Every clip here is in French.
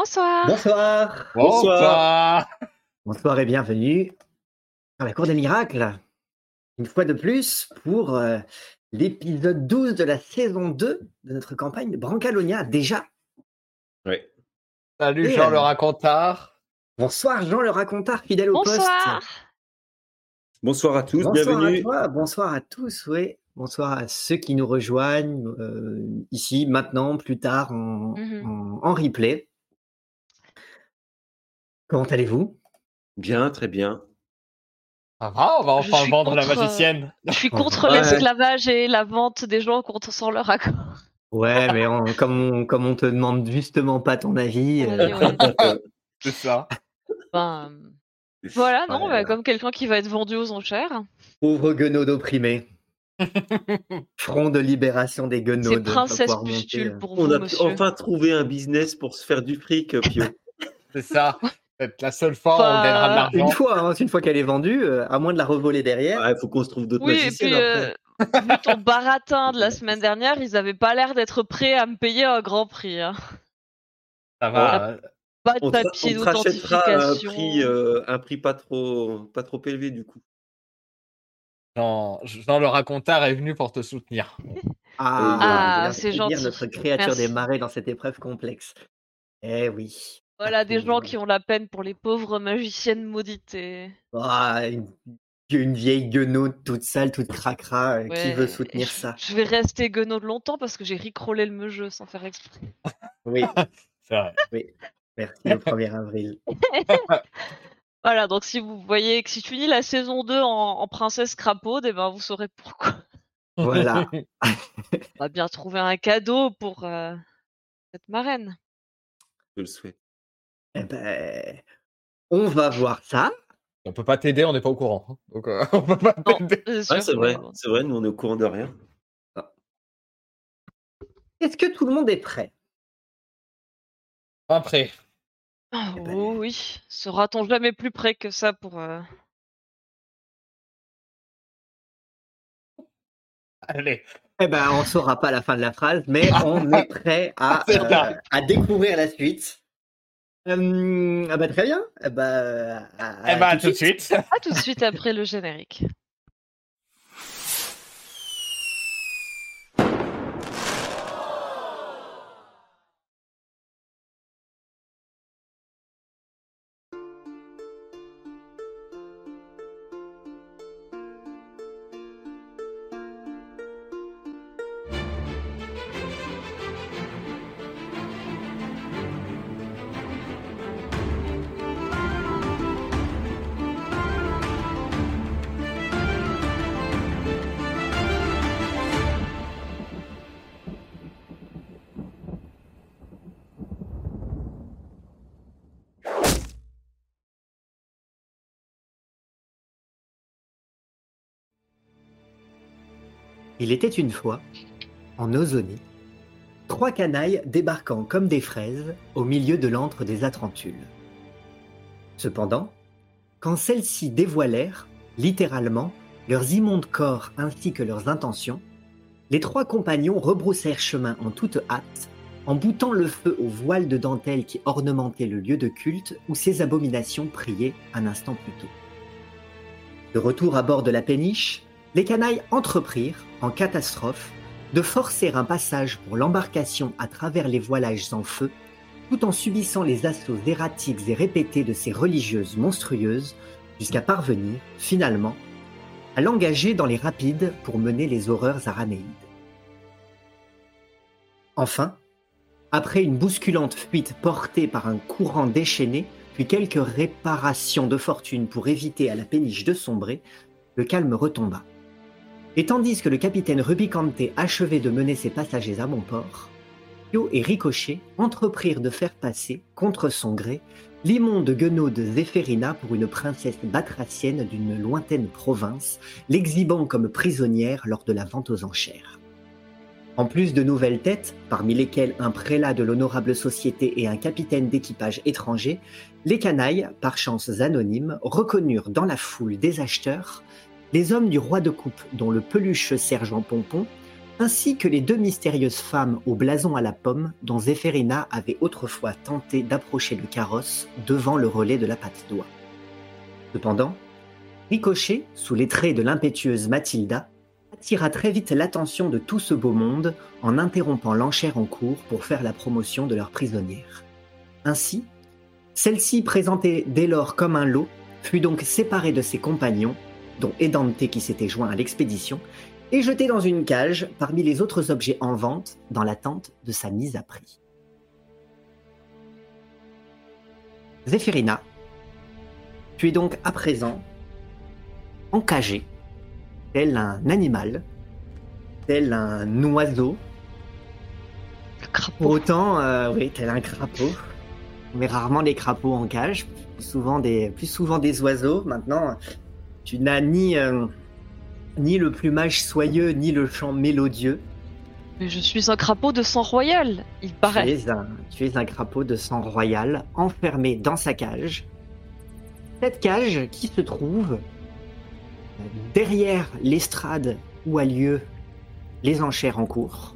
Bonsoir. Bonsoir. Bonsoir. Bonsoir et bienvenue à la Cour des Miracles. Une fois de plus pour euh, l'épisode 12 de la saison 2 de notre campagne de Brancalonia. Déjà. Oui. Salut Et, Jean euh, le racontard. Bonsoir Jean le racontard, fidèle au poste. Bonsoir. Bonsoir à tous, Bonsoir bienvenue. à toi, bonsoir à tous, oui. Bonsoir à ceux qui nous rejoignent euh, ici, maintenant, plus tard, en, Mhm. en- en replay. Comment allez-vous? Bien, très bien. Ça va, on va enfin vendre la contre, euh, magicienne. Je suis contre Ouais. l'esclavage et la vente des gens contre sans leur accord. Ouais, mais on- comme, on, comme on te demande justement pas ton avis, euh, Oui, oui. C'est ça. Ben, euh, voilà, non, Ouais. bah, comme quelqu'un qui va être vendu aux enchères. pauvre guenaude opprimé. Front de libération des guenaudes. C'est princesse monter, euh. pour On a monsieur. enfin trouvé un business pour se faire du fric, Pio. C'est ça. C'est la seule fois où on gagnera de l'argent. Une fois, hein, une fois qu'elle est vendue, euh, à moins de la revoler derrière. Il faut qu'on se trouve d'autres Oui, et magiciennes puis, après. euh, vu ton baratin de la semaine dernière, ils avaient pas l'air d'être prêts à me payer un grand prix. hein. Ça va. Pas de On papier on te rachètera un d'authentification. prix, euh, un prix pas trop, pas trop élevé du coup. Jean, Jean le racontard est venu pour te soutenir. Ah, Ah, c'est gentil. notre créature Merci. des marais dans cette épreuve complexe. Eh oui. Voilà, des gens qui ont la peine pour les pauvres magiciennes maudites. et- Ah, une, une vieille guenaude toute sale, toute cracra. euh, Qui veut soutenir je- ça Je vais rester guenaude longtemps parce que j'ai ricrollé le me jeu sans faire exprès. Oui, C'est vrai. merci le 1er avril. Voilà, donc si vous voyez que si je finis la saison 2 en, en princesse crapaude, eh ben vous saurez pourquoi. Voilà. On va bien trouver un cadeau pour euh, cette marraine. Je le souhaite. Eh ben, on va voir ça. On peut pas t'aider, on n'est pas au courant. hein. Donc, euh, on peut pas Non, t'aider. c'est Ouais, vrai, c'est vrai, nous on est au courant de rien. Est-ce que tout le monde est prêt? Après. Ah, Eh ben- oh oui, sera-t-on jamais plus près que ça pour... euh, Allez. Eh ben, on saura pas la fin de la phrase, mais on est prêt à, C'est euh, ça. à découvrir la suite. Euh, ah bah très bien. Eh ben, à- Eh ben, à à tout de suite. À tout de suite après le générique. Il était une fois, en Ozonie, trois canailles débarquant comme des fraises au milieu de l'antre des Atrantules. Cependant, quand celles-ci dévoilèrent, littéralement, leurs immondes corps ainsi que leurs intentions, les trois compagnons rebroussèrent chemin en toute hâte, en boutant le feu aux voiles de dentelle qui ornementaient le lieu de culte où ces abominations priaient un instant plus tôt. De retour à bord de la péniche, les canailles entreprirent, en catastrophe, de forcer un passage pour l'embarcation à travers les voilages en feu, tout en subissant les assauts erratiques et répétés de ces religieuses monstrueuses, jusqu'à parvenir, finalement, à l'engager dans les rapides pour mener les horreurs araméides. Enfin, après une bousculante fuite portée par un courant déchaîné, puis quelques réparations de fortune pour éviter à la péniche de sombrer, le calme retomba. Et tandis que le capitaine Rubicante achevait de mener ses passagers à bon port, Pio et Ricochet entreprirent de faire passer, contre son gré, l'immonde guenaude Zéphérina pour une princesse batracienne d'une lointaine province, l'exhibant comme prisonnière lors de la vente aux enchères. En plus de nouvelles têtes, parmi lesquelles un prélat de l'honorable société et un capitaine d'équipage étranger, les canailles, par chances anonymes, reconnurent dans la foule des acheteurs les hommes du roi de coupe dont le peluche sergent Pompon, ainsi que les deux mystérieuses femmes au blason à la pomme dont Zéphérina avait autrefois tenté d'approcher le carrosse devant le relais de la patte d'oie. Cependant, Ricochet, sous les traits de l'impétueuse Mathilda, attira très vite l'attention de tout ce beau monde en interrompant l'enchère en cours pour faire la promotion de leur prisonnière. Ainsi, celle-ci, présentée dès lors comme un lot, fut donc séparée de ses compagnons, dont Edante qui s'était joint à l'expédition, et jetée dans une cage parmi les autres objets en vente dans l'attente de sa mise à prix. Zéphirina, tu es donc à présent encagé, tel un animal, tel un oiseau. Le crapaud. Autant, euh, oui, tel un crapaud. Mais rarement des crapauds en cage, plus souvent des, plus souvent des oiseaux. Maintenant, tu n'as ni, euh, ni le plumage soyeux, ni le chant mélodieux. Mais je suis un crapaud de sang royal, il Tu paraît. es, un, tu es un crapaud de sang royal enfermé dans sa cage. Cette cage qui se trouve euh, derrière l'estrade où a lieu les enchères en cours,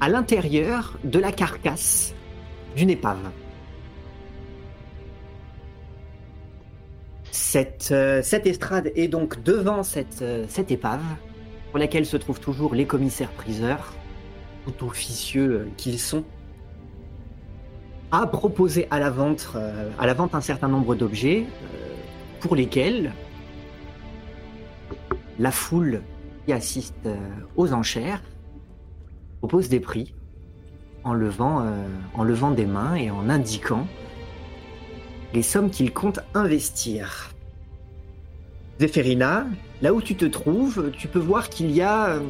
à l'intérieur de la carcasse d'une épave. Cette, euh, cette estrade est donc devant cette, euh, cette épave, pour laquelle se trouvent toujours les commissaires-priseurs, tout officieux euh, qu'ils sont, à euh, à la vente un certain nombre d'objets pour lesquels la foule qui assiste aux enchères propose des prix en levant des mains et en indiquant les sommes qu'ils comptent investir. Zéphérina, là où tu te trouves, tu peux voir qu'il y a... euh,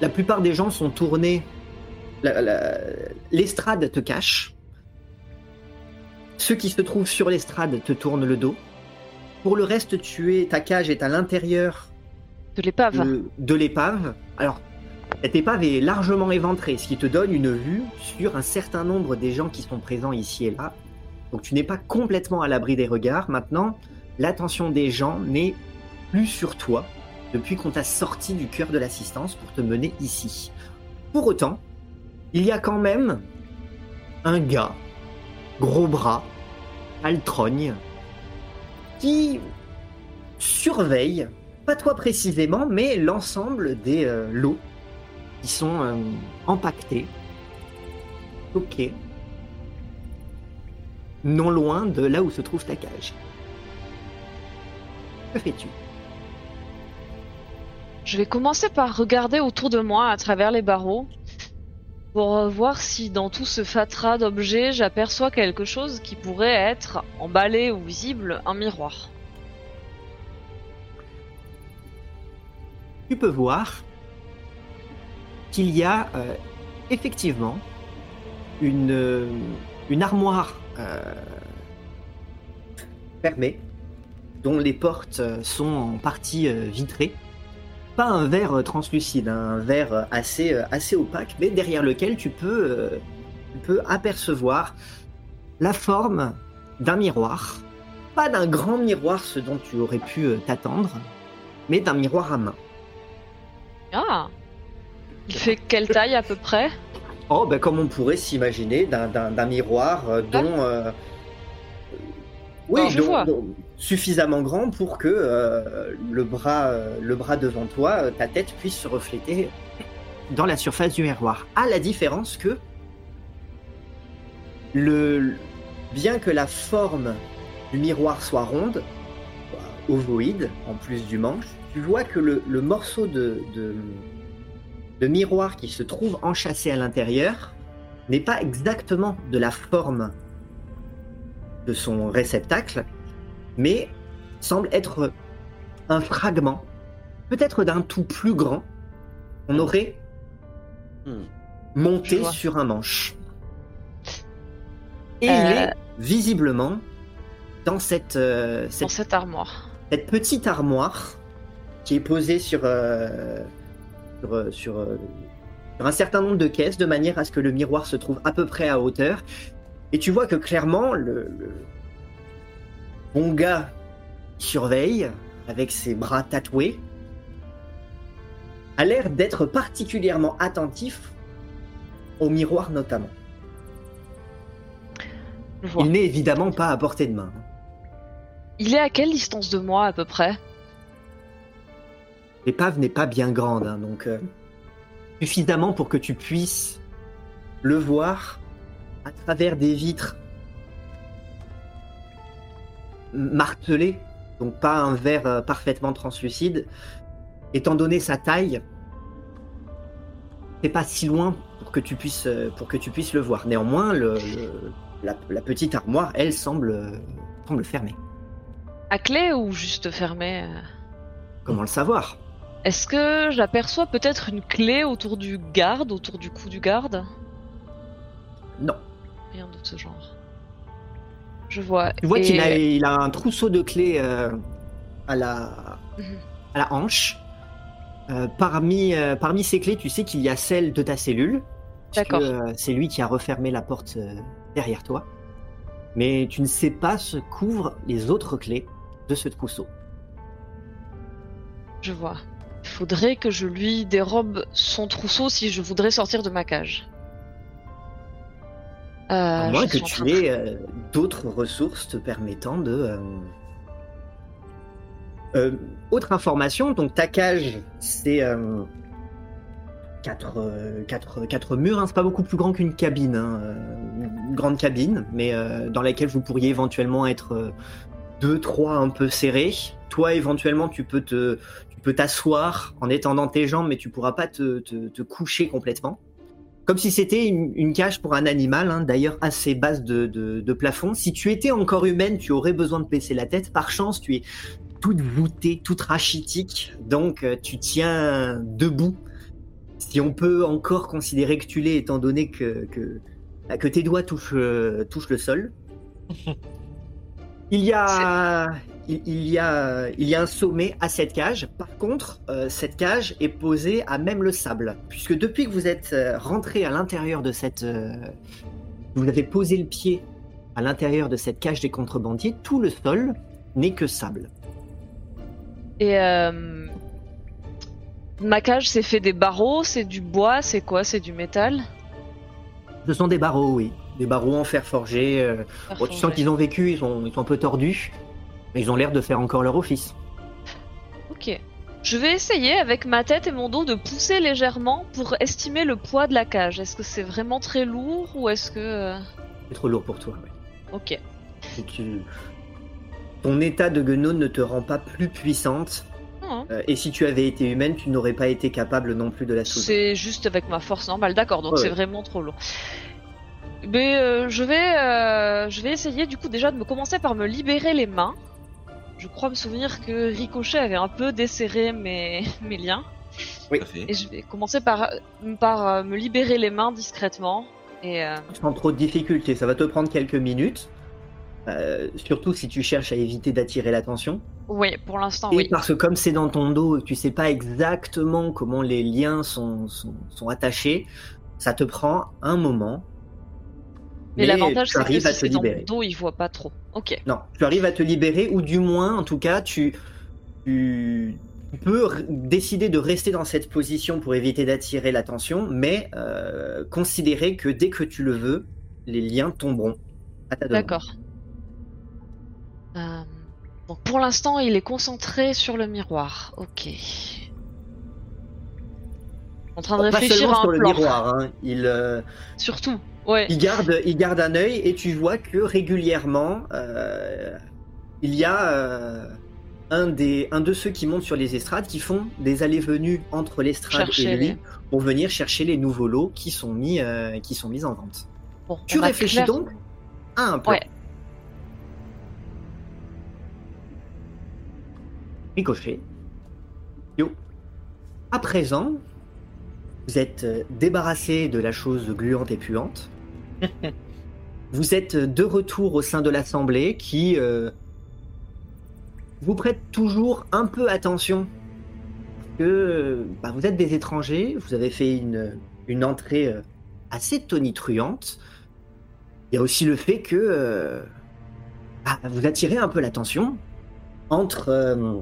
La plupart des gens sont tournés... la- L'estrade te cache. Ceux qui se trouvent sur l'estrade te tournent le dos. Pour le reste, tu es, ta cage est à l'intérieur De l'épave. de, de l'épave. Alors, cette épave est largement éventrée, ce qui te donne une vue sur un certain nombre des gens qui sont présents ici et là. Donc tu n'es pas complètement à l'abri des regards. Maintenant, l'attention des gens n'est plus sur toi depuis qu'on t'a sorti du cœur de l'assistance pour te mener ici. Pour autant, il y a quand même un gars, gros bras, altrogne, qui surveille pas toi précisément, mais l'ensemble des euh, lots qui sont euh, empaquetés, stockés, non loin de là où se trouve ta cage. Que fais-tu? Je vais commencer par regarder autour de moi à travers les barreaux pour voir si dans tout ce fatras d'objets j'aperçois quelque chose qui pourrait être emballé ou visible un miroir. Tu peux voir qu'il y a euh, effectivement une, euh, une armoire fermée dont les portes euh, sont en partie euh, vitrées. Pas un verre euh, translucide, un verre euh, assez, euh, assez opaque, mais derrière lequel tu peux, euh, tu peux apercevoir la forme d'un miroir. Pas d'un grand miroir, ce dont tu aurais pu euh, t'attendre, mais d'un miroir à main. Ah Il fait quelle taille à peu près? Oh, ben, comme on pourrait s'imaginer d'un- miroir euh, dont. euh, oui, je dont- vois. dont- suffisamment grand pour que euh, le, bras, le bras devant toi, ta tête puisse se refléter dans la surface du miroir. À la différence que. Le, bien que la forme du miroir soit ronde, ovoïde, en plus du manche, tu vois que le, le morceau de, de, de miroir qui se trouve enchâssé à l'intérieur n'est pas exactement de la forme de son réceptacle, mais semble être un fragment, peut-être d'un tout plus grand, qu'on aurait Hmm. monté sur un manche. Et Euh. il est visiblement dans cette, euh, dans cette cette armoire cette petite armoire qui est posée sur, euh, sur, euh, sur, euh, sur un certain nombre de caisses de manière à ce que le miroir se trouve à peu près à hauteur. Et tu vois que clairement, le, le bon gars qui surveille avec ses bras tatoués a l'air d'être particulièrement attentif au miroir notamment. Il n'est évidemment pas à portée de main. Il est à quelle distance de moi à peu près? L'épave n'est pas bien grande, hein, donc euh, suffisamment pour que tu puisses le voir à travers des vitres martelées, donc pas un verre euh, parfaitement translucide. Étant donné sa taille, c'est pas si loin pour que tu puisses, euh, pour que tu puisses le voir. Néanmoins, le, le- la, la petite armoire, elle, semble, semble fermée. À clé ou juste fermé euh? Comment le savoir? Est-ce que j'aperçois peut-être une clé autour du garde, autour du cou du garde? Non. Rien de ce genre. Je vois. Tu vois Et- qu'il a, il a un trousseau de clés euh, à, la, Mhm. à la hanche. Euh, parmi, euh, parmi ces clés, tu sais qu'il y a celle de ta cellule. D'accord. c'est lui qui a refermé la porte derrière toi. Mais tu ne sais pas ce qu'ouvrent les autres clés de ce trousseau. Je vois. Il faudrait que je lui dérobe son trousseau si je voudrais sortir de ma cage. Euh, à moins que tu de- aies euh, d'autres ressources te permettant de. euh, euh, autre information, donc ta cage, c'est euh, quatre, quatre, quatre murs, hein, c'est pas beaucoup plus grand qu'une cabine, hein, une grande cabine, mais dans laquelle vous pourriez éventuellement être deux, trois un peu serrés. Toi, éventuellement, tu peux te, tu peux t'asseoir en étendant tes jambes, mais tu pourras pas te, te, te coucher complètement. Comme si c'était une, une cage pour un animal, hein, d'ailleurs assez basse de, de, de plafond. Si tu étais encore humaine, tu aurais besoin de baisser la tête. Par chance, tu es toute voûtée, toute rachitique, donc euh, tu tiens debout. Si on peut encore considérer que tu l'es, étant donné que, que, bah, que tes doigts touchent, euh, touchent le sol. Il y a, il, il y a, il y a un sommet à cette cage. Par contre, euh, cette cage est posée à même le sable, puisque depuis que vous êtes euh, rentré à l'intérieur de cette, euh, vous avez posé le pied à l'intérieur de cette cage des contrebandiers, tout le sol n'est que sable. Et euh, ma cage, c'est fait des barreaux, c'est du bois, c'est quoi? C'est du métal? Ce sont des barreaux, oui, des barreaux en fer forgé. euh, bon, tu sens qu'ils ont vécu, ils sont, ils sont un peu tordus, mais ils ont l'air de faire encore leur office. Ok. Je vais essayer avec ma tête et mon dos de pousser légèrement pour estimer le poids de la cage. Est-ce que c'est vraiment très lourd ou est-ce que... euh, C'est trop lourd pour toi. oui. Ok. Et tu- Ton état de guenaude ne te rend pas plus puissante, Ah, euh, et si tu avais été humaine, tu n'aurais pas été capable non plus de la soulever. C'est juste avec ma force normale, d'accord, donc Ouais, c'est vraiment trop lourd. Mais euh, je vais, euh, je vais essayer du coup déjà de me commencer par me libérer les mains. Je crois me souvenir que Ricochet avait un peu desserré mes, mes liens. Fait. Et je vais commencer par, par euh, me libérer les mains discrètement. Et euh, Sans trop de difficultés, ça va te prendre quelques minutes. euh, surtout si tu cherches à éviter d'attirer l'attention. oui, pour l'instant, oui. parce que comme c'est dans ton dos et que tu sais pas exactement comment les liens sont, sont, sont attachés, ça te prend un moment. Mais l'avantage, c'est que arrives si à te c'est dans libérer. dos, il voit pas trop. Ok. Non, tu arrives à te libérer, ou du moins, en tout cas, tu, peux décider de rester dans cette position pour éviter d'attirer l'attention, mais euh, considérer que dès que tu le veux, les liens tomberont à ta demande. D'accord. Euh, donc pour l'instant, il est concentré sur le miroir. Ok. En train de Pas réfléchir seulement à un sur le miroir, hein, il, euh, Surtout. Ouais. il, garde, il garde un œil et tu vois que régulièrement, euh, il y a euh, un, des, un de ceux qui montent sur les estrades qui font des allées-venues entre l'estrade et lui les- pour venir chercher les nouveaux lots qui sont mis, euh, qui sont mis en vente. Bon, Tu réfléchis clair- donc à un plan. Ouais. Ricochet. Yo. À présent, vous êtes débarrassé de la chose gluante et puante. vous êtes de retour au sein de l'Assemblée qui euh, vous prête toujours un peu attention. Parce que bah, vous êtes des étrangers, vous avez fait une, entrée euh, assez tonitruante. Il y a aussi le fait que euh, bah, vous attirez un peu l'attention entre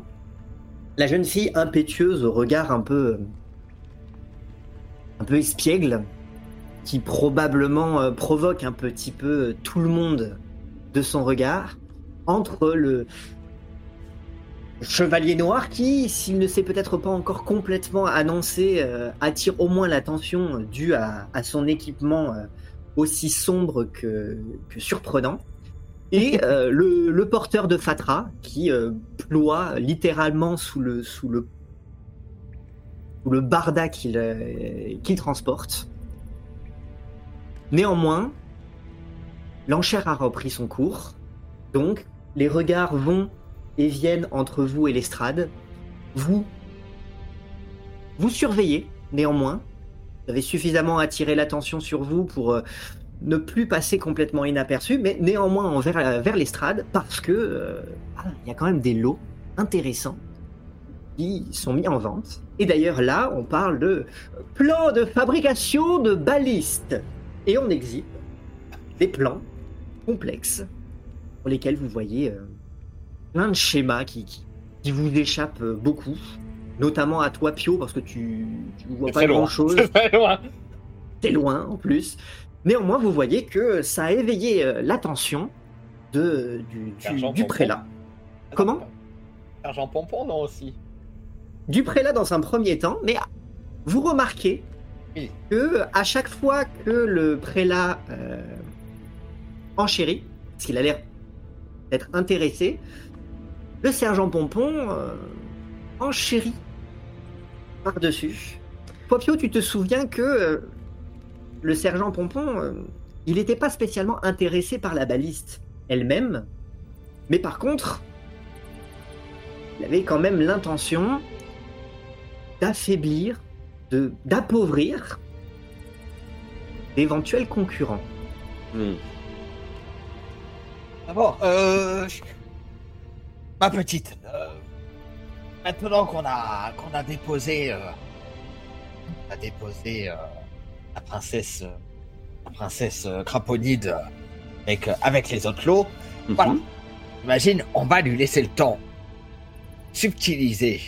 la jeune fille impétueuse au regard un peu, un peu espiègle, qui probablement euh, provoque un petit peu euh, tout le monde de son regard, entre le chevalier noir qui, s'il ne s'est peut-être pas encore complètement annoncé, euh, attire au moins l'attention due à, à son équipement aussi sombre que, que surprenant. Et euh, le, le porteur de Fatra qui euh, ploie littéralement sous le, sous le, sous le barda qu'il euh, qu'il transporte. Néanmoins, l'enchère a repris son cours. Donc, les regards vont et viennent entre vous et l'estrade. Vous, vous surveillez, néanmoins. Vous avez suffisamment attiré l'attention sur vous pour euh, ne plus passer complètement inaperçu, mais néanmoins vers, euh, l'estrade, parce que euh, ah, il y a quand même des lots intéressants qui sont mis en vente. Et d'ailleurs là, on parle de plan de fabrication de balistes. Et on exhibe des plans complexes pour lesquels vous voyez euh, plein de schémas qui, qui, qui vous échappent euh, beaucoup, notamment à toi Pio parce que tu, tu vois pas loin. grand chose, C'est loin. c'est loin en plus. Néanmoins, vous voyez que ça a éveillé euh, l'attention de du, du, du prélat. Comment? Sergent Pompon, non aussi. Du prélat dans un premier temps, mais vous remarquez Que à chaque fois que le prélat euh, enchérit, parce qu'il a l'air d'être intéressé, le sergent Pompon euh, enchérit par-dessus. Popio, tu te souviens que euh, le sergent Pompon, il n'était pas spécialement intéressé par la baliste elle-même, mais par contre, il avait quand même l'intention d'affaiblir, d'appauvrir d'éventuels concurrents. Hmm. D'abord, euh, ma petite, euh, maintenant qu'on a qu'on a déposé, euh, on a déposé euh, la princesse, la princesse Craponide avec avec les autres lots, Mhm. Voilà. imagine, on va lui laisser le temps subtiliser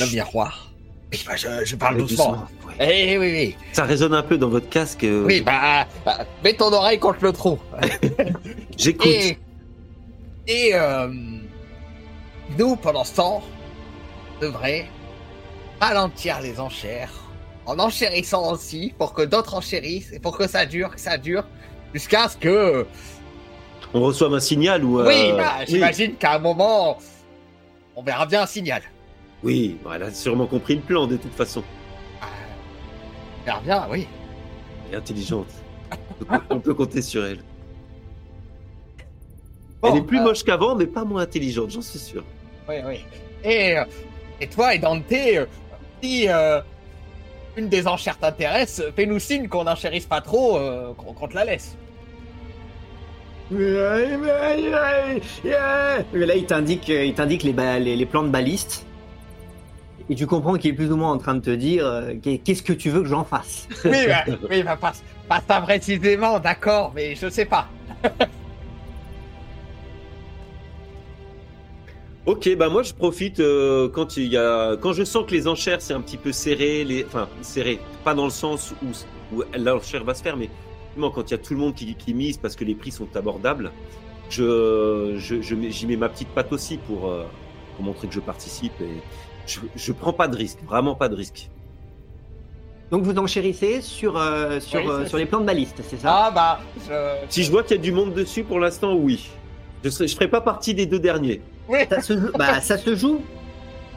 le miroir. Oui, bah, je, je parle doucement. doucement, ouais. Eh oui, oui. Ça résonne un peu dans votre casque. euh, Oui, bah, bah, mets ton oreille contre le trou. J'écoute. Et, et euh, nous, pendant ce temps, on devrait ralentir les enchères en enchérissant aussi pour que d'autres enchérissent et pour que ça dure, que ça dure jusqu'à ce que. On reçoit un signal ou. euh, oui, bah, oui. j'imagine qu'à un moment, on verra bien un signal. Oui, elle a sûrement compris le plan de toute façon. On verra bien, oui. Elle est intelligente. On peut- compter sur elle. Bon, elle est plus euh, moche qu'avant, mais pas moins intelligente, j'en suis sûr. Oui, oui. Et, euh, et toi et Dante, euh, si euh, une des enchères t'intéresse, fais-nous signe qu'on n'enchérisse pas trop, euh, qu'on qu'on te la laisse. Mais là, il t'indique, il t'indique les, les, les plans de baliste. Et tu comprends qu'il est plus ou moins en train de te dire euh, qu'est- qu'est-ce que tu veux que j'en fasse? Oui, bah, oui, bah, pas, pas ça précisément, d'accord, mais je sais pas. Ok, bah moi je profite euh, quand il y a, quand je sens que les enchères c'est un petit peu serré, les, enfin serré, pas dans le sens où, où l'enchère va se faire, mais quand il y a tout le monde qui, qui mise parce que les prix sont abordables, je, je, je mets- j'y mets ma petite patte aussi pour, euh, pour montrer que je participe et je, je prends pas de risque, vraiment pas de risque. Donc vous enchérissez sur, euh, sur, Oui, euh, sur les plans de baliste, c'est ça? Ah, bah, je... Si je vois qu'il y a du monde dessus pour l'instant, oui. Je serai, je ferai pas partie des deux derniers. Oui, ça, se joue, bah, ça se joue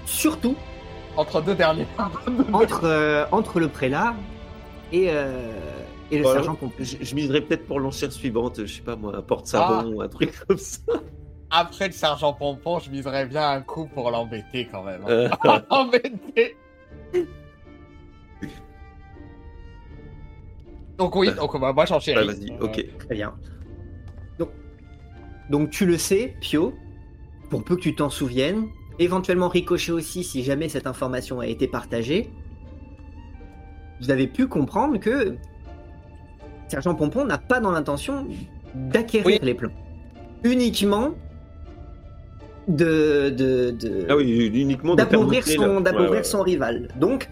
surtout entre deux derniers. entre, euh, entre le prélat et, euh, et le Voilà. sergent Pompon. Je, je miserai peut-être pour l'enchère suivante, je sais pas moi, un porte-savon ou un truc comme ça. Après le sergent Pompon, je miserais bien un coup pour l'embêter quand même. hein. Euh, Embêter Donc oui, donc bah, moi j'en ouais, chéris. vas-y, ok. Très bien. Donc, donc tu le sais, Pio, pour peu que tu t'en souviennes, éventuellement Ricochet aussi si jamais cette information a été partagée, vous avez pu comprendre que Sergent Pompon n'a pas dans l'intention d'acquérir Oui. les plans. Uniquement de, de, de- Ah oui, uniquement de d'appauvrir son, ouais, ouais. rival. Donc,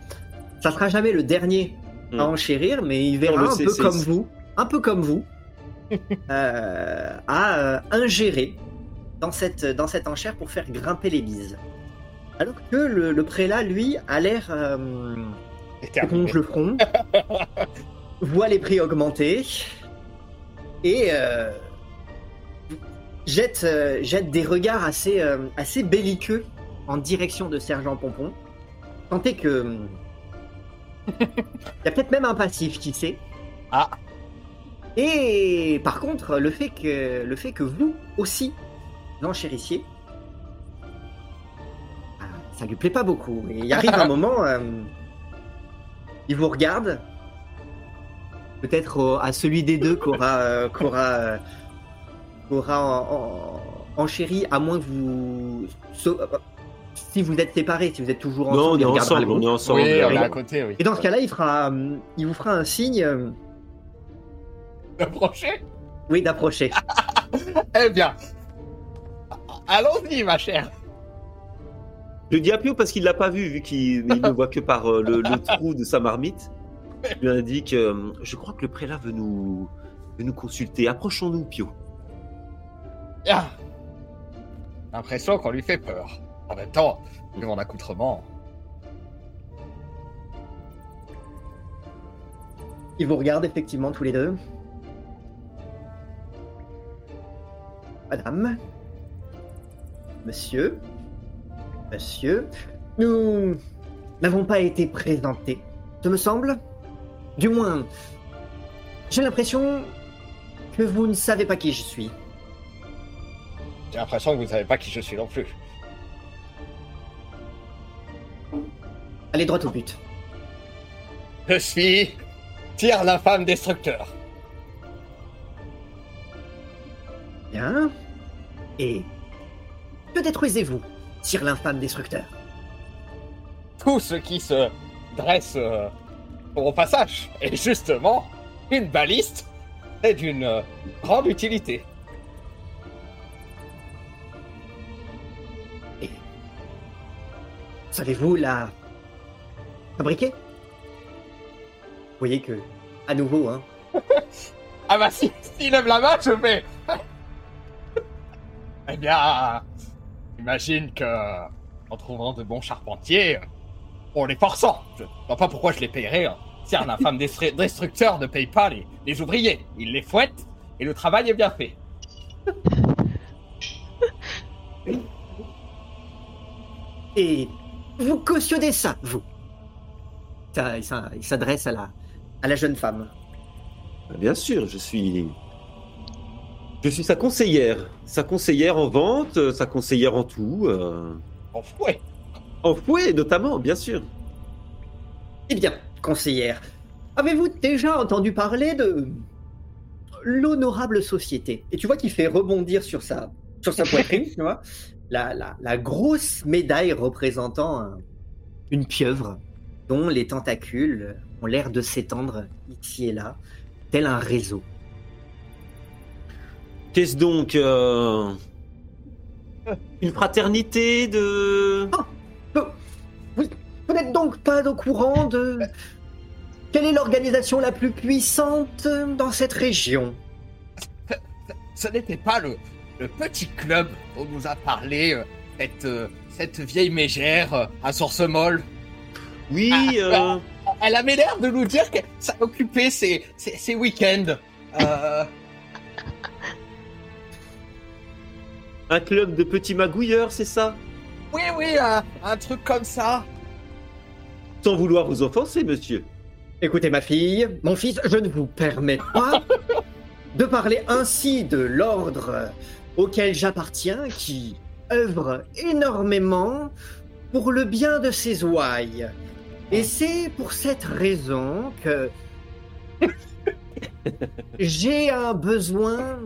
ça sera jamais le dernier Hmm. à enchérir, mais il verra Non, mais un peu comme vous, un peu comme vous, euh, à euh, ingérer dans cette, dans cette enchère pour faire grimper les bises. Alors que le, le prélat, lui, a l'air euh, éponge le front, voit les prix augmenter et euh, jette, euh, jette des regards assez, euh, assez belliqueux en direction de Sergent Pompon. Tant est que. Il y a peut-être même un passif, qui sait. Ah. Et par contre, le fait que, le fait que vous aussi l'enchérissiez, ah, ça lui plaît pas beaucoup. Et il arrive un moment, euh, il vous regarde, peut-être à celui des deux qu'aura euh, en- enchéri, à moins que vous. euh, si vous êtes séparés, si vous êtes toujours ensemble, Non, on il est ensemble, le on est ensemble. Oui, on est Et- à côté, oui. Et dans ce cas-là, il, fera, il vous fera un signe, euh, Approchez oui, d'approcher. Eh bien, allons-y, ma chère. Je dis à Pio parce qu'il l'a pas vu, vu qu'il il ne voit que par euh, le, le trou de sa marmite. Je lui indique euh, Je crois que le prélat veut nous, veut nous consulter. Approchons-nous, Pio. Bien. L'impression qu'on lui fait peur. En même temps, vu mon accoutrement. Ils vous regardent effectivement tous les deux. Madame, monsieur, monsieur, nous n'avons pas été présentés, ce me semble. Du moins, j'ai l'impression que vous ne savez pas qui je suis. J'ai l'impression que vous ne savez pas qui je suis non plus. Allez droit au but. Je suis Tyr l'infâme destructeur. Bien. Et que détruisez-vous, Sir l'infâme destructeur? Tout ce qui se dresse euh, au passage est justement une baliste et d'une euh, grande utilité. Savez-vous la fabriquer? Vous voyez que, à nouveau, hein, Ah bah si, s'il lève la main, je vais. eh bien, j'imagine que en trouvant de bons charpentiers, on les forçant. Je ne vois pas pourquoi je les payerais. Hein. Un infâme destru- destructeur ne paye pas les, les ouvriers, il les fouette et le travail est bien fait. Et vous cautionnez ça, vous Ça, il s'adresse à la, à la jeune femme. Bien sûr, je suis. Je suis sa conseillère. Sa conseillère en vente, euh, sa conseillère en tout. euh, En fouet. En fouet, notamment, bien sûr. Eh bien, conseillère, avez-vous déjà entendu parler de l'honorable société? Et tu vois qu'il fait rebondir sur sa, sur sa poitrine, tu vois la, la, la grosse médaille représentant un- une pieuvre dont les tentacules ont l'air de s'étendre ici et là, tel un réseau. Qu'est-ce donc euh, Une fraternité de. Vous n'êtes donc pas au courant de... Quelle est l'organisation la plus puissante dans cette région? Ce n'était pas le, le petit club dont nous a parlé euh, cette, euh, cette vieille mégère euh, à source molle. Oui, Ah, euh, Elle avait l'air de nous dire que ça occupait ses, ses, ses week-ends. Euh, un club de petits magouilleurs, c'est ça? Oui, oui, un, un truc comme ça. Sans vouloir vous offenser, monsieur. Écoutez ma fille, mon fils, je ne vous permets pas de parler ainsi de l'ordre auquel j'appartiens, qui œuvre énormément pour le bien de ses ouailles. Et c'est pour cette raison que j'ai un besoin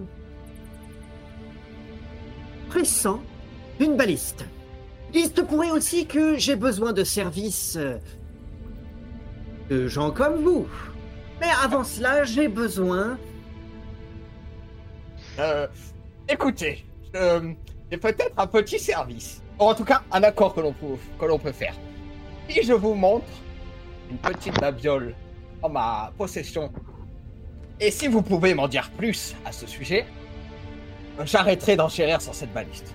pressant d'une baliste. Il se pourrait aussi que j'ai besoin de services de gens comme vous. Mais avant cela, j'ai besoin. Euh, écoutez, euh, j'ai peut-être un petit service. Ou en tout cas, un accord que l'on peut, que l'on peut faire. Si je vous montre une petite babiole en ma possession. Et si vous pouvez m'en dire plus à ce sujet, j'arrêterai d'enchérir sur cette baliste.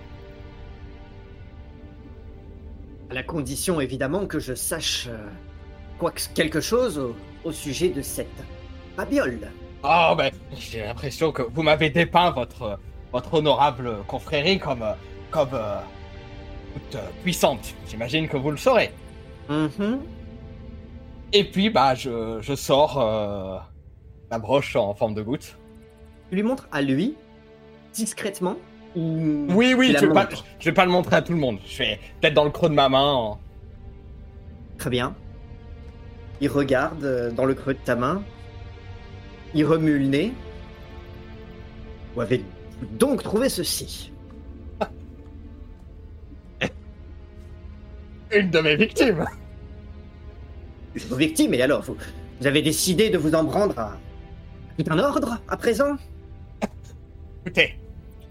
À la condition évidemment que je sache euh, quoi que- quelque chose au, au sujet de cette babiole. Oh, ben, j'ai l'impression que vous m'avez dépeint votre, votre honorable confrérie comme, euh, comme euh, toute euh, puissante. J'imagine que vous le saurez. Mhm. Et puis, bah, je, je sors euh, la broche en forme de goutte. Tu lui montres à lui, discrètement, ou... Oui, oui, je vais, pas, je vais pas le montrer à tout le monde. Je fais peut-être dans le creux de ma main. en- Très bien. Il regarde euh, dans le creux de ta main. Il remue le nez. Où avez-vous donc trouvé ceci. Une de mes victimes. Vos victimes, et alors vous, vous avez décidé de vous en prendre à tout un ordre à présent? Écoutez,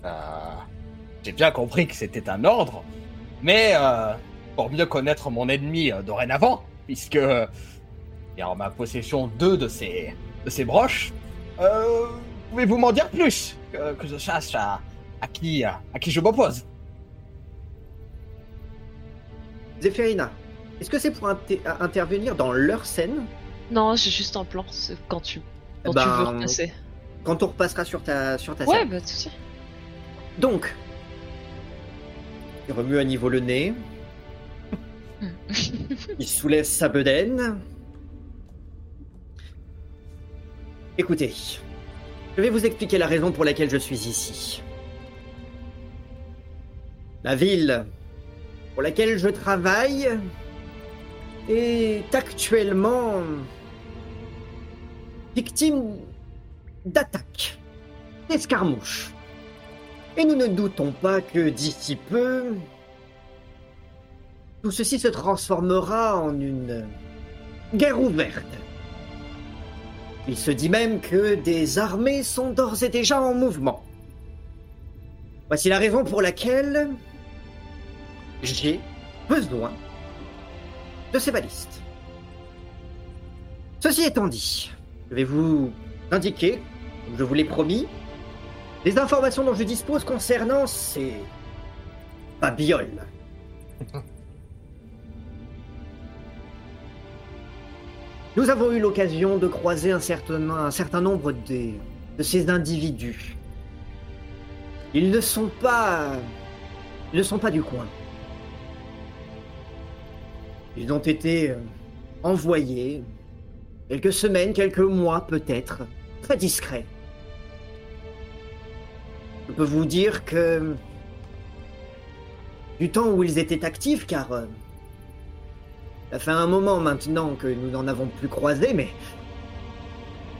euh, j'ai bien compris que c'était un ordre, mais euh, pour mieux connaître mon ennemi euh, dorénavant, puisque il y a en ma possession deux de ces, de ces broches, pouvez-vous m'en dire plus? Que, que je sache à, à qui, à, qui je m'oppose Zéphirina, est-ce que c'est pour inter- intervenir dans leur scène? Non, j'ai juste un plan, c'est quand tu, quand tu Ben, veux repasser. quand on repassera sur ta, sur ta Ouais, scène bah tout suite. Donc, il remue à niveau le nez. il soulève sa bedaine. Écoutez, je vais vous expliquer la raison pour laquelle je suis ici. La ville pour laquelle je travaille est actuellement victime d'attaques, d'escarmouches. Et nous ne doutons pas que d'ici peu, tout ceci se transformera en une guerre ouverte. Il se dit même que des armées sont d'ores et déjà en mouvement. Voici la raison pour laquelle j'ai besoin de ces balistes. Ceci étant dit, je vais vous indiquer, comme je vous l'ai promis, les informations dont je dispose concernant ces babioles. Nous avons eu l'occasion de croiser un certain, nombre de ces individus. Ils ne sont pas. Ils ne sont pas du coin. Ils ont été euh, envoyés quelques semaines, quelques mois peut-être, très discrets. Je peux vous dire que du temps où ils étaient actifs, car euh, ça fait un moment maintenant que nous n'en avons plus croisé, mais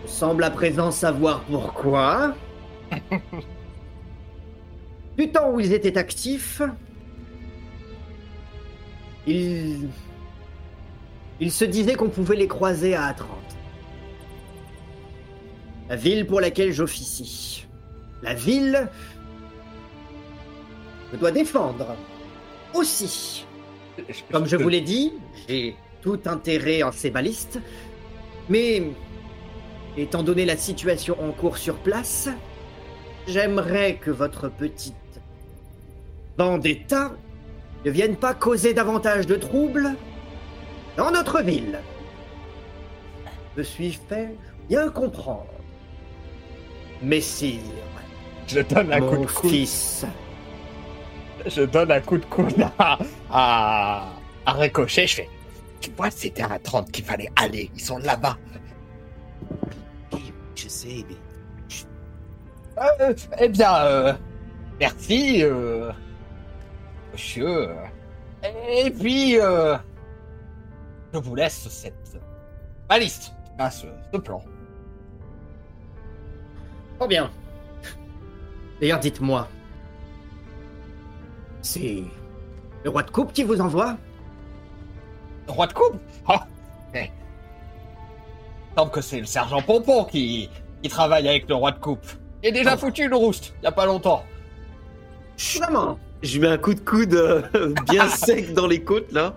je semble à présent savoir pourquoi. du temps où ils étaient actifs, ils ils se disaient qu'on pouvait les croiser à Atrante. La ville pour laquelle j'officie. La ville je dois défendre. Aussi. Comme je vous l'ai dit, j'ai tout intérêt en ces balistes. Mais, étant donné la situation en cours sur place, j'aimerais que votre petite vendetta ne vienne pas causer davantage de troubles dans notre ville. Je suis fait bien comprendre. Messire, Je donne un coup mon de fils. Je donne un coup de coude à, à, à Ricochet. Je fais. Tu vois, c'était à 30 qu'il fallait aller. Ils sont là-bas. Oui, je sais, mais Euh, eh bien, euh, merci, euh, monsieur. Et puis, euh, je vous laisse cette baliste, à ce, ce plan. Trop bien. D'ailleurs, dites-moi. C'est le roi de coupe qui vous envoie Roi de coupe? Ah, eh. semble que c'est le sergent Pompon qui, qui travaille avec le roi de coupe. Il est déjà foutu le rouste, il y a pas longtemps. Vraiment je mets un coup de coude euh, bien sec dans les côtes là.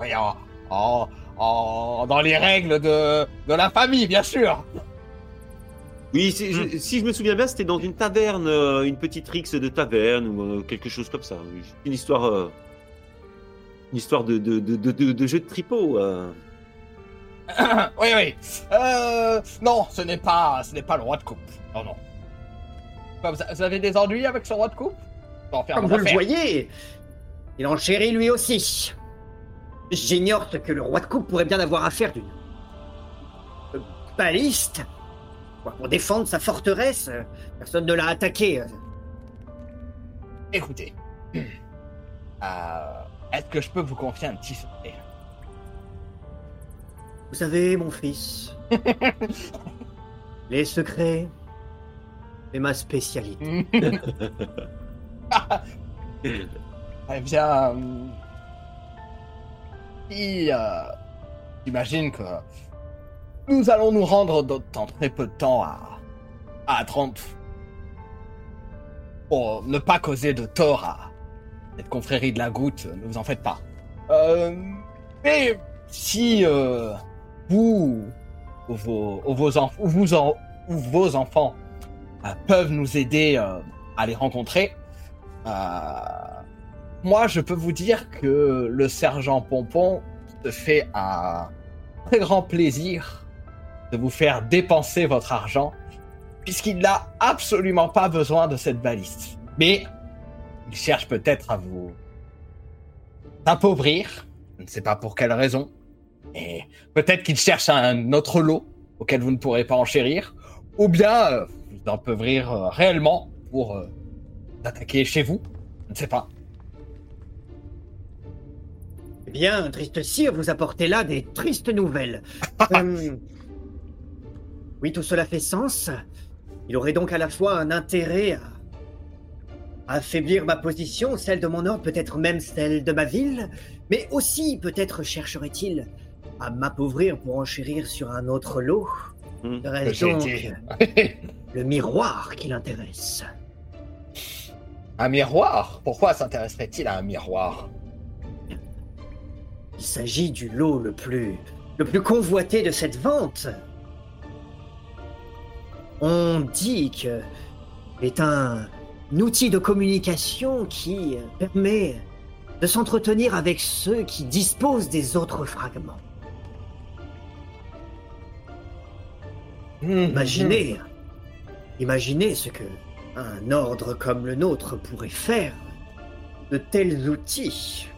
Oui, en, en, en- dans les règles de, de la famille, bien sûr. Oui, je- si je me souviens bien, c'était dans une taverne, euh, une petite rixe de taverne ou euh, quelque chose comme ça. Une histoire, euh, une histoire de, de, de, de, de- de jeu de tripot. euh. oui, oui. Euh, non, ce n'est pas, ce n'est pas le roi de coupe. Non, non. Vous, avez des ennuis avec ce roi de coupe? Comme vous le voyez, il en chérit lui aussi. J'ignore ce que le roi de coupe pourrait bien avoir à faire d'une baliste. Pour défendre sa forteresse, euh, personne ne l'a attaqué. euh. Écoutez, euh, est-ce que je peux vous confier un petit secret? Vous savez, mon fils, les secrets, c'est ma spécialité. Eh bien, euh, euh, j'imagine que nous allons nous rendre dans, très peu de temps à, à 30 pour ne pas causer de tort à cette confrérie de la goutte, ne vous en faites pas. Euh, mais si euh, vous ou vos, ou vos, ou vos enfants euh, peuvent nous aider euh, à les rencontrer, euh, moi, je peux vous dire que le sergent Pompon se fait un très grand plaisir de vous faire dépenser votre argent, puisqu'il n'a absolument pas besoin de cette baliste. Mais il cherche peut-être à vous appauvrir, je ne sais pas pour quelle raison, et peut-être qu'il cherche un autre lot auquel vous ne pourrez pas enchérir, ou bien euh, vous euh, réellement pour euh, attaquer chez vous, je ne sais pas. Eh bien, triste sire, vous apportez là des tristes nouvelles. Euh, oui, tout cela fait sens. Il aurait donc à la fois un intérêt à, à affaiblir ma position, celle de mon ordre, peut-être même celle de ma ville, mais aussi peut-être chercherait-il à m'appauvrir pour enchérir sur un autre lot. Serait-ce J'ai donc le miroir qui l'intéresse? Un miroir? Pourquoi s'intéresserait-il à un miroir? Il s'agit du lot le plus, le plus convoité de cette vente. On dit que est un outil de communication qui permet de s'entretenir avec ceux qui disposent des autres fragments. Imaginez, imaginez ce que un ordre comme le nôtre pourrait faire de tels outils.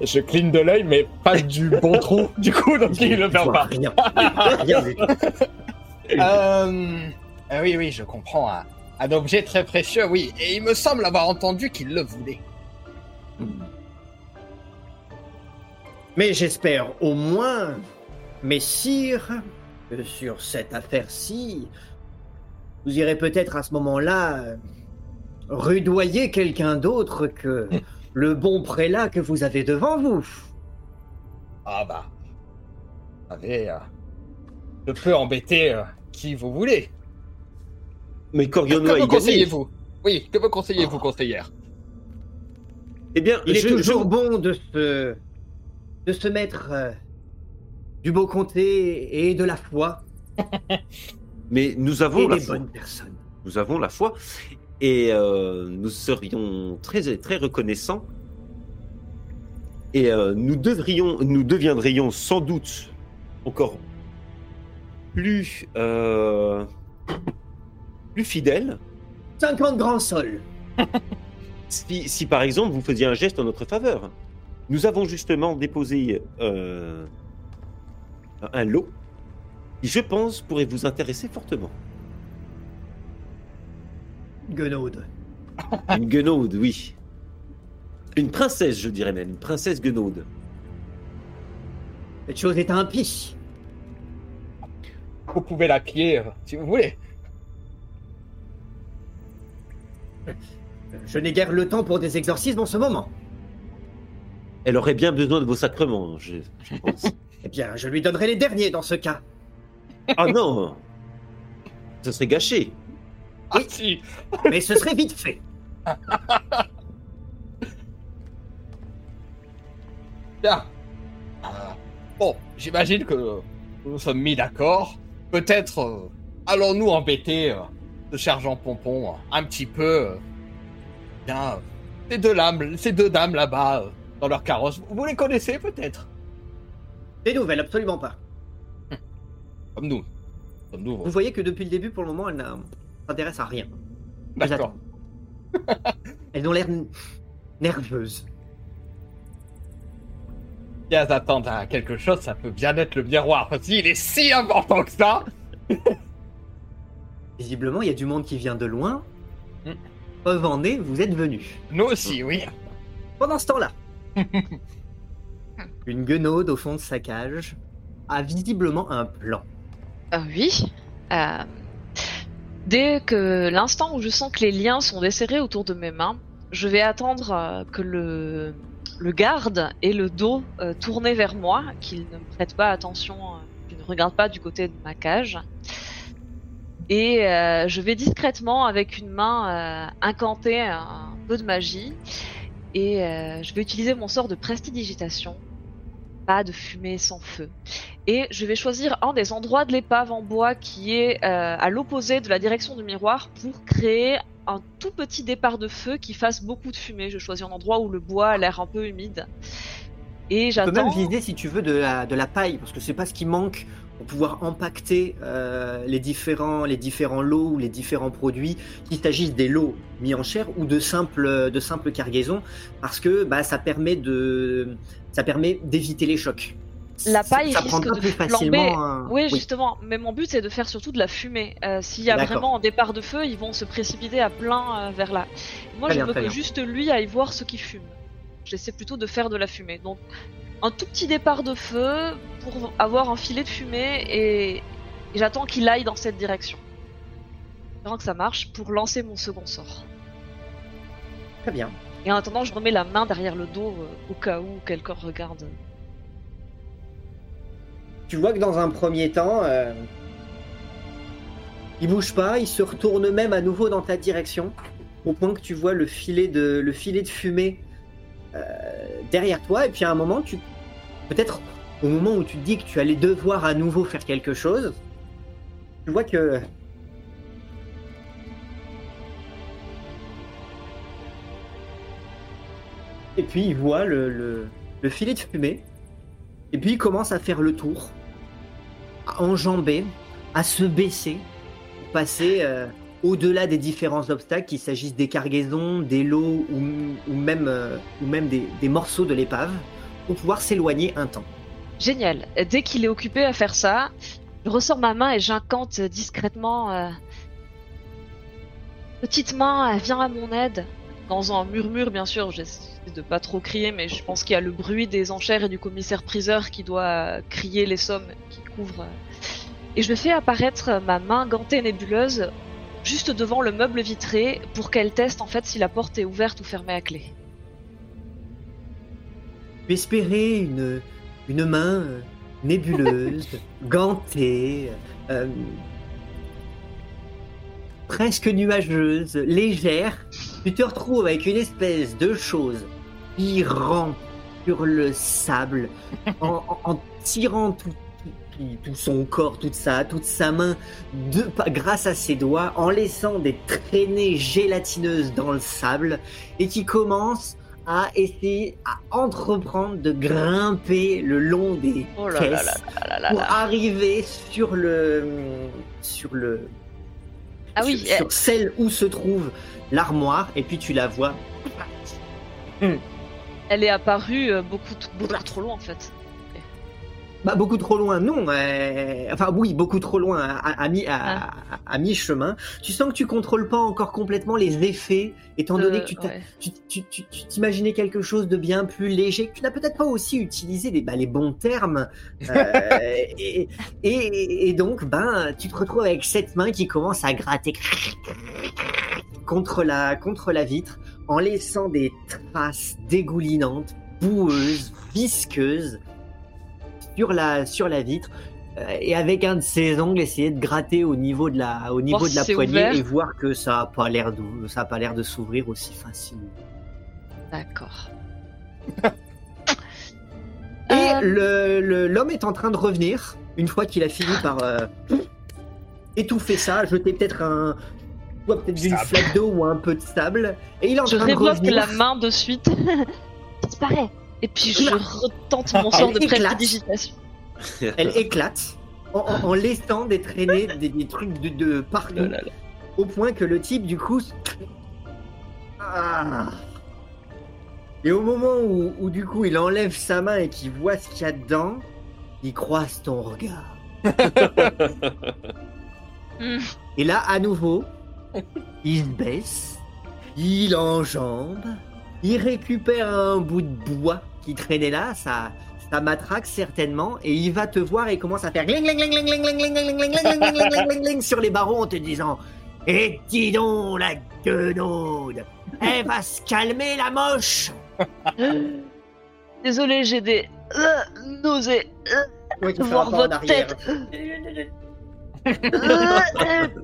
Je cligne de l'œil, mais pas du bon trou, du coup, donc il le Je perd pas. Rien, rien. Euh, euh, oui, oui, je comprends. Un, un objet très précieux, oui. Et il me semble avoir entendu qu'il le voulait. Mais j'espère au moins, messire, que sur cette affaire-ci, vous irez peut-être à ce moment-là euh, rudoyer quelqu'un d'autre que le bon prélat que vous avez devant vous. Ah bah. Allez, euh, je peux embêter euh, qui vous voulez. Mais Que Coriono a me conseillez-vous? Oui, que me conseillez-vous, conseillère? Eh bien, Il est je- toujours je- bon de se, de se mettre euh, du beau comté et de la foi Mais nous avons et la des foi. bonnes personnes. Nous avons la foi. Et euh, nous serions très, très reconnaissants. Et euh, nous devrions, nous deviendrions sans doute encore plus, euh, plus fidèles 50 grands sols. si, si, par exemple vous faisiez un geste en notre faveur. Nous avons justement déposé un lot qui, je pense, pourrait vous intéresser fortement. Guenaude. Une guenaude, oui. Une princesse, je dirais même. Une princesse guenaude. Cette chose est impie. Vous pouvez la euh, si vous voulez. Je n'ai guère le temps pour des exorcismes en ce moment. Elle aurait bien besoin de vos sacrements, je, je pense. Eh bien, je lui donnerai les derniers dans ce cas. Ah non Ce serait gâché. Ah si Mais ce serait vite fait. Bien. Euh, bon, j'imagine que nous sommes mis d'accord. Peut-être euh, allons-nous embêter euh, ce sergent Pompon un petit peu. euh, bien, euh, ces deux dames, ces deux dames là-bas dans leur carrosse. Vous les connaissez peut-être? Des nouvelles, absolument pas. Comme nous. Comme nous. Vous voyez que depuis le début, pour le moment, elles ne s'intéressent à rien. Elles D'accord. Elles ont l'air nerveuses. Si elles attendent à quelque chose, ça peut bien être le miroir. Parce qu'il est si important que ça. Visiblement, il y a du monde qui vient de loin. Mm. Preuve en est, vous êtes venus. Nous aussi, oui. Pendant ce temps-là, une guenaude au fond de sa cage a visiblement un plan. Ah oui. Euh, dès que l'instant où je sens que les liens sont desserrés autour de mes mains, je vais attendre euh, que le, garde ait le dos euh, tourné vers moi, qu'il ne prête pas attention, euh, qu'il ne regarde pas du côté de ma cage. Et je vais discrètement, avec une main, incanter un peu de magie. Et je vais utiliser mon sort de prestidigitation. Pas de fumée sans feu et je vais choisir un des endroits de l'épave en bois qui est euh, à l'opposé de la direction du miroir pour créer un tout petit départ de feu qui fasse beaucoup de fumée. Je choisis un endroit où le bois a l'air un peu humide. Et Tu peux même j'attends. viser, si tu veux, de la, de la paille, parce que c'est pas ce qui manque pour pouvoir impacter euh, les, différents, les différents lots ou les différents produits, qu'il s'agisse des lots mis en chair ou de simples, de simples cargaisons, parce que bah, ça permet de, ça permet d'éviter les chocs. La paille ça risque de plus flamber. facilement. un- Oui, justement. Mais mon but, c'est de faire surtout de la fumée. Euh, S'il y a vraiment un départ de feu, ils vont se précipiter à plein euh, vers là. Moi, Très je bien, veux que bien. juste lui aille voir ce qui fume. J'essaie plutôt de faire de la fumée. Donc, un tout petit départ de feu pour avoir un filet de fumée et, et j'attends qu'il aille dans cette direction. Espérant que ça marche pour lancer mon second sort. Très bien. Et en attendant, je remets la main derrière le dos euh, au cas où quelqu'un regarde. Tu vois que dans un premier temps, euh, il bouge pas, il se retourne même à nouveau dans ta direction, au point que tu vois le filet de, le filet de fumée euh, derrière toi, et puis à un moment, tu peut-être au moment où tu te dis que tu allais devoir à nouveau faire quelque chose, tu vois que et puis il voit le, le- le filet de fumée, et puis il commence à faire le tour, à enjamber, à se baisser, pour passer euh, au-delà des différents obstacles, qu'il s'agisse des cargaisons, des lots ou, même, euh, des morceaux de l'épave, pour pouvoir s'éloigner un temps. Génial. Dès qu'il est occupé à faire ça, je ressors ma main et j'incante discrètement. euh, Petite main, viens à mon aide. Dans un murmure, bien sûr, j'essaie de pas trop crier, mais je pense qu'il y a le bruit des enchères et du commissaire-priseur qui doit crier les sommes qui couvrent. Et je fais apparaître ma main gantée nébuleuse juste devant le meuble vitré pour qu'elle teste en fait si la porte est ouverte ou fermée à clé. Tu espérais une, une main euh, nébuleuse, gantée, euh, presque nuageuse, légère. Tu te retrouves avec une espèce de chose qui rampe sur le sable en, en- en tirant tout, tout- tout son corps, toute sa, toute sa main, de, grâce à ses doigts, en laissant des traînées gélatineuses dans le sable, et qui commence à essayer à entreprendre de grimper le long des Oh là caisses là là là là là pour arriver sur le sur le Ah oui, sur, sur celle où se trouve l'armoire et puis tu la vois. Elle est apparue euh, beaucoup, beaucoup trop loin en fait. Bah, beaucoup trop loin non euh, enfin oui beaucoup trop loin à, à, mi à, Ah. à- à mi-chemin tu sens que tu contrôles pas encore complètement les effets étant donné que tu Euh, ouais. tu tu- tu- tu t'imaginais quelque chose de bien plus léger, que tu n'as peut-être pas aussi utilisé les, bah, les bons termes. euh, et, et- et donc, ben, tu te retrouves avec cette main qui commence à gratter contre la, contre la vitre en laissant des traces dégoulinantes, boueuses, visqueuses sur la, sur la vitre. euh, Et avec un de ses ongles, essayer de gratter au niveau de la, au niveau Voir de la poignée ouvert. et voir que ça a pas l'air de, ça a pas l'air de s'ouvrir aussi facilement. D'accord. le- le- l'homme est en train de revenir une fois qu'il a fini par euh, étouffer ça, jeter peut-être un, peut-être d'une flaque d'eau ou un peu de sable, et il est en Je train de revenir. la main de suite. Disparaît. Et puis je retente mon sort de prédigitation. Elle éclate en, en- en laissant des traînées, des, des trucs de, de partout, Oh là là. au point que le type du coup. Ah. Et au moment où, où, du coup il enlève sa main et qu'il voit ce qu'il y a dedans, il croise ton regard. Hmm. Et là, à nouveau, il se baisse, il enjambe, il récupère un bout de bois qui traînait là, ça, ça matraque certainement, et il va te voir et commence à faire sur les barreaux en te disant Et dis donc, la guenaude Elle va se calmer, la moche Désolé, j'ai des nausées. voir votre tête.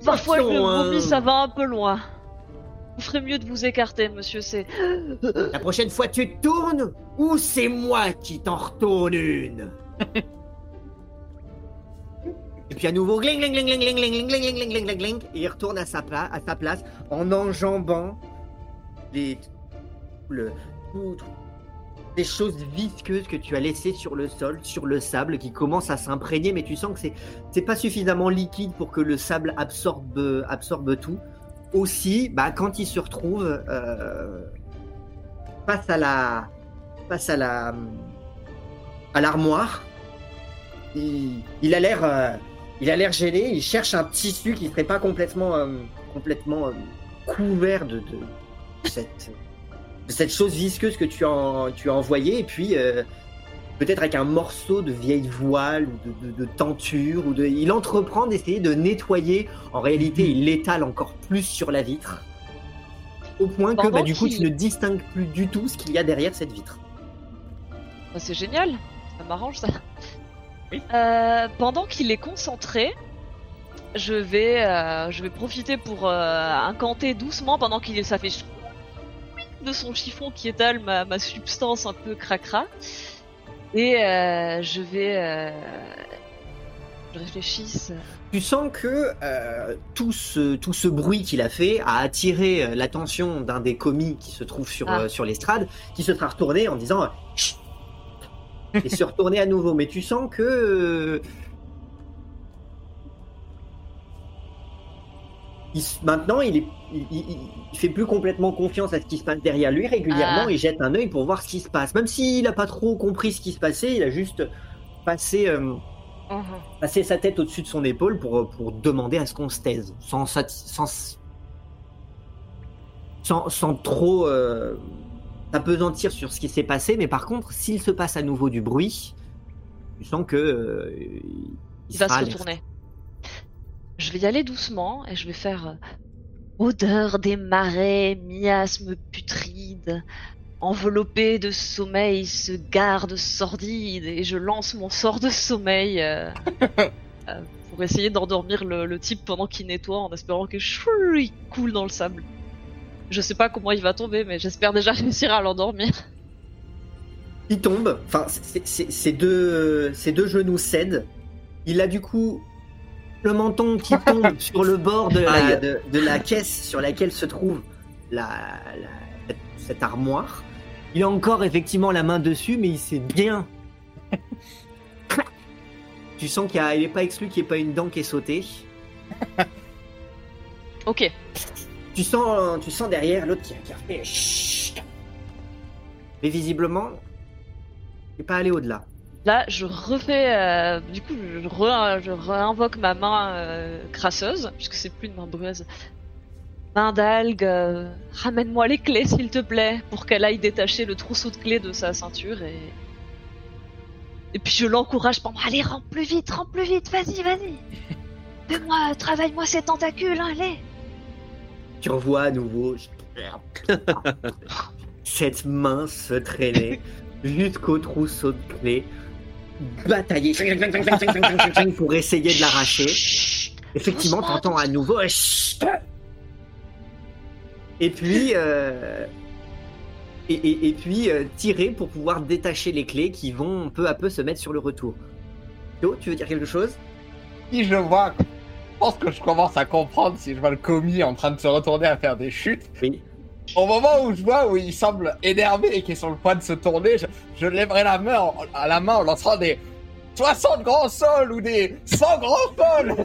Parfois, le vomi, ça va un peu loin. Vous ferez mieux de vous écarter, monsieur. C'est. La prochaine fois tu tournes ou c'est moi qui t'en retourne une Et puis à nouveau gling gling gling gling gling gling gling gling gling gling et il retourne à sa, pla- à sa place en enjambant les le tout- des choses visqueuses que tu as laissées sur le sol, sur le sable qui commencent à s'imprégner mais tu sens que c'est c'est pas suffisamment liquide pour que le sable absorbe absorbe tout. Aussi, bah, quand il se retrouve euh, face à la face à la à l'armoire, il, a l'air euh, il a l'air gêné. Il cherche un tissu qui serait pas complètement euh, couvert de, de cette cette chose visqueuse que tu as tu as envoyée et puis peut-être avec un morceau de vieille voile ou de, de- de tenture ou de il entreprend d'essayer de nettoyer. En réalité, il l'étale encore plus sur la vitre au point que bah, du coup tu ne distingues plus du tout ce qu'il y a derrière cette vitre. Bah, c'est génial. Ça m'arrange, ça. Oui. Euh, pendant qu'il est concentré, je vais, euh, je vais profiter pour euh, incanter doucement pendant qu'il ça fait de son chiffon qui étale ma, ma substance un peu cracra. Et euh, je vais. euh, je réfléchisse. Tu sens que euh, tout, ce, tout ce bruit qu'il a fait a attiré l'attention d'un des commis qui se trouve sur, Ah. sur l'estrade, qui se sera retourné en disant Chut et se retourner à nouveau. Mais tu sens que il maintenant il, est, il, il- il fait plus complètement confiance à ce qui se passe derrière lui. Régulièrement, Ah. il jette un œil pour voir ce qui se passe. Même s'il n'a pas trop compris ce qui se passait, il a juste passé. euh, passer sa tête au-dessus de son épaule pour, pour demander à ce qu'on se taise, sans, sati- sans, sans, sans trop euh, s'apesantir sur ce qui s'est passé. Mais par contre, s'il se passe à nouveau du bruit, tu sens que euh, il, Il va se retourner. Je vais y aller doucement et je vais faire euh, odeur des marais, miasme putride, enveloppé de sommeil, ce garde sordide et je lance mon sort de sommeil euh, euh, pour essayer d'endormir le, le type pendant qu'il nettoie en espérant que chou, il coule dans le sable. Je sais pas comment il va tomber, mais j'espère déjà réussir à l'endormir. Il tombe, enfin, c'est- c'est- ses deux, ses deux genoux cèdent. Il a du coup le menton qui tombe sur le bord de la, Aïe. de, de la caisse sur laquelle se trouve la, la- cette armoire. Il a encore effectivement la main dessus, mais il sait bien. tu sens qu'il n'est pas exclu qu'il n'y ait pas une dent qui est sautée. Ok, Tu sens, tu sens derrière l'autre qui, a- qui a fait. Mais visiblement, il n'est pas allé au-delà. Là, je refais. euh, du coup, je, re- je réinvoque ma main euh, crasseuse, puisque c'est plus une main brueuse. Main d'algue, euh, ramène-moi les clés, s'il te plaît, pour qu'elle aille détacher le trousseau de clés de sa ceinture et. Et puis je l'encourage pendant. Allez, rentre plus vite, rentre plus vite, vas-y, vas-y. Fais-moi, travaille-moi ces tentacules, hein, allez. Tu revois à nouveau cette main se traîner jusqu'au trousseau de clés, batailler pour essayer de l'arracher. Effectivement, t'entends à nouveau. Et puis, euh, et, et- et puis euh, tirer pour pouvoir détacher les clés qui vont peu à peu se mettre sur le retour. Yo, tu veux dire quelque chose? Si je vois, je pense que je commence à comprendre si je vois le commis en train de se retourner à faire des chutes. Oui. Au moment où je vois où il semble énervé et qui est sur le point de se tourner, je, je lèverai la main en, à la main en lançant des 60 grands sols ou des 100 grands sols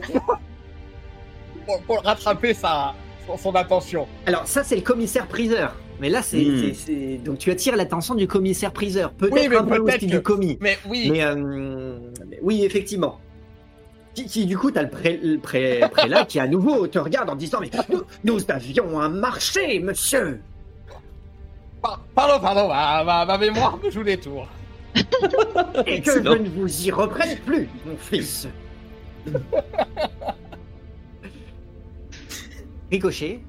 pour, pour rattraper sa, son, son attention. Alors ça c'est le commissaire priseur. Mais là c'est Hmm. c'est- donc tu attires l'attention du commissaire priseur. Peut-être Oui, un peu peut-être aussi que- du commis. Mais oui, Mais, euh, mais oui effectivement. Qui, qui, du coup t'as le, pré, le pré- prélat qui à nouveau te regarde en disant mais nous, nous avions un marché monsieur. par- pardon, pardon, ma, ma- ma mémoire me joue des tours. Et que Excellent. je ne vous y reprenne plus mon fils. Ricochet,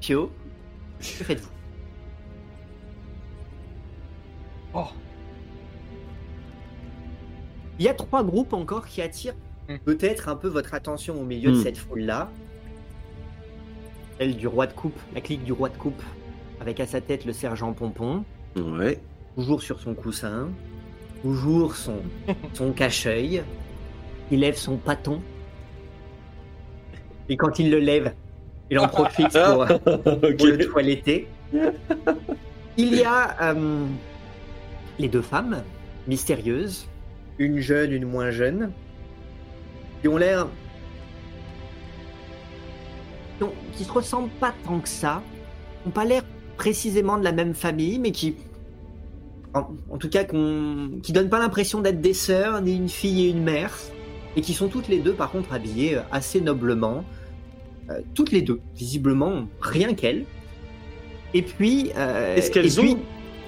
Pio, que faites-vous? Oh. Il y a trois groupes encore qui attirent. Peut-être un peu votre attention au milieu de Hmm. cette foule-là. Celle du roi de coupe, la clique du roi de coupe, avec à sa tête le sergent Pompon, Ouais. toujours sur son coussin, toujours son, son cache-œil. Il lève son pâton. Et quand il le lève, il en profite pour, pour le toiletter. Il y a euh, les deux femmes mystérieuses, une jeune, une moins jeune, qui ont l'air. qui ont- qui se ressemblent pas tant que ça, n'ont pas l'air précisément de la même famille, mais qui. En, en tout cas, qu'on- qui donnent pas l'impression d'être des sœurs, ni une fille et une mère, et qui sont toutes les deux, par contre, habillées euh, assez noblement. Euh, toutes les deux, visiblement, rien qu'elles. Et puis. euh, Est-ce et qu'elles puis, ont,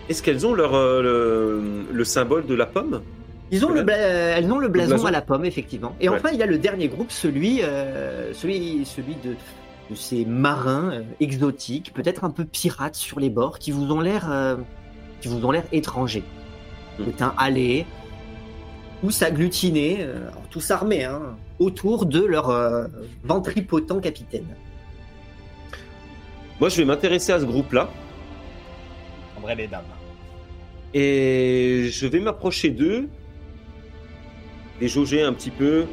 est-ce qu'elles ont leur euh, le, le symbole de la pomme? Ils ont le bla- euh, elles ont le blason, blason. à la pomme, effectivement. Et Ouais. enfin, il y a le dernier groupe, celui, euh, celui, celui de, de ces marins euh, exotiques, peut-être un peu pirates sur les bords, qui vous ont l'air, euh, qui vous ont l'air étrangers. Mm. C'est un allée, tous agglutinés, euh, alors tous armés, hein, autour de leur euh, ventripotent capitaine. Moi, je vais m'intéresser à ce groupe-là André les dames. et je vais m'approcher d'eux, les jauger un petit peu,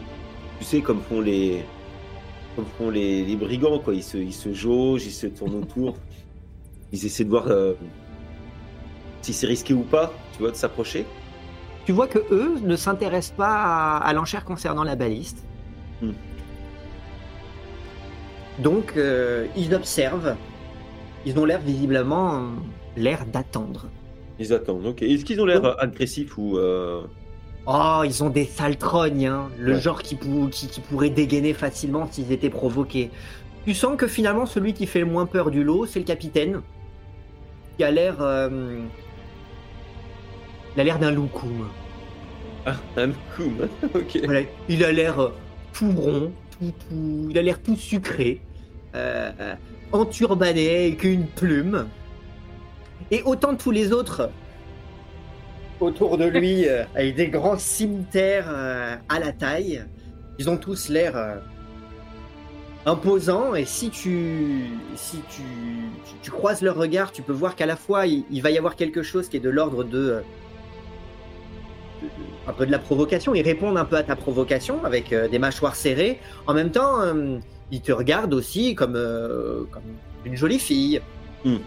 tu sais, comme font les, comme font les, les brigands, quoi. Ils se, ils se jaugent, ils se tournent autour, ils essaient de voir euh, si c'est risqué ou pas, tu vois, de s'approcher. Tu vois que eux ne s'intéressent pas à, à l'enchère concernant la baliste. Hmm. Donc, euh, ils observent. Ils ont l'air visiblement euh, l'air d'attendre. Ils attendent. Ok. Est-ce qu'ils ont l'air agressifs ou euh, Oh, ils ont des sales trognes, hein, le Ouais. genre qui, pou- qui, qui pourrait dégainer facilement s'ils étaient provoqués. Tu sens que finalement, celui qui fait le moins peur du lot, c'est le capitaine, qui a l'air, euh, il a l'air d'un loukoum. ah, un coup Ok. Voilà, il a l'air euh, tout rond, tout, tout- il a l'air tout sucré, euh, enturbané avec une plume. Et autant tous les autres autour de lui, euh, avec des grands cimetières euh, à la taille, ils ont tous l'air euh, imposants. Et si tu, si tu, tu, tu croises leur regard, tu peux voir qu'à la fois il, il va y avoir quelque chose qui est de l'ordre de euh, un peu de la provocation. Ils répondent un peu à ta provocation avec des mâchoires serrées. En même temps, ils te regardent aussi comme, comme une jolie fille. Hmm.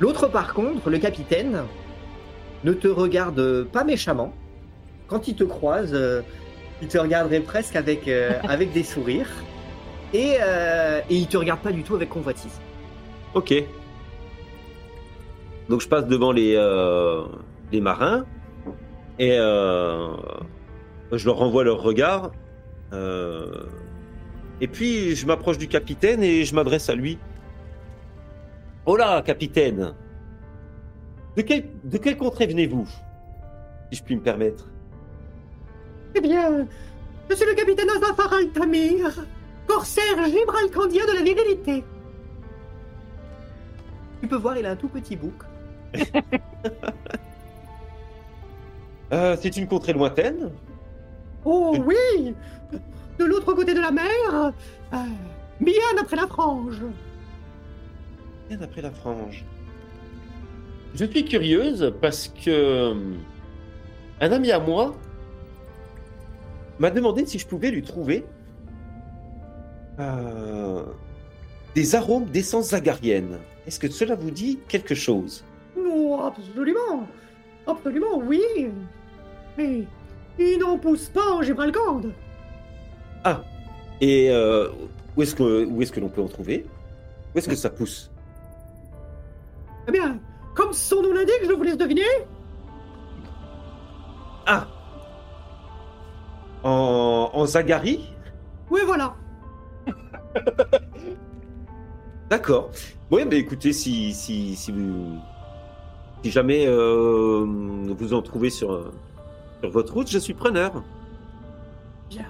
L'autre, par contre, le capitaine, ne te regarde pas méchamment. Quand il te croise, euh, il te regarderait presque avec, euh, avec des sourires. Et, euh, et il te regarde pas du tout avec convoitise. Ok. Donc je passe devant les, euh, les marins et euh, je leur renvoie leur regard. Et puis je m'approche du capitaine et je m'adresse à lui. Là, capitaine De quel, de quelle contrée venez-vous Si je puis me permettre? Eh bien, je suis le capitaine Azafar Altamir, corsaire gibralcandien de la virilité. Tu peux voir, il a un tout petit bouc. Euh, C'est une contrée lointaine Oh oui De l'autre côté de la mer, euh, bien après la frange. Bien après la frange. Je suis curieuse parce que euh, un ami à moi m'a demandé si je pouvais lui trouver euh, des arômes d'essence zagarienne. Est-ce que cela vous dit quelque chose? Oh, absolument. Absolument, oui. Mais il n'en pousse pas en Gibralcande Ah Et euh, où est-ce que, où est-ce que l'on peut en trouver? Où est-ce que ça pousse? Comme son nom l'indique, je vous laisse deviner Ah En, en Zagari Oui, voilà D'accord. Oui, mais écoutez, si, si, si, vous, si jamais euh, vous en trouvez sur, sur votre route, je suis preneur. Bien.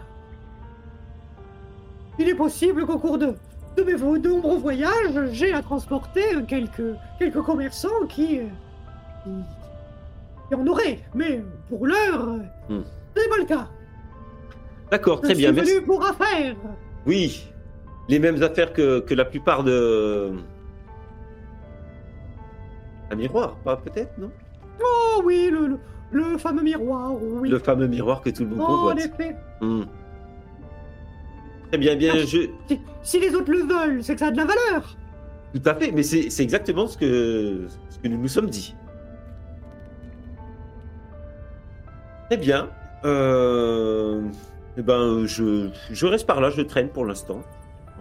Il est possible qu'au cours de, de mes nombreux voyages, j'ai à transporter quelques, quelques commerçants qui, euh, qui, qui en auraient. Mais pour l'heure, euh, Hmm. ce n'est pas le cas. D'accord, très je bien. suis Merci. venu pour affaires. Oui, les mêmes affaires que, que la plupart de. Un miroir, pas peut-être, non? Oh oui, le, le, le fameux miroir, oui. Le fameux miroir que tout le monde Oh, en convoite. effet. Hmm. Très bien, bien, je. Si, si les autres le veulent, c'est que ça a de la valeur. Tout à fait, mais c'est exactement ce que, ce que nous nous sommes dit. Très bien. Euh... Eh ben, je, je reste par là, je traîne pour l'instant.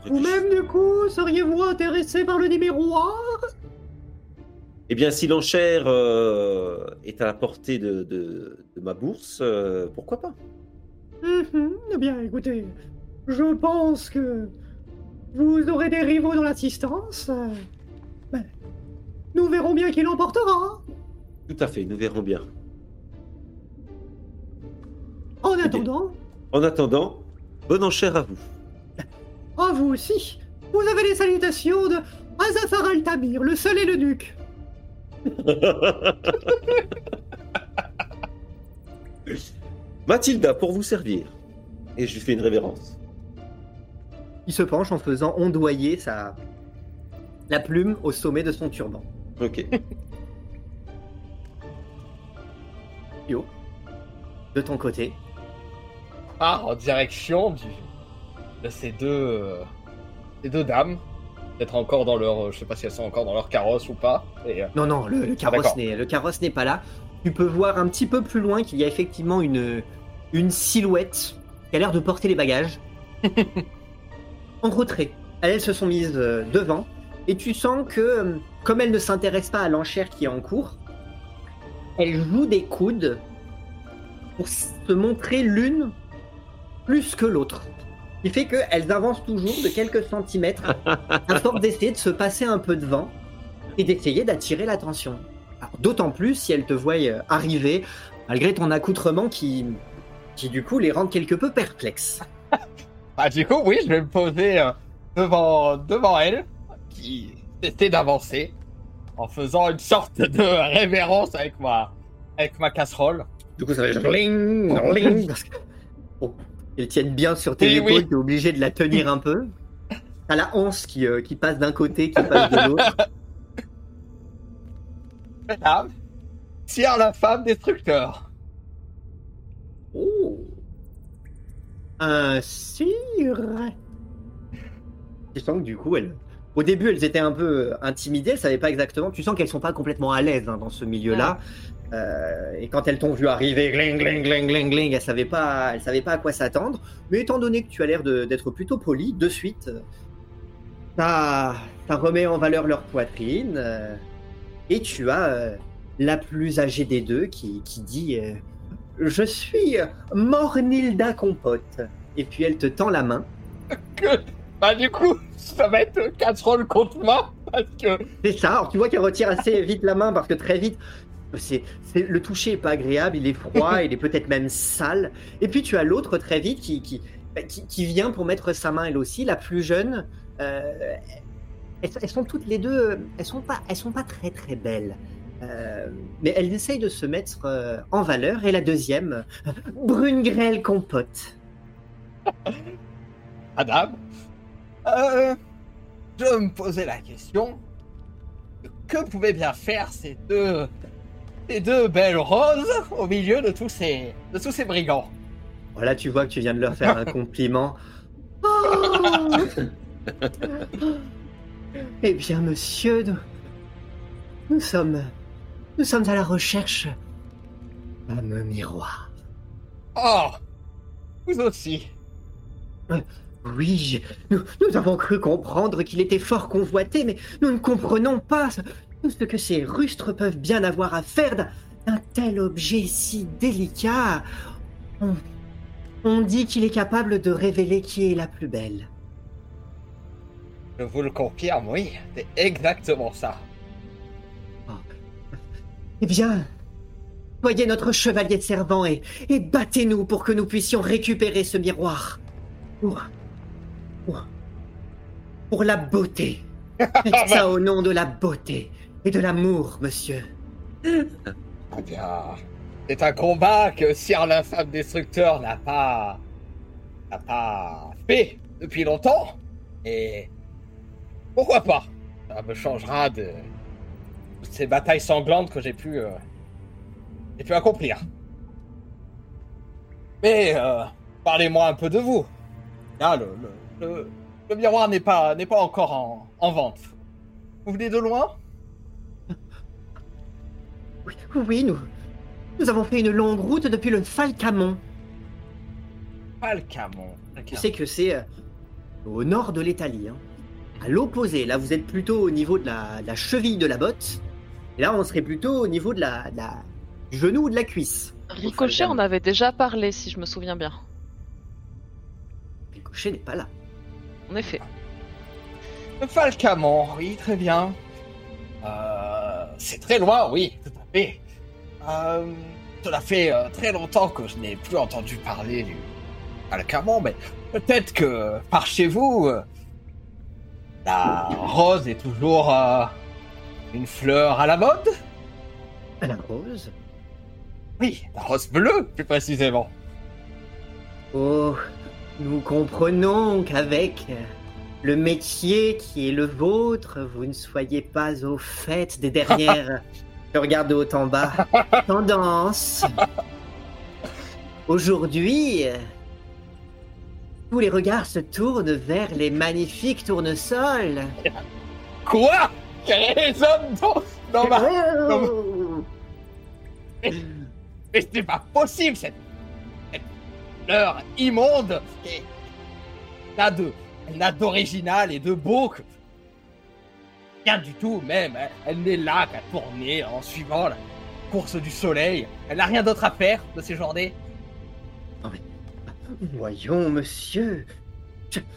Vous-même, du coup, seriez-vous intéressé par le miroir Eh bien, si l'enchère euh, est à la portée de, de- de ma bourse, euh, pourquoi pas? Mhm. Eh bien, écoutez, je pense que vous aurez des rivaux dans l'assistance. euh, ben, nous verrons bien qui l'emportera. Tout à fait, nous verrons bien. En attendant, En attendant, bonne enchère à vous. à vous aussi, vous avez les salutations de Azafar Altamir, le seul et le nuque. Mathilda, pour vous servir. Et je lui fais une révérence. Il se penche en faisant ondoyer sa... la plume au sommet de son turban. Ok. Yo. De ton côté, part en direction du, de ces deux, euh, ces deux dames. Peut-être encore dans leur. euh, Je sais pas si elles sont encore dans leur carrosse ou pas. Et, euh, Non, non, le, le carrosse d'accord. n'est le carrosse n'est pas là. Tu peux voir un petit peu plus loin qu'il y a effectivement une, une silhouette qui a l'air de porter les bagages. en retrait. Elles se sont mises euh, devant. Et tu sens que, euh, comme elles ne s'intéressent pas à l'enchère qui est en cours, elles jouent des coudes pour se montrer l'une plus que l'autre. Ce qui fait qu'elles avancent toujours de quelques centimètres à force d'essayer de se passer un peu devant et d'essayer d'attirer l'attention. D'autant plus si elles te voient euh, arriver, malgré ton accoutrement qui, qui du coup les rend quelque peu perplexes. Bah, du coup, oui, je vais me poser euh, devant, devant elle, qui essaie d'avancer, en faisant une sorte de révérence avec ma, avec ma casserole. Du coup, ça va gling, gling, parce que elles tiennent bien sur tes Oui, épaules, oui. t'es obligé de la tenir un peu. T'as la hanse qui, euh, qui passe d'un côté, qui passe de l'autre. Mesdames, tire la femme destructeur. Oh. Un cire. Tu sens que du coup, elles... au début, elles étaient un peu euh, intimidées, elles savaient pas exactement. Tu sens qu'elles sont pas complètement à l'aise hein, dans ce milieu-là. Euh, et quand elles t'ont vu arriver, gling, gling, gling, gling, gling, elles savaient pas, savaient pas à quoi s'attendre. Mais étant donné que tu as l'air d'être plutôt poli, de suite, euh, ça, ça remet en valeur leur poitrine. euh, et tu as euh, la plus âgée des deux qui, qui dit. Je suis Mornilda Compote. Et puis elle te tend la main. Bah, du coup, ça va être casserole contre moi, parce que. C'est ça. Alors tu vois qu'elle retire assez vite la main parce que très vite, c'est, c'est- le toucher est pas agréable, il est froid, il est peut-être même sale. Et puis tu as l'autre très vite qui, qui, qui, qui vient pour mettre sa main elle aussi, la plus jeune. euh, elles, elles sont toutes les deux, elles sont pas, elles sont pas très très belles. Euh, mais elles essayent de se mettre euh, en valeur. Et la deuxième, Brune Grêle Compote. Madame, euh, je me posais la question. que pouvaient bien faire ces deux, ces deux belles roses au milieu de tous ces, de tous ces brigands Voilà, tu vois que tu viens de leur faire un compliment. Oh eh bien, monsieur, nous sommes, nous sommes à la recherche d'un miroir. Oh, vous aussi. Oui, je- nous, nous avons cru comprendre qu'il était fort convoité, mais nous ne comprenons pas tout ce que ces rustres peuvent bien avoir à faire d'un d'un tel objet si délicat. On, on dit qu'il est capable de révéler qui est la plus belle. Je vous le confirme, oui, c'est exactement ça. Eh bien, soyez notre chevalier de servant et, et battez-nous pour que nous puissions récupérer ce miroir. Pour, pour, pour la beauté. Faites ça au nom de la beauté et de l'amour, monsieur. Eh bien, c'est un combat que Sir l'infâme destructeur n'a pas, n'a pas fait depuis longtemps. Et pourquoi pas? Ça me changera de ces batailles sanglantes que j'ai pu, euh, j'ai pu accomplir. Mais euh, parlez-moi un peu de vous. Là, le, le, le- le miroir n'est pas, n'est pas encore en, en vente. Vous venez de loin? Oui, oui, nous, nous avons fait une longue route depuis le Falcamont. Pas le Camon. Tu sais que c'est euh, au nord de l'Italie. hein. À l'opposé, là vous êtes plutôt au niveau de la, de la cheville de la botte. Et là on serait plutôt au niveau de la, de la- du genou ou de la cuisse. Ricochet en avait déjà parlé, si je me souviens bien. Ricochet n'est pas là. En effet. Le Falcamont, oui, très bien. Euh, c'est très loin, oui, tout à fait. Euh, cela fait euh, très longtemps que je n'ai plus entendu parler du Falcamont, mais peut-être que par chez vous, euh, la rose est toujours euh, une fleur à la mode? À la rose Oui, la rose bleue, plus précisément. Oh, nous comprenons qu'avec le métier qui est le vôtre, vous ne soyez pas au fait des dernières. Je regarde de haut en bas. Tendance. Aujourd'hui, tous les regards se tournent vers les magnifiques tournesols. Quoi? Raison dans, dans ma... Oh Mais c'est pas possible, cette, cette fleur immonde n'a de, elle n'a d'original et de beau que rien du tout même. Elle, elle n'est là qu'à tourner en suivant la course du soleil. Elle n'a rien d'autre à faire de ces journées. Voyons, monsieur.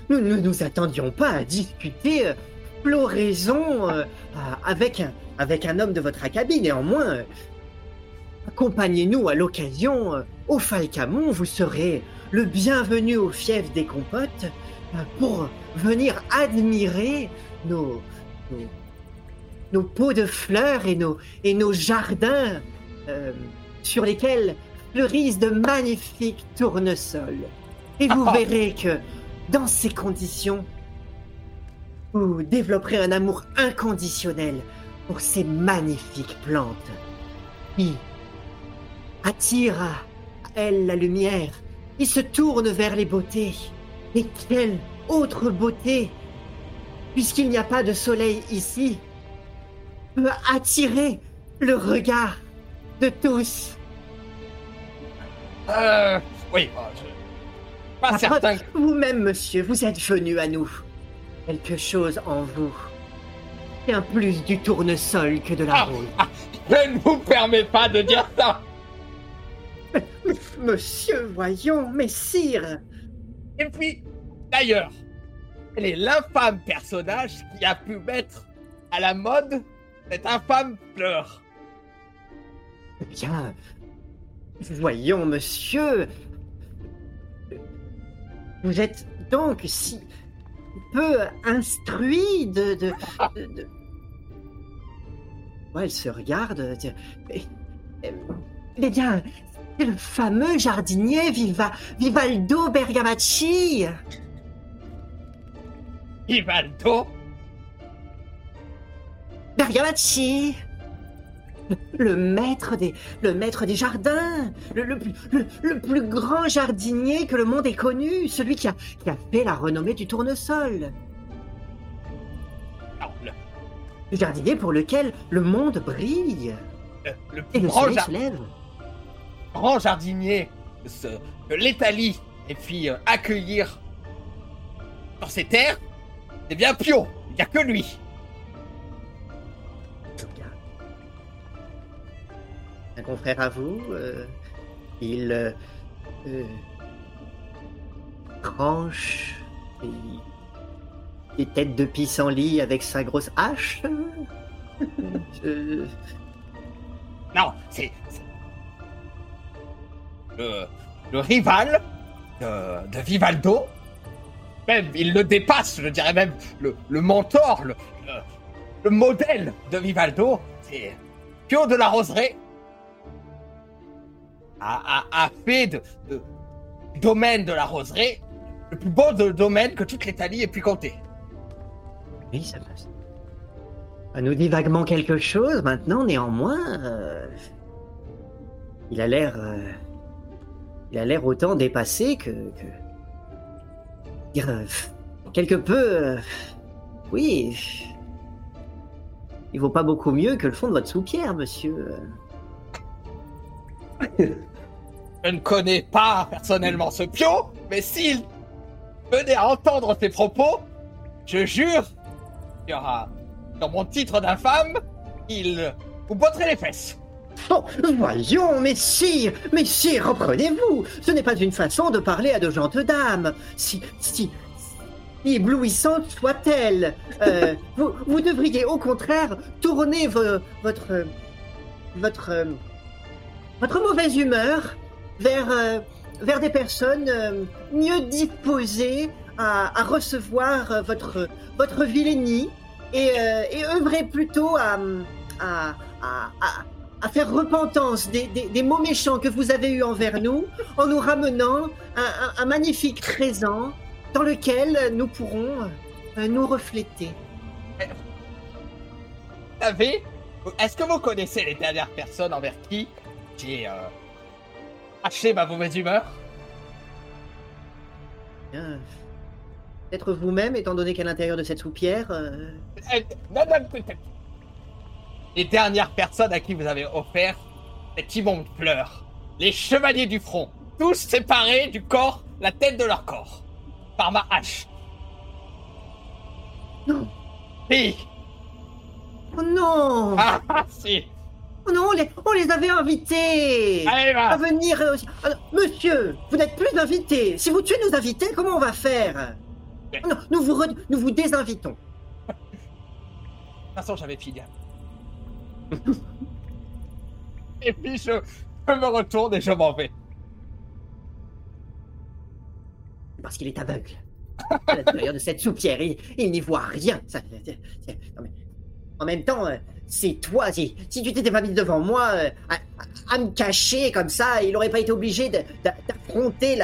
Nous ne nous attendions pas à discuter euh, floraison euh, à- avec, un, avec un homme de votre acabit. Néanmoins, euh, accompagnez-nous à l'occasion euh, au Falcamont. Vous serez le bienvenu au fief des compotes euh, pour venir admirer nos, nos, nos pots de fleurs et nos, et nos jardins euh, sur lesquels fleurissent de magnifiques tournesols. Et vous Ah. verrez que dans ces conditions, vous développerez un amour inconditionnel pour ces magnifiques plantes qui attirent à elles la lumière, qui se tournent vers les beautés. Et quelle autre beauté, puisqu'il n'y a pas de soleil ici, peut attirer le regard de tous? Euh, oui, euh, pas certain. Vous-même, monsieur, vous êtes venu à nous. Quelque chose en vous. Bien plus du tournesol que de la Ah. rose. Je ne vous permets pas de dire ça. Monsieur, voyons, messire. Et puis, d'ailleurs, quel est l'infâme personnage qui a pu mettre à la mode cette infâme fleur? Eh bien, voyons, monsieur. Vous êtes donc si peu instruit de. de, de- de- Ouais, elle se regarde. Eh bien, c'est le fameux jardinier Viva, Vivaldo Bergamacci. Ivaldo Bergamacci le maître des, le maître des jardins, le, le plus- le- le plus grand jardinier que le monde ait connu, celui qui a, qui a fait la renommée du tournesol. Non, le, jardinier pour lequel le monde brille le- le et plus le grand, jar- se lève. grand jardinier de, l'Italie et puis euh, accueillir sur ces terres, c'est bien Pio. Il n'y a que lui. Un confrère à vous, euh, il euh, euh, tranche des, têtes de pissenlit avec sa grosse hache. Je- Non, c'est. Le, le rival de, de Vivaldo. Même, il le dépasse, je dirais même le, le mentor, le, le, le modèle de Vivaldo. C'est Pio de la Roseraie. A, a, a fait de, domaine de la Roseraie le plus beau de- domaine que toute l'Italie ait pu compter. Oui, ça passe. Ça nous dit vaguement quelque chose maintenant, néanmoins. euh, il a l'air. euh, il a l'air autant dépassé que. que dire, euh, quelque peu. euh, oui. Il vaut pas beaucoup mieux que le fond de votre soupière, monsieur. Je ne connais pas personnellement ce Pio, mais s'il venait à entendre ces propos, je jure, il y aura dans mon titre d'infâme, il vous botterait les fesses. Oh, voyons, messire, messire, reprenez-vous. Ce n'est pas une façon de parler à de gentes dames. Si, si, si éblouissante soit-elle, euh, vous, vous devriez au contraire tourner vo- votre, votre, votre mauvaise humeur vers, euh, vers des personnes euh, mieux disposées à, à recevoir euh, votre, votre vilainie et, œuvrer plutôt à, à, à, faire repentance des, des- mots méchants que vous avez eus envers nous en nous ramenant un, magnifique présent dans lequel nous pourrons nous refléter. Vous savez, est-ce que vous connaissez les dernières personnes envers qui j'ai haché ma mauvaise humeur Bien. Peut-être vous-même, étant donné qu'à l'intérieur de cette soupière, euh, Euh. Les dernières personnes à qui vous avez offert cet immonde pleur. Les chevaliers du front. Tous séparés du corps, la tête de leur corps. Par ma hache. Non. Oui. Oh non Ah, ah, si. Non, on les, on les avait invités Allez, à va. venir euh, non, monsieur, vous n'êtes plus invités. Si vous tuez nos invités, comment on va faire? Non, nous vous, re- nous vous désinvitons. Façon, j'avais fini. et puis, je, je me retourne et je m'en vais. Parce qu'il est aveugle. À l'intérieur de cette soupière, il, il n'y voit rien. Ça- c'est- c'est- non, mais en même temps, euh, c'est toi. Si, si tu t'étais pas mis devant moi euh, à, me cacher comme ça, il n'aurait pas été obligé d'affronter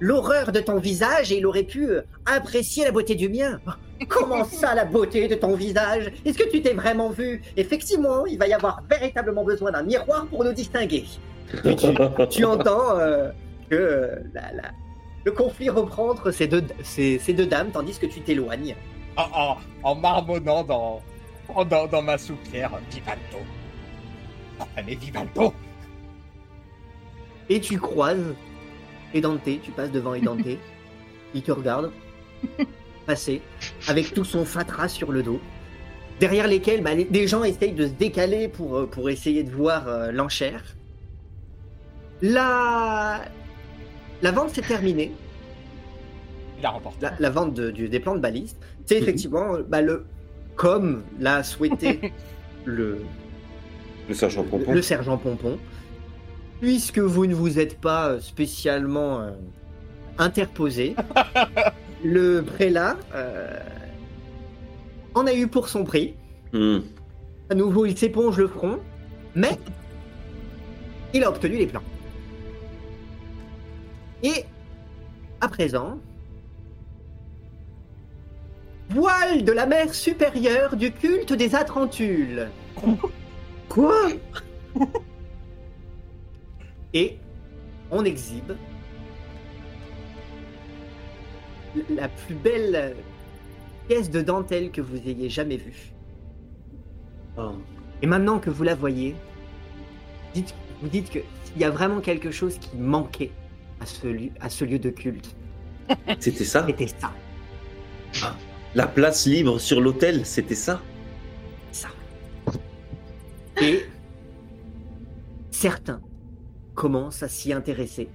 l'horreur de ton visage et il aurait pu euh, apprécier la beauté du mien. Comment ça, la beauté de ton visage? Est-ce que tu t'es vraiment vu? Effectivement, il va y avoir véritablement besoin d'un miroir pour nous distinguer. Tu, entends euh, que le conflit reprend ces deux, ces deux dames tandis que tu t'éloignes. En, en, en marmonnant dans, dans, ma soupière. Vivaldo. Enfin, mais Vivaldo. Et tu croises Edante, tu passes devant Edante. il te regarde passer avec tout son fatras sur le dos. Derrière lesquels bah, les, des gens essayent de se décaler pour, euh, pour essayer de voir euh, l'enchère. La... la vente s'est terminée. Il a remporté. la, la vente de- du- des plans de baliste, c'est Mhm. effectivement bah, le comme l'a souhaité le, Le sergent Pompon. le sergent Pompon. Puisque vous ne vous êtes pas euh, spécialement euh, interposé, le prélat euh, en a eu pour son prix. Hmm. À nouveau, il s'éponge le front, mais il a obtenu les plans. Et à présent, voile de la mer supérieure du culte des Atrantules. Quoi? Et on exhibe la plus belle pièce de dentelle que vous ayez jamais vue. Oh. Et maintenant que vous la voyez, dites, vous dites que s'il y a vraiment quelque chose qui manquait à ce lieu, à ce lieu de culte, C'était ça? C'était ça. La place libre sur l'hôtel, c'était ça? Ça. Et certains commencent à s'y intéresser.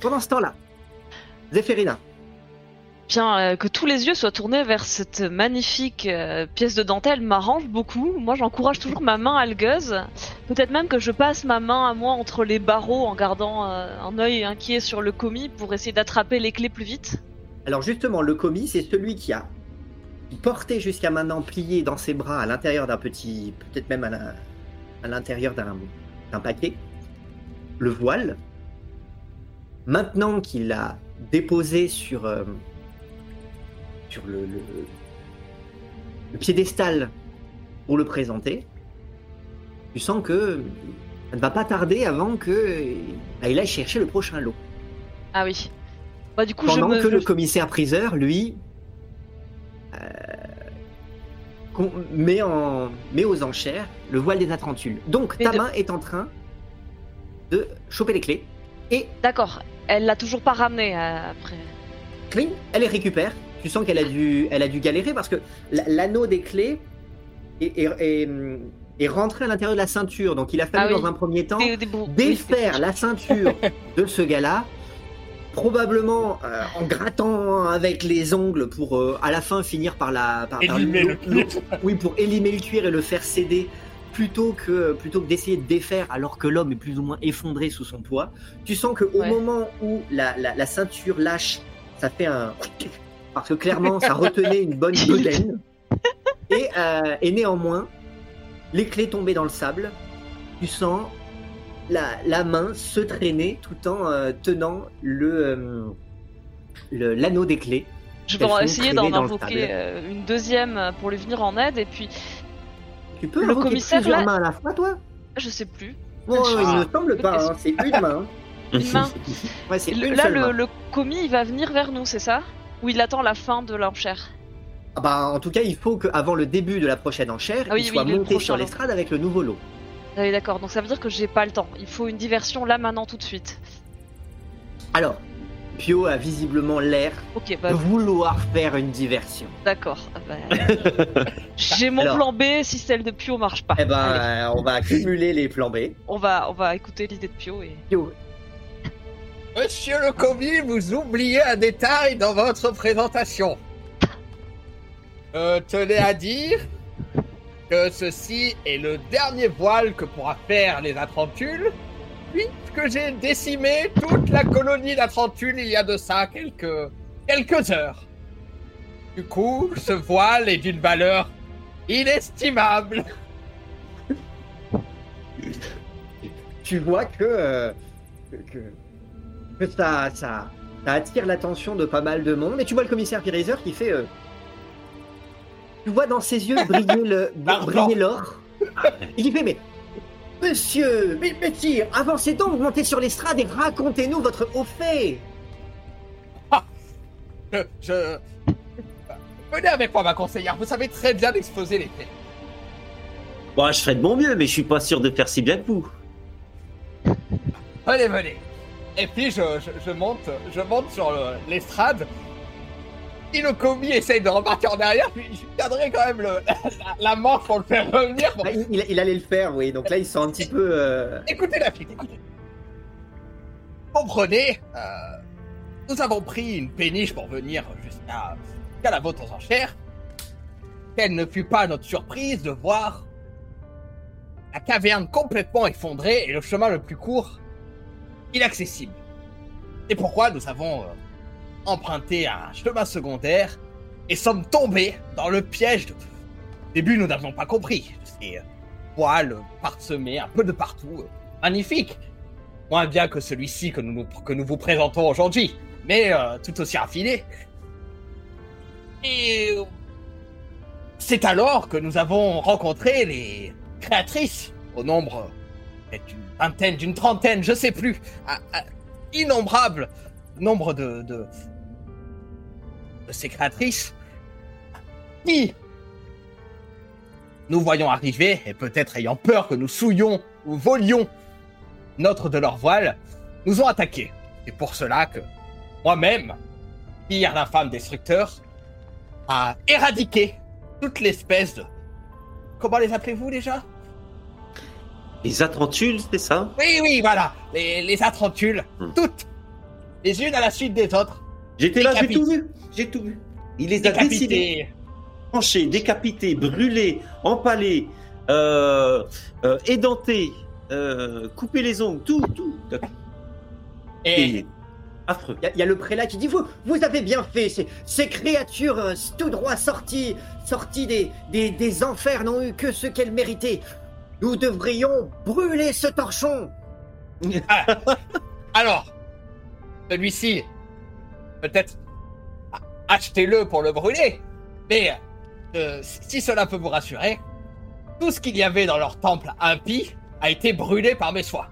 Pendant ce temps-là, Zéphérina, Bien, euh, que tous les yeux soient tournés vers cette magnifique euh, pièce de dentelle m'arrange beaucoup. Moi, j'encourage toujours ma main algueuse. Peut-être même que je passe ma main à moi entre les barreaux en gardant euh, un œil inquiet sur le commis pour essayer d'attraper les clés plus vite. Alors justement, le commis, c'est celui qui a porté jusqu'à maintenant plié dans ses bras à l'intérieur d'un petit, peut-être même à la- l'intérieur d'un paquet, le voile. Maintenant qu'il a déposé sur, euh, sur le piédestal pour le présenter, tu sens que ça ne va pas tarder avant que bah, il aille chercher le prochain lot. Ah oui. Bah du coup, Pendant je me... que le je- commissaire priseur, lui, euh, met, en, met aux enchères le voile des Atrantules. Donc Mais ta de- main est en train de choper les clés. Et D'accord. Elle l'a toujours pas ramené euh, après. cling, elle les récupère. Tu sens qu'elle a dû, elle a dû galérer parce que la- l'anneau des clés est, est- est, est rentré à l'intérieur de la ceinture. Donc il a fallu Ah oui. dans un premier temps Des- des brou- oui, défaire la ceinture de ce gars-là, probablement euh, en grattant avec les ongles pour euh, à la fin finir par la par, par Élimer le cuir. oui pour élimer le cuir et le faire céder plutôt que plutôt que d'essayer de défaire alors que l'homme est plus ou moins effondré sous son poids. Tu sens que au Ouais. moment où la, la, la ceinture lâche, ça fait un parce que clairement ça retenait une bonne bedaine et, euh, et néanmoins les clés tombées dans le sable, tu sens la, la main se traîner tout en euh, tenant le euh, le- l'anneau des clés. Je vais essayer d'en invoquer euh, une deuxième pour lui venir en aide et puis Tu peux Le commissaire, là- mains à la fois, toi? Je sais plus. Oh, il ne semble pas, hein, c'est une main. Une main. Ouais, une là, le, main. le commis il va venir vers nous, c'est ça? Ou il attend la fin de l'enchère? Ah bah, en tout cas, il faut qu'avant le début de la prochaine enchère, Ah oui, il oui, soit monté sur l'estrade avec le nouveau lot. Ah oui, d'accord, donc ça veut dire que j'ai pas le temps. Il faut une diversion là, maintenant, tout de suite. Alors, Pio a visiblement l'air Ok, bah de vouloir faire une diversion. d'accord. Ah bah, j'ai mon Alors. plan B si celle de Pio marche pas. Eh ben, Allez, euh, on va accumuler les plans B. on va, on va écouter l'idée de Pio et. Pio, Monsieur le commis, vous oubliez un détail dans votre présentation. Je tenais à dire ceci est le dernier voile que pourra faire les Atrantules, puisque j'ai décimé toute la colonie d'Atrantules il y a de ça quelques, quelques heures. Du coup, ce voile est d'une valeur inestimable. tu vois que, euh, que, ça, ça, ça attire l'attention de pas mal de monde. Et tu vois le commissaire Piriser qui fait. euh, tu vois dans ses yeux briller le briller l'or. Il fait mais. Monsieur, mais, mais sire, avancez donc, montez sur l'estrade et racontez-nous votre haut fait. Je, je- Venez avec moi, ma conseillère. Vous savez très bien exposer les faits. Bon, je ferai de mon mieux, mais je suis pas sûr de faire si bien que vous. Venez, venez. Et puis je, je, je monte, je monte sur le- l'estrade. Si le commis essaye de repartir en arrière, je, tiendrai quand même le, la, la manche pour le faire revenir. Bon, Ah, il, allait le faire, oui. Donc là, il sent un petit peu. euh, écoutez la fille, écoutez. Comprenez, euh, nous avons pris une péniche pour venir jusqu'à jusqu'à la vôtre aux enchères. Quelle ne fut pas notre surprise de voir la caverne complètement effondrée et le chemin le plus court inaccessible. C'est pourquoi nous avons euh, emprunté un chemin secondaire et sommes tombés dans le piège de... Au début, nous n'avions pas compris. Ces euh, poils parsemés un peu de partout. euh, magnifique. Moins bien que celui-ci que nous, que nous vous présentons aujourd'hui, mais euh, tout aussi raffiné. Et c'est alors que nous avons rencontré les créatrices au nombre d'une vingtaine, d'une trentaine, je sais plus, un innombrable nombre de, de ces créatrices qui nous voyons arriver et peut-être ayant peur que nous souillions ou volions notre de leur voile, nous ont attaqués. C'est pour cela que moi-même, pire d'infâme destructeur, a éradiqué toute l'espèce de... Comment les appelez-vous déjà? Les atrentules, c'est ça? Oui, oui, voilà, les, les atrentules, Hmm. toutes, les unes à la suite des autres, J'étais là, j'ai tout vu. J'ai tout vu. Il les a décidés, tranchés, décapités, brûlés, empalés, euh, euh, édentés, euh, coupés les ongles, tout, tout. Et Et affreux. Il y, a- il y a le prélat qui dit vous, vous avez bien fait. Ces, ces créatures euh, tout droit sorties, sorties des, des, des enfers n'ont eu que ce qu'elles méritaient. Nous devrions brûler ce torchon. alors, celui-ci, peut-être achetez-le pour le brûler, mais euh, si cela peut vous rassurer, tout ce qu'il y avait dans leur temple impie a été brûlé par mes soins.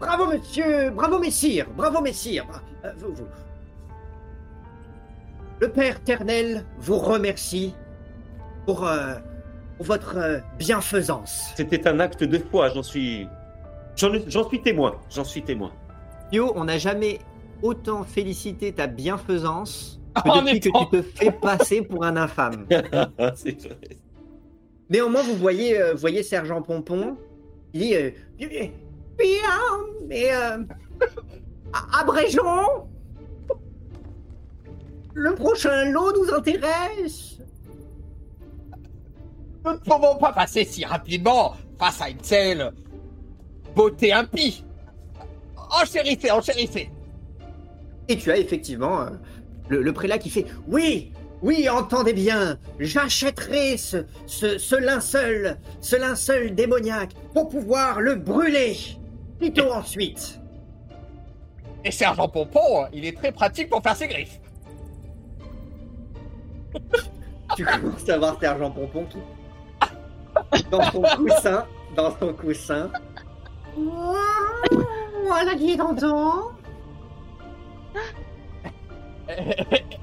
Bravo monsieur, bravo messire, bravo messire. Euh, vous- vous. Le Père Ternel vous remercie pour, euh, pour votre euh, bienfaisance. C'était un acte de foi, j'en suis. J'en suis témoin, j'en suis témoin. Yo, on n'a jamais autant félicité ta bienfaisance que depuis que tu te fais passer pour un infâme. C'est vrai. Néanmoins, vous voyez, euh, voyez Sergent Pompon, il dit euh, Bien, bien, mais euh, abrégeons. Le prochain lot nous intéresse. Nous ne pouvons pas passer si rapidement face à une telle beauté impie. Enchérissez, enchérissez. Et tu as effectivement euh, le, le prélat qui fait Oui, oui, entendez bien, j'achèterai ce, ce, ce linceul, ce linceul démoniaque pour pouvoir le brûler. Plutôt ensuite. Et Sergent Pompon, il est très pratique pour faire ses griffes. Tu commences à voir Sergent Pompon qui. Dans son coussin, dans son coussin. Voilà qui est content.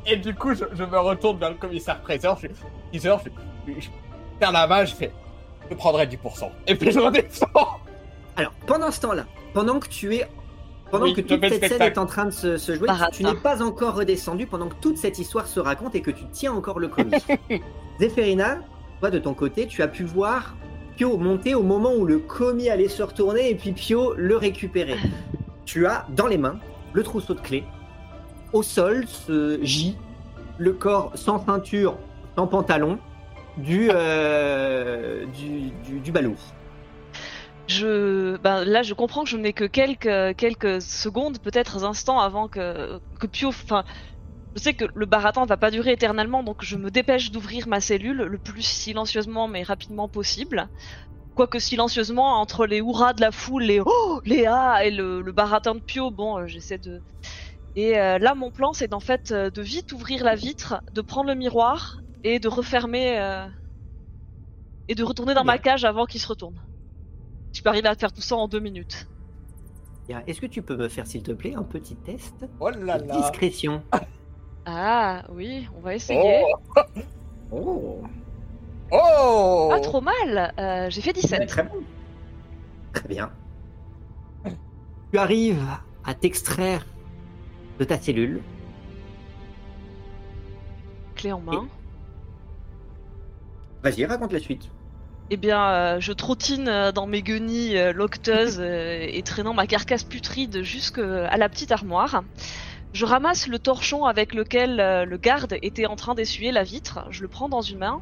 Et, du coup, je, je me retourne vers le commissaire présent, je je, je, je perds la main, je fais, je prendrai 10%. Et puis je redescends. Alors, pendant ce temps-là, pendant que tu es. Pendant Oui, que toute cette scène est en train de se, se jouer, tu n'es pas encore redescendu pendant que toute cette histoire se raconte et que tu tiens encore le commis. Zéphérina, toi de ton côté, tu as pu voir Monter au moment où le commis allait se retourner et puis Pio le récupérer. Tu as dans les mains le trousseau de clés. Au sol se gît le corps sans ceinture, sans pantalon du, euh, du, du. Je, ben, là, je comprends que je n'ai que quelques, quelques secondes, peut-être instants avant que, Pio. Je sais que le baratin ne va pas durer éternellement, donc je me dépêche d'ouvrir ma cellule le plus silencieusement mais rapidement possible. Quoique silencieusement, entre les hurrahs de la foule, les oh, les ah et le, le baratin de Pio, bon, euh, j'essaie de. Et euh, là, mon plan, c'est d'en fait euh, de vite ouvrir la vitre, de prendre le miroir et de refermer euh, et de retourner dans Bien. ma cage avant qu'il se retourne. Je peux arriver à faire tout ça en deux minutes. Est-ce que tu peux me faire, s'il te plaît, un petit test? Oh là de là. discrétion Ah oui, on va essayer. Oh. Oh, oh. Pas trop mal. euh, J'ai fait 17. Très bon. Très bien. Tu arrives à t'extraire de ta cellule. Clé en main. Vas-y, raconte la suite. Eh bien, euh, je trottine euh, dans mes guenilles euh, loqueteuses euh, et traînant ma carcasse putride jusqu'à la petite armoire. Je ramasse le torchon avec lequel euh, le garde était en train d'essuyer la vitre. Je le prends dans une main.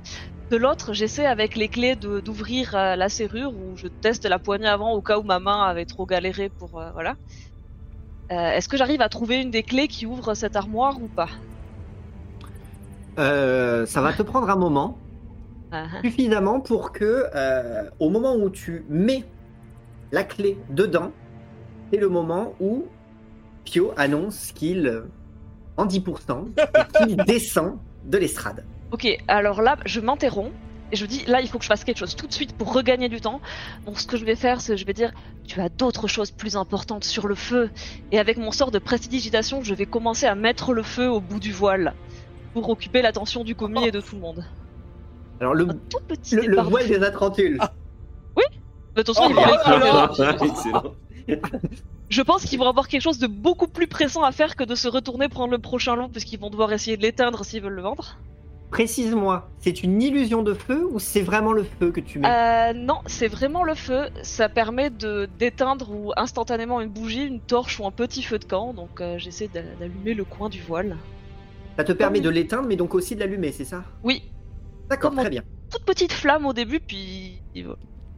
De l'autre, j'essaie avec les clés d'ouvrir euh, la serrure ou je teste la poignée avant au cas où ma main avait trop galéré pour euh, voilà. Euh, Est-ce que j'arrive à trouver une des clés qui ouvre cette armoire ou pas? Euh, ça va te prendre un moment, Ah, suffisamment pour que, au moment où tu mets la clé dedans, c'est le moment où Pio annonce qu'il, euh, en 10%, qu'il descend de l'estrade. Ok, alors là, je m'interromps et je dis là, il faut que je fasse quelque chose tout de suite pour regagner du temps. Donc, ce que je vais faire, c'est que je vais dire tu as d'autres choses plus importantes sur le feu. Et avec mon sort de prestidigitation, je vais commencer à mettre le feu au bout du voile pour occuper l'attention du commis et de tout le monde. Alors, le, tout petit le, le voile des Atrantules. De toute façon, Oh, ils vont oh, oh, Excellent. Je pense qu'ils vont avoir quelque chose de beaucoup plus pressant à faire que de se retourner prendre le prochain lot, parce qu'ils vont devoir essayer de l'éteindre s'ils veulent le vendre. Précise-moi, c'est une illusion de feu ou c'est vraiment le feu que tu mets? Euh, non, c'est vraiment le feu. Ça permet de d'éteindre ou instantanément une bougie, une torche ou un petit feu de camp. Donc euh, j'essaie d'a- d'allumer le coin du voile. Ça te permet de l'éteindre, mais donc aussi de l'allumer, c'est ça? Oui, D'accord, très bien. toute petite flamme au début, puis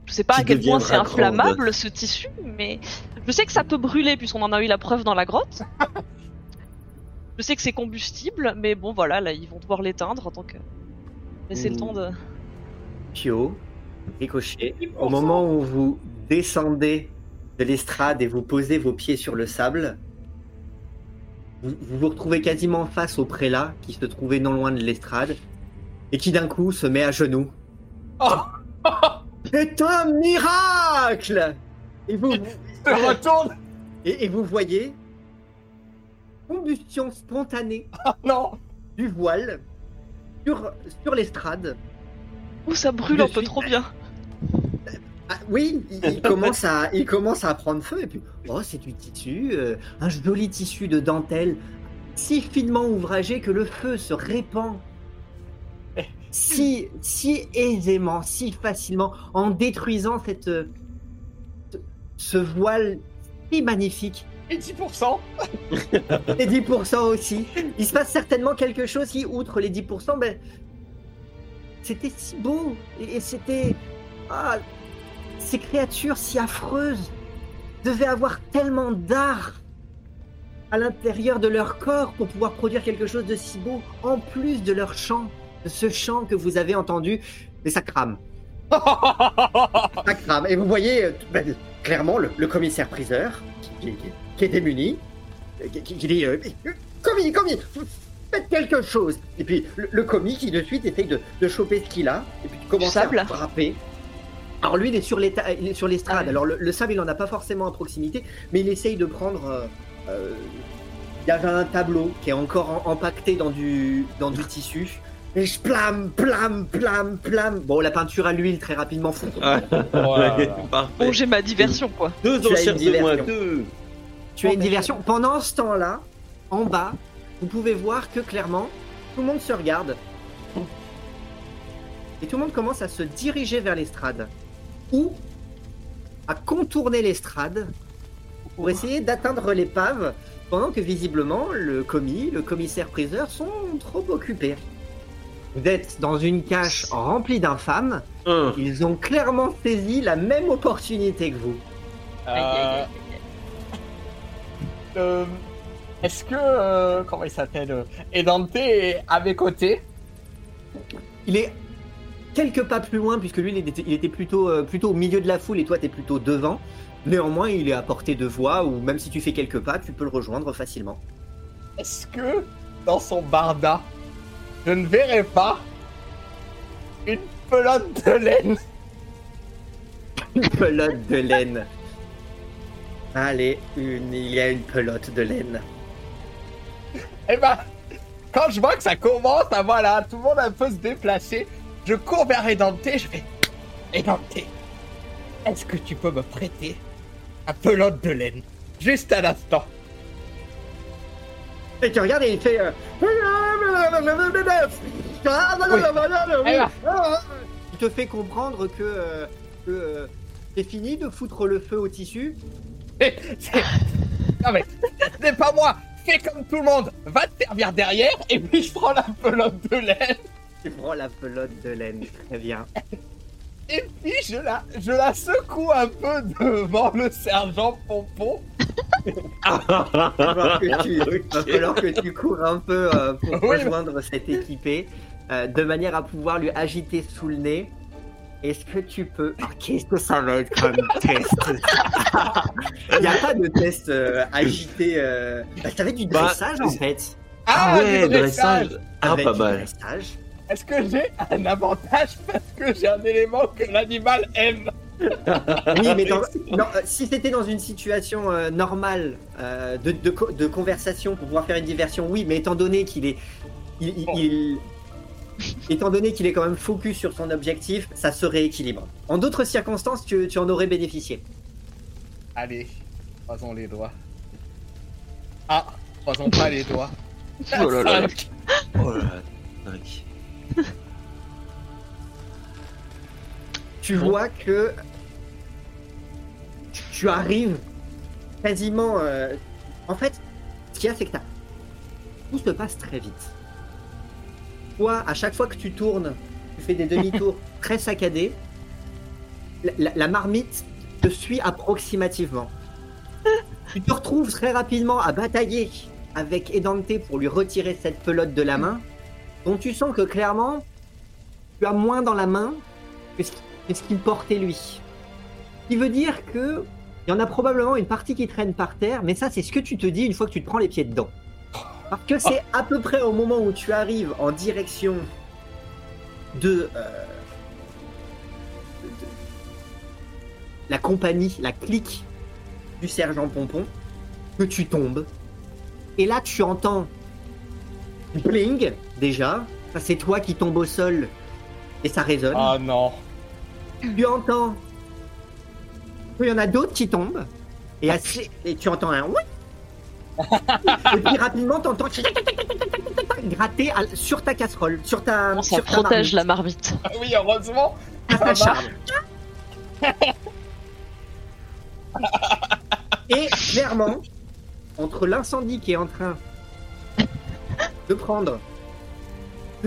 je sais pas à quel point c'est inflammable ce tissu, mais je sais que ça peut brûler puisqu'on en a eu la preuve dans la grotte. je sais que c'est combustible, mais bon voilà, là ils vont devoir l'éteindre, donc euh, laisser le Mmh. temps de. Pio, Ricochet, au moment où vous descendez de l'estrade et vous posez vos pieds sur le sable, vous vous, vous retrouvez quasiment face au prélat qui se trouvait non loin de l'estrade et qui d'un coup se met à genoux. Oh. C'est un miracle et vous, retourne et, et vous voyez combustion spontanée Ah non du voile sur, sur l'estrade. Ouh, ça brûle un peu trop bien. Ah, oui, il, il commence à, il commence à prendre feu et puis oh c'est du tissu, euh, un joli tissu de dentelle, si finement ouvragé que le feu se répand si si aisément, si facilement en détruisant cette euh, ce- voile si magnifique. Et 10% Et 10% aussi. Il se passe certainement quelque chose qui, outre les 10%, ben, c'était si beau. Et, c'était. Ah, ces créatures si affreuses devaient avoir tellement d'art à l'intérieur de leur corps pour pouvoir produire quelque chose de si beau, en plus de leur chant, ce chant que vous avez entendu. Mais ça crame. Ça crame. Et vous voyez euh, ben, clairement le, le commissaire-priseur qui, qui- qui est démuni, euh, qui, qui- qui dit euh, Commis, commis, faites quelque chose Et puis le, le commis qui de suite essaye de, de choper ce qu'il a, et puis sable. à frapper. Alors lui, il est sur l'éta- il est sur l'estrade. Ah ouais. Alors le, le sable, il en a pas forcément à proximité, mais il essaye de prendre. euh, euh, il y avait un tableau qui est encore en- empaqueté dans du, dans du tissu. Et je plame, plame, plame, plame. Bon, la peinture à l'huile très rapidement. Ah, Voilà. Parfait. Bon, j'ai ma diversion quoi. Deux enchères de moins, diversion. deux. Tu as Oh, une diversion. Pendant ce temps-là, en bas, vous pouvez voir que clairement, tout le monde se regarde. Et tout le monde commence à se diriger vers l'estrade. Ou à contourner l'estrade pour essayer d'atteindre l'épave, pendant que visiblement le commis, le commissaire-priseur sont trop occupés. Vous êtes dans une cache remplie d'infâmes. Un. Ils ont clairement saisi la même opportunité que vous. Euh, euh, Est-ce que. euh, comment il s'appelle euh, Edante est à mes côtés Il est quelques pas plus loin, puisque lui, il était, il était plutôt, euh, plutôt au milieu de la foule et toi, tu es plutôt devant. Néanmoins, il est à portée de voix, ou même si tu fais quelques pas, tu peux le rejoindre facilement. Est-ce que dans son barda, je ne verrai pas une pelote de laine Une pelote de laine. Allez, une, il y a une pelote de laine. Eh ben, quand je vois que ça commence à voilà, tout le monde un peu se déplacer, je cours vers Edante, je fais Edante, est-ce que tu peux me prêter un pelote de laine? Juste à l'instant. Et tu regardes et il fait. euh, Il te fait comprendre que, euh, que euh, c'est fini de foutre le feu au tissu. C'est- c'est- Non mais, ce n'est pas moi Fais comme tout le monde Va te servir derrière, et puis je prends la pelote de laine, Tu prends la pelote de laine. Très bien. et puis je la, je la secoue un peu devant le sergent Pompon. Falloir que tu, que cours un peu euh, pour Oui. rejoindre cet équipé, euh, de manière à pouvoir lui agiter sous le nez. est-ce que tu peux. Alors, qu'est-ce que ça va être comme test? Il n'y a pas de test euh, agité. Euh... Bah, ça va être du Bah, dressage en fait. Ah, ouais, du dressage. dressage. Ah, Avec pas mal. dressage. Est-ce que j'ai un avantage parce que j'ai un élément que l'animal aime? Oui, mais dans- non, euh, si c'était dans une situation euh, normale euh, de, de co- de conversation pour pouvoir faire une diversion, oui, mais étant donné qu'il est. il- il- Bon. il- étant donné qu'il est quand même focus sur son objectif, ça se rééquilibre. En d'autres circonstances, tu, tu en aurais bénéficié. Allez, croisons les doigts. Ah, croisons pas les doigts. Oh là là. Oh là là. Tu vois que tu, arrives quasiment. euh, En fait, ce qu'il y a, c'est que tout se passe très vite. Toi, à chaque fois que tu tournes, tu fais des demi-tours très saccadés. La, la- la marmite te suit approximativement. Tu te retrouves très rapidement à batailler avec Edante pour lui retirer cette pelote de la main, dont tu sens que clairement, tu as moins dans la main que ce, qu'il portait lui. Ce qui veut dire que il y en a probablement une partie qui traîne par terre, mais ça c'est ce que tu te dis une fois que tu te prends les pieds dedans. Parce que c'est à peu près au moment où tu arrives en direction de, euh, de- la compagnie, la clique du sergent Pompon, que tu tombes. Et là tu entends bling déjà. Ça c'est toi qui tombes au sol et ça résonne. Oh non. Tu entends qu'il y en a d'autres qui tombent et, assez- et tu entends un oui. et puis rapidement t'entends gratter à- sur ta casserole, sur ta ça sur ta protège la marmite, Ah oui, heureusement. à ta ça charme. Et clairement, entre l'incendie qui est en train de prendre,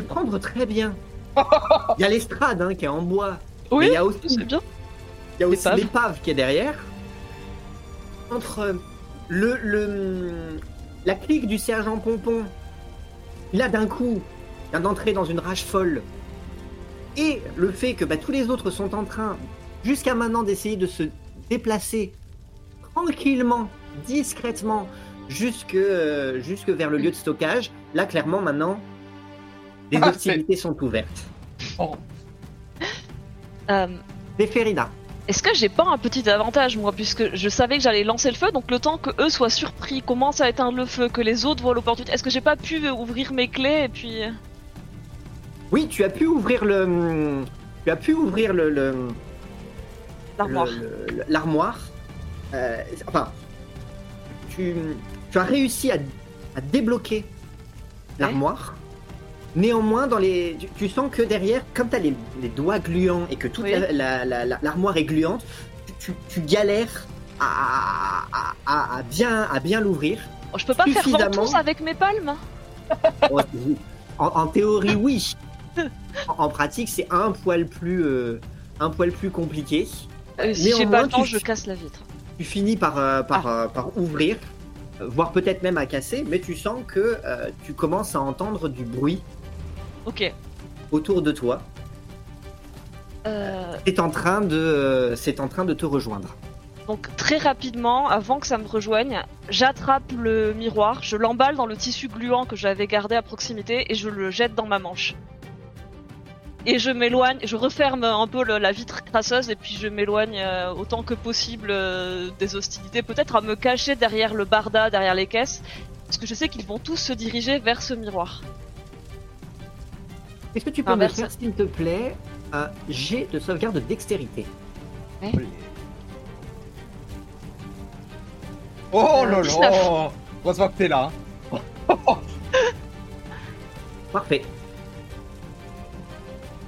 prendre très bien. Il y a l'estrade hein, qui est en bois. Oui, il y a aussi bien. Il y a aussi L'épave. l'épave qui est derrière. Entre le, le la clique du sergent Pompon, là d'un coup, vient d'entrer dans une rage folle, et le fait que bah, tous les autres sont en train, jusqu'à maintenant, d'essayer de se déplacer tranquillement, discrètement, jusque, euh, jusque vers le lieu de stockage, là clairement maintenant, les Ah, hostilités sont ouvertes. Euh, Zéphérina. Est-ce que j'ai pas un petit avantage moi puisque je savais que j'allais lancer le feu donc le temps que eux soient surpris, commencent à éteindre le feu, que les autres voient l'opportunité? Est-ce que j'ai pas pu ouvrir mes clés et puis Oui, tu as pu ouvrir le. Tu as pu ouvrir le. le- l'armoire le- L'armoire. Euh, enfin. Tu, tu as réussi à, à débloquer l'armoire. Néanmoins, dans les, tu, tu sens que derrière, comme tu as les, les doigts gluants et que toute Oui. la- la- la- la- l'armoire est gluante, tu, tu- galères à, à- à- à bien, à bien l'ouvrir. Oh, Je peux pas faire ventouse avec mes palmes Oh, en, en théorie, oui. En, en pratique, c'est un poil plus, euh, un poil plus compliqué. Euh, Si j'ai Néanmoins, pas le temps, tu- je casse la vitre. Tu finis par, euh, par, Ah. euh, par ouvrir, voire peut-être même à casser, mais tu sens que tu commences à entendre du bruit Ok. autour de toi. Euh, C'est en train de, euh, c'est en train de te rejoindre. donc très rapidement, avant que ça me rejoigne, j'attrape le miroir, je l'emballe dans le tissu gluant que j'avais gardé à proximité et je le jette dans ma manche. Et je m'éloigne, je referme un peu le- la vitre crasseuse et puis je m'éloigne euh, autant que possible euh, des hostilités, peut-être à me cacher derrière le barda, derrière les caisses, parce que je sais qu'ils vont tous se diriger vers ce miroir. Est-ce que tu peux me faire, s'il te plaît, un jet de sauvegarde de dextérité Oh là 19. là Heureusement que t'es là. hein. Parfait.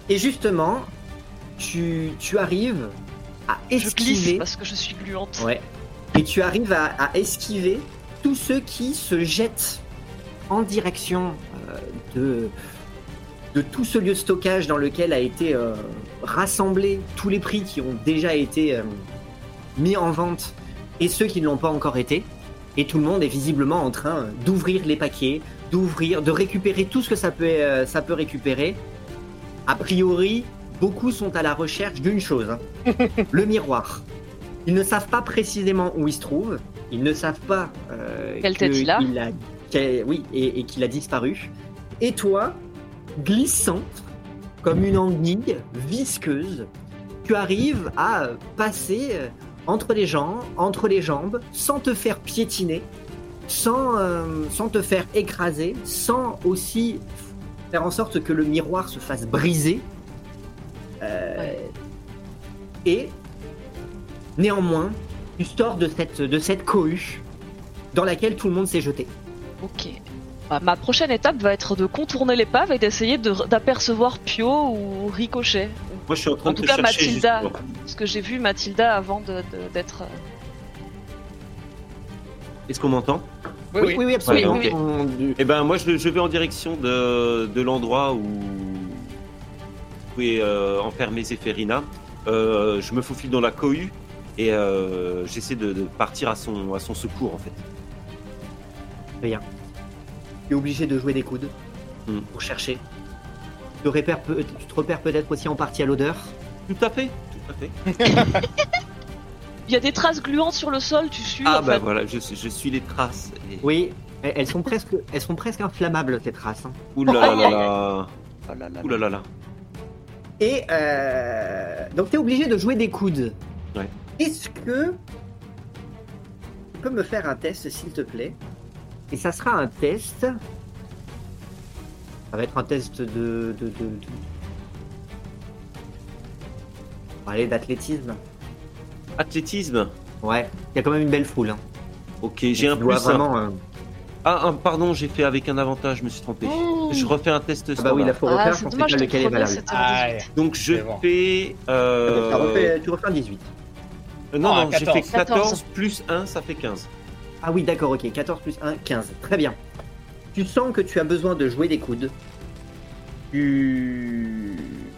Et justement, tu, tu arrives à Je glisse esquiver. parce que je suis gluante. Ouais. Et tu arrives à, à esquiver tous ceux qui se jettent en direction euh, de, de tout ce lieu de stockage dans lequel a été euh, rassemblé tous les prix qui ont déjà été euh, mis en vente et ceux qui ne l'ont pas encore été. Et tout le monde est visiblement en train d'ouvrir les paquets, d'ouvrir, de récupérer tout ce que ça peut, euh, ça peut récupérer. A priori, beaucoup sont à la recherche d'une chose, hein. le miroir. Ils ne savent pas précisément où il se trouve, ils ne savent pas Quelle tête il a. oui, et, et qu'il a disparu. Et toi, glissante, comme une anguille visqueuse, tu arrives à passer euh, entre les gens, entre les jambes, sans te faire piétiner, sans, euh, sans te faire écraser, sans aussi faire en sorte que le miroir se fasse briser. Euh, Ouais. Et néanmoins, tu sors de cette, de cette cohue dans laquelle tout le monde s'est jeté. Ok. Bah, ma prochaine étape va être de contourner l'épave et d'essayer de- d'apercevoir Pio ou Ricochet. Moi, je suis en train En de tout cas, chercher Mathilda. justement. Parce que j'ai vu Mathilda avant de- de- d'être. euh, Est-ce qu'on m'entend? Oui, oui. absolument. Oui, oui, On- Eh ben, moi, je, je vais en direction de, de l'endroit où vous pouvez euh, enfermer Zéphérina. Euh, je me faufile dans la cohue et euh, j'essaie de, de partir à son, à son secours, en fait. Tu es obligé de jouer des coudes Hmm. pour chercher. Tu te repères, peut- tu te repères peut-être aussi en partie à l'odeur. Tout à fait, tout à fait. Il y a des traces gluantes sur le sol, tu suis Ah, en bah fait. voilà, je, je suis les traces. Et... Oui, elles sont presque, elles sont presque inflammables ces traces. hein. Ouh là là Aïe, là aïe, là. Oh là là Ouh là là là. Et euh, donc tu es obligé de jouer des coudes. Ouais. Est-ce que tu peux me faire un test s'il te plaît? Et ça sera un test. Ça va être un test de. de, de, de- On va aller d'athlétisme. Athlétisme. Ouais, il y a quand même une belle foule. Hein. Ok, j'ai un plus. un. vraiment. euh, Ah, un- pardon, j'ai fait avec un avantage, je me suis trompé. Je refais un test Ah bah oui, là faut Ah, refaire, je c'est pensais dommage, pas lequel est valable. c'était un Aïe. 18. Donc je bon. fais. euh, Ah, refais- tu refais un 18. euh, Non, Ah, non, j'ai 14. fait 14 plus 1, ça fait 15. Ah oui, d'accord, ok. 14 plus 1, 15. Très bien. Tu sens que tu as besoin de jouer des coudes.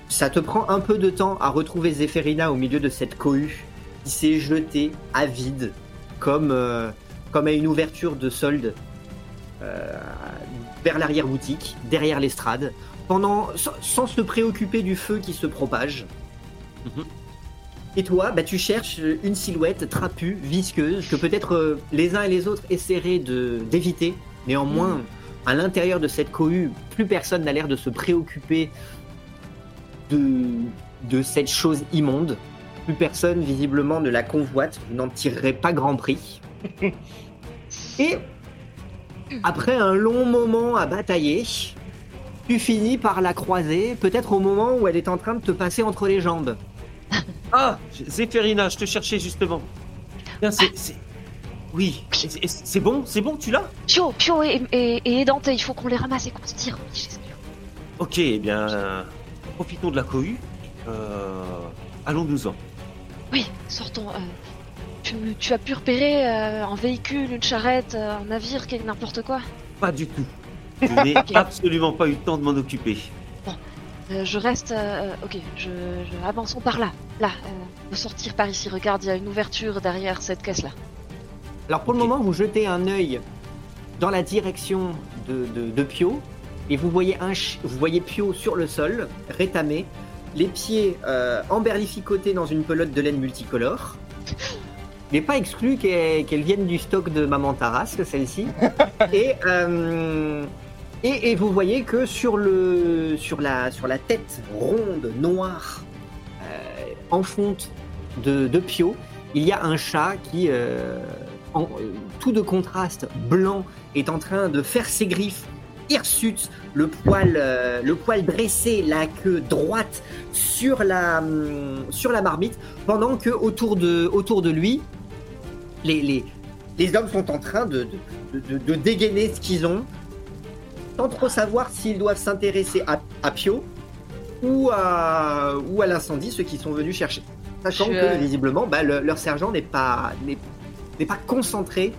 Ça te prend un peu de temps à retrouver Zéphérina au milieu de cette cohue qui s'est jetée avide, comme, euh, comme à une ouverture de solde euh, vers l'arrière-boutique, derrière l'estrade, pendant, sans, sans se préoccuper du feu qui se propage. Mhm. Et toi, bah, tu cherches une silhouette trapue, visqueuse, que peut-être euh, les uns et les autres essaieraient de- d'éviter. Néanmoins, à l'intérieur de cette cohue, plus personne n'a l'air de se préoccuper de, de cette chose immonde. Plus personne, visiblement, ne la convoite, n'en tirerait pas grand prix. Et après un long moment à batailler, tu finis par la croiser, peut-être au moment où elle est en train de te passer entre les jambes. Ah, Zéphérina, je te cherchais justement. Tiens, c'est. c'est- Oui, c'est- bon, c'est bon, tu l'as? Pio, Pio et, et, et Dante, il faut qu'on les ramasse et qu'on se tire. Ok, eh bien, profitons de la cohue. Euh, Allons-nous-en. Oui, sortons. euh, tu, tu as pu repérer euh, un véhicule, une charrette, un navire, n'importe quoi? Pas du tout. Je n'ai absolument pas eu le temps de m'en occuper. Euh, Je reste. euh, ok, je, je- avançons par là. Là, euh, on peut sortir par ici. Regarde, il y a une ouverture derrière cette caisse-là. Alors pour le moment, vous jetez un œil dans la direction de, de- de Pio et vous voyez, un ch- vous voyez Pio sur le sol, rétamé, les pieds euh, emberlificotés dans une pelote de laine multicolore. Il n'est pas exclu qu'elle qu'elle vienne du stock de Maman Tarasque, celle-ci. et, euh, et, vous voyez que sur, le, sur, la, sur la tête ronde, noire, euh, en fonte de, Pio, il y a un chat qui, euh, euh, tout de contraste blanc, est en train de faire ses griffes hirsutes, le poil, dressé, la queue droite sur la, hum, marmite, pendant que autour de, lui, les, hommes sont en train de dégainer ce qu'ils ont, sans trop savoir s'ils doivent s'intéresser à, à Pio ou à, ou à l'incendie, ceux qui sont venus chercher. Sachant Je- que visiblement, bah, le- leur sergent n'est pas, n'est n'est pas concentré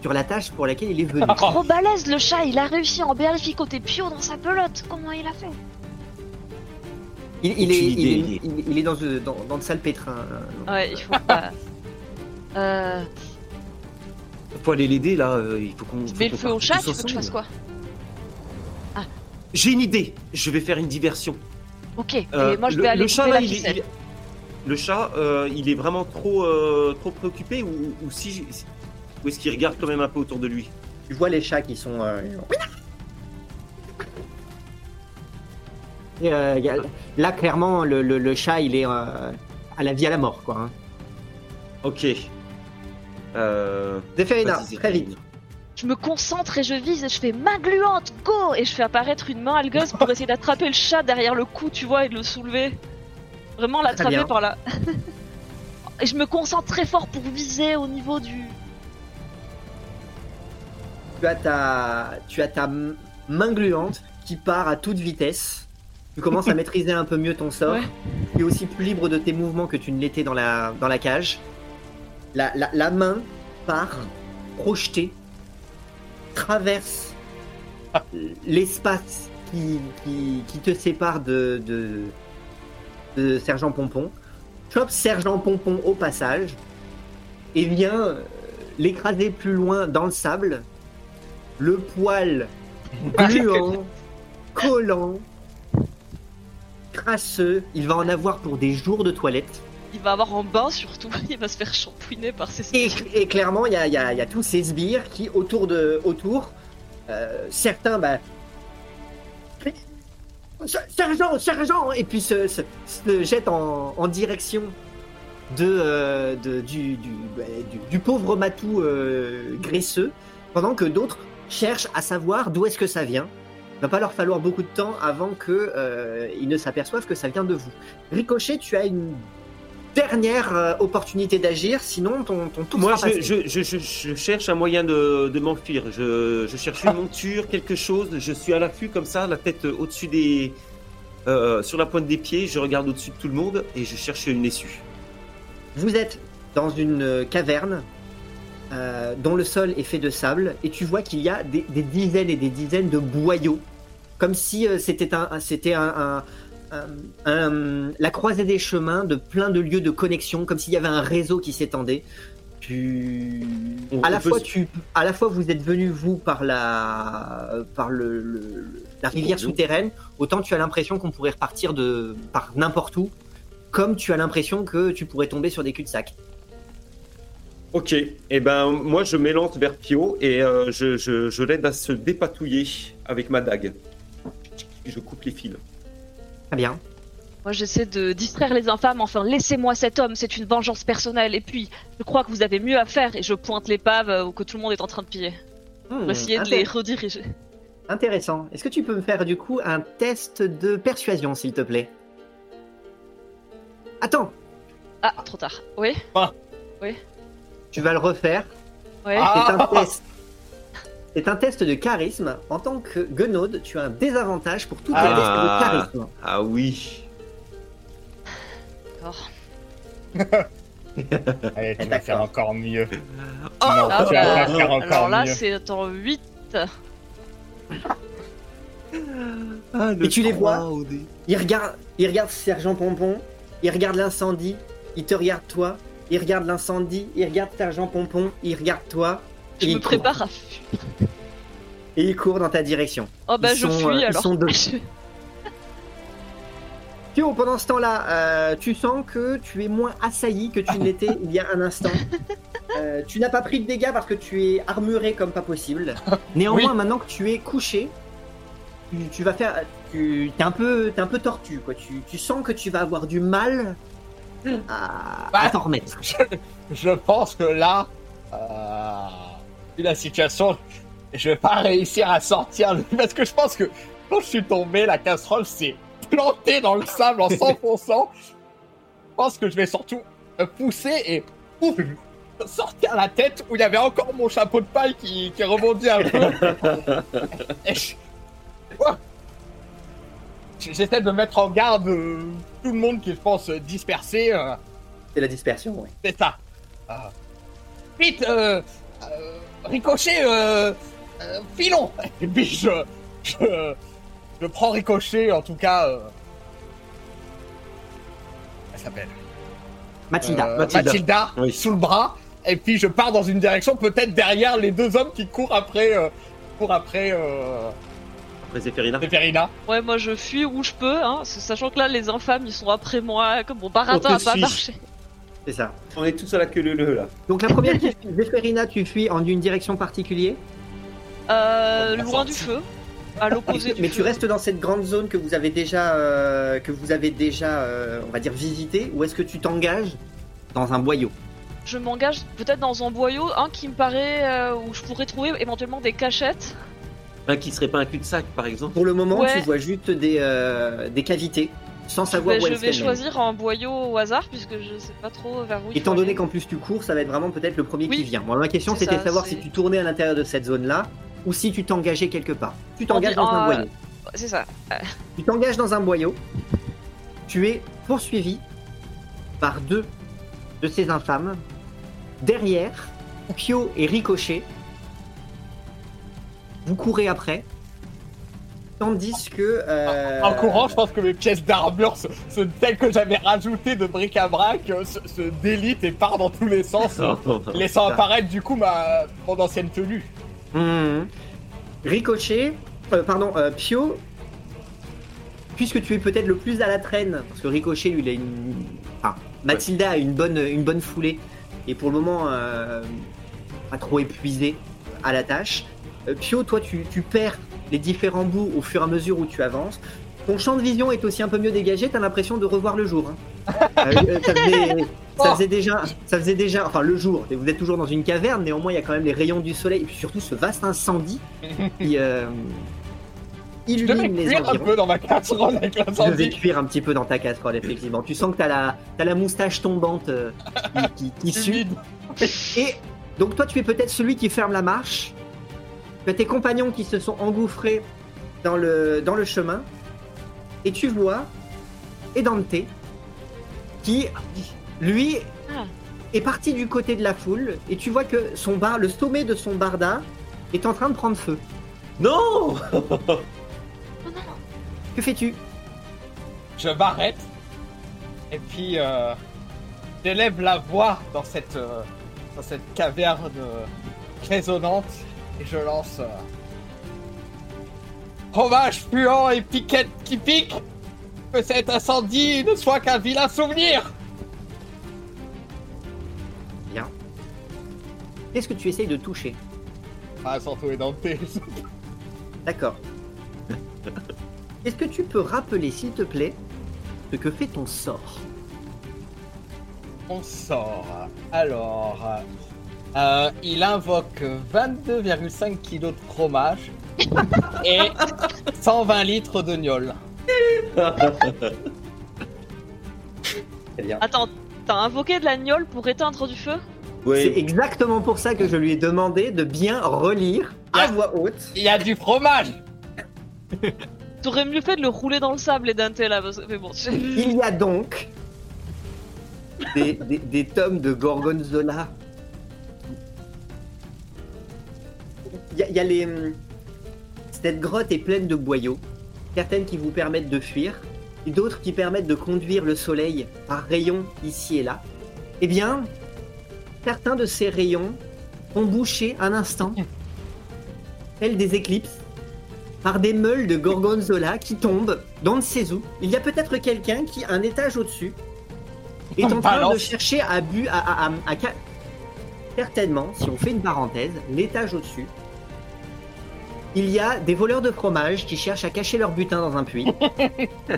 sur la tâche pour laquelle il est venu. Trop balèze le chat, il a réussi à embellir côté Pio dans sa pelote. Comment il a fait? Il, il est, il, est, il- il est dans, ce- dans, dans de sales pétrins. euh, Ouais, il faut pas. Euh, Faut aller l'aider là. euh, il faut qu'on. tu mets le feu au chat, tu veux que je fasse quoi? J'ai une idée. Je vais faire une diversion. Ok, et Euh, moi je le, vais aller le chat, là, la il, le chat, euh, il est vraiment trop, euh, trop préoccupé ou, ou si, ou est-ce qu'il regarde quand même un peu autour de lui? Tu vois les chats qui sont. euh, Et, euh, y a- là, clairement, le, le- le chat, il est euh, à la vie à la mort, quoi. Hein. Ok. Euh, Zéphérina, très vite. Je me concentre et je vise et je fais main gluante, go Et je fais apparaître une main algueuse pour essayer d'attraper le chat derrière le cou, tu vois, et de le soulever. Vraiment l'attraper par là. et je me concentre très fort pour viser au niveau du. Tu as ta, tu as ta main gluante qui part à toute vitesse. Tu commences à maîtriser un peu mieux ton sort. Ouais. Tu es aussi plus libre de tes mouvements que tu ne l'étais dans la, dans la cage. La, la, la main part, projetée, traverse l'espace qui, qui, qui te sépare de, de, de Sergent Pompon. Chope Sergent Pompon au passage et vient euh, l'écraser plus loin dans le sable. Le poil gluant, collant, crasseux. Il va en avoir pour des jours de toilette. Il va avoir en bain surtout, il va se faire champouiner par ses Et, sbires. et clairement, il y a, y y tous ces sbires qui, autour de. autour, euh, certains, bah. Sergent, sergent Et puis se, se, se jettent en, en direction de, euh, de- du, du, bah, du- du pauvre matou euh, graisseux, pendant que d'autres cherchent à savoir d'où est-ce que ça vient. Il va pas leur falloir beaucoup de temps avant que euh, ils ne s'aperçoivent que ça vient de vous. Ricochet, tu as une dernière euh, opportunité d'agir, sinon ton, ton tour Moi, sera je, passé. je, je, je- cherche un moyen de, de m'enfuir. Je, je cherche une monture, quelque chose. Je suis à l'affût comme ça, la tête au-dessus des. euh, sur la pointe des pieds. Je regarde au-dessus de tout le monde et je cherche une issue. Vous êtes dans une euh, caverne euh, dont le sol est fait de sable et tu vois qu'il y a des, des dizaines et des dizaines de boyaux, comme si euh, c'était un, un- c'était un, un- un- un- la croisée des chemins de plein de lieux de connexion, comme s'il y avait un réseau qui s'étendait. Tu... On- À la fois, se- tu, à la fois, vous êtes venu vous par la, par le, la rivière souterraine. Autant tu as l'impression qu'on pourrait repartir de par n'importe où, comme tu as l'impression que tu pourrais tomber sur des cul-de-sac. Ok. Et ben, moi, je m'élance vers Pio et euh, je, je, je l'aide à se dépatouiller avec ma dague. Je coupe les fils. Très bien. Moi j'essaie de distraire les infâmes, enfin laissez-moi cet homme, c'est une vengeance personnelle. Et puis, je crois que vous avez mieux à faire et je pointe l'épave euh, que tout le monde est en train de piller. Pour Hmm, essayer de les rediriger. Intéressant. Est-ce que tu peux me faire du coup un test de persuasion, s'il te plaît? Attends, Ah, trop tard. Oui tu vas le refaire. Ouais. Ah. C'est un test. C'est un test de charisme. En tant que Guenaude, tu as un désavantage pour tous tes Ah. tests de charisme. Ah oui. D'accord. Allez, tu vas faire encore mieux. Oh non, Ah, tu bah, vas pas faire encore Alors là, mieux. c'est en 8. Ah, Et tu les vois au dé. Il regarde, il regarde Sergent Pompon, il regarde l'incendie, il te regarde toi, il regarde l'incendie, il regarde Sergent Pompon, il regarde toi, Je et me prépare à fuir. Et il court dans ta direction. Oh bah Ils je sont, euh, fuis ils alors. sont deux. Thio, pendant ce temps-là, euh, tu sens que tu es moins assailli que tu ne l'étais il y a un instant. Euh, tu n'as pas pris de dégâts parce que tu es armuré comme pas possible. Néanmoins, Oui. maintenant que tu es couché, tu, tu vas faire. Tu es un peu, t'es un peu tortu, quoi. Tu, tu sens que tu vas avoir du mal à, à Bah. t'en remettre. Je pense que là, euh, vu la situation, je vais pas réussir à sortir le... parce que je pense que quand je suis tombé, la casserole s'est plantée dans le sable en s'enfonçant. Je pense que je vais surtout pousser et ouf, sortir la tête où il y avait encore mon chapeau de paille qui, qui rebondit un peu. Je-. J'essaie de mettre en garde euh, tout le monde qui, je pense, dispersé. euh, C'est la dispersion, ouais. c'est ça. Ah. Vite, euh, Ricochet, euh, euh, filons Et puis je, je, je prends Ricochet, en tout cas. Euh, elle s'appelle Mathilda. Euh, Mathilda. Mathilda, Oui. sous le bras. Et puis je pars dans une direction, peut-être derrière les deux hommes qui courent après, euh, courent après, euh, Après Zéphérina. Zéphérina. Ouais, moi je fuis où je peux, hein, sachant que là les infâmes ils sont après moi, comme mon baratin On a pas marché. C'est ça. On est tous à la queue leu leu, là. Donc la première qui fuit, Zéphérina, tu fuis en une direction particulière. Euh, loin du feu, à l'opposé du Mais feu. tu restes dans cette grande zone que vous avez déjà, euh, que vous avez déjà, euh, on va dire visité, ou est-ce que tu t'engages dans un boyau? Je m'engage peut-être dans un boyau, un qui me paraît euh, où je pourrais trouver éventuellement des cachettes. Un qui serait pas un cul-de-sac, par exemple. Pour le moment, Ouais. tu vois juste des, euh, des cavités, sans savoir où je vais choisir un boyau au hasard puisque je sais pas trop vers où il Étant donné qu'en plus tu cours, ça va être vraiment peut-être le premier qui vient. Moi, ma question c'était de savoir si tu tournais à l'intérieur de cette zone-là ou si tu t'engageais quelque part. Tu t'engages En- dans un boyau. C'est ça. Tu t'engages dans un boyau. Tu es poursuivi par deux de ces infâmes. Derrière, Pio et Ricochet. Vous courez après. Tandis que. euh, En courant, je pense que mes pièces d'armure, ce, ce- telles que j'avais rajouté de bric-à-brac, euh, se, se délitent et part dans tous les sens, laissant apparaître du coup ma mon ancienne tenue. Mhm. Ricochet, euh, pardon, euh, Pio, puisque tu es peut-être le plus à la traîne, parce que Ricochet, lui, il a une. Enfin, Mathilda a une bonne, une bonne foulée, et pour le moment, euh, pas trop épuisé à la tâche. Euh, Pio, toi, tu, tu perds les différents bouts au fur et à mesure où tu avances. Ton champ de vision est aussi un peu mieux dégagé, t'as l'impression de revoir le jour. hein. Euh, euh, ça, faisait, ça faisait déjà, ça faisait déjà, enfin le jour. Vous êtes toujours dans une caverne, néanmoins il y a quand même les rayons du soleil et puis surtout ce vaste incendie qui euh, Je illumine les cuire un environs. peu dans ma casserole avec Je vais l'incendie. cuire un petit peu dans ta casserole, effectivement. Tu sens que t'as la, moustache tombante euh, qui, qui, qui sue. Et donc toi, tu es peut-être celui qui ferme la marche. Tu as tes compagnons qui se sont engouffrés dans le, dans le chemin. Et tu vois Edante qui, lui, Ah. est parti du côté de la foule. Et tu vois que son bar, le sommet de son barda est en train de prendre feu. Non Que fais-tu Je m'arrête et puis euh, j'élève la voix dans cette euh, dans cette caverne euh, résonnante et je lance euh, Fromage puant et piquette qui pique Que cet incendie ne soit qu'un vilain souvenir Bien. Qu'est-ce que tu essayes de toucher? Ah, Santo et Dante. D'accord. Est-ce que tu peux rappeler, s'il te plaît, ce que fait ton sort? On sort. Alors. Euh, il invoque 22,5 kg de fromage et 120 litres de gnôle. Très bien. Attends, t'as invoqué de la gnôle pour éteindre du feu? C'est exactement pour ça que je lui ai demandé de bien relire à voix haute. Il y a du fromage T'aurais mieux fait de le rouler dans le sable et Dante là, parce mais bon, Il y a donc des, des- des tomes de Gorgonzola. Y a, il y a les. hum, Cette grotte est pleine de boyaux, certaines qui vous permettent de fuir, et d'autres qui permettent de conduire le soleil par rayons ici et là. Eh bien, certains de ces rayons ont bouché un instant, tels des éclipses, par des meules de gorgonzola qui tombent dans ne sait où. Il y a peut-être quelqu'un qui, un étage au-dessus, est en train de chercher à bu à, à- à- à ca- Certainement, si on fait une parenthèse, l'étage au-dessus, il y a des voleurs de fromage qui cherchent à cacher leur butin dans un puits.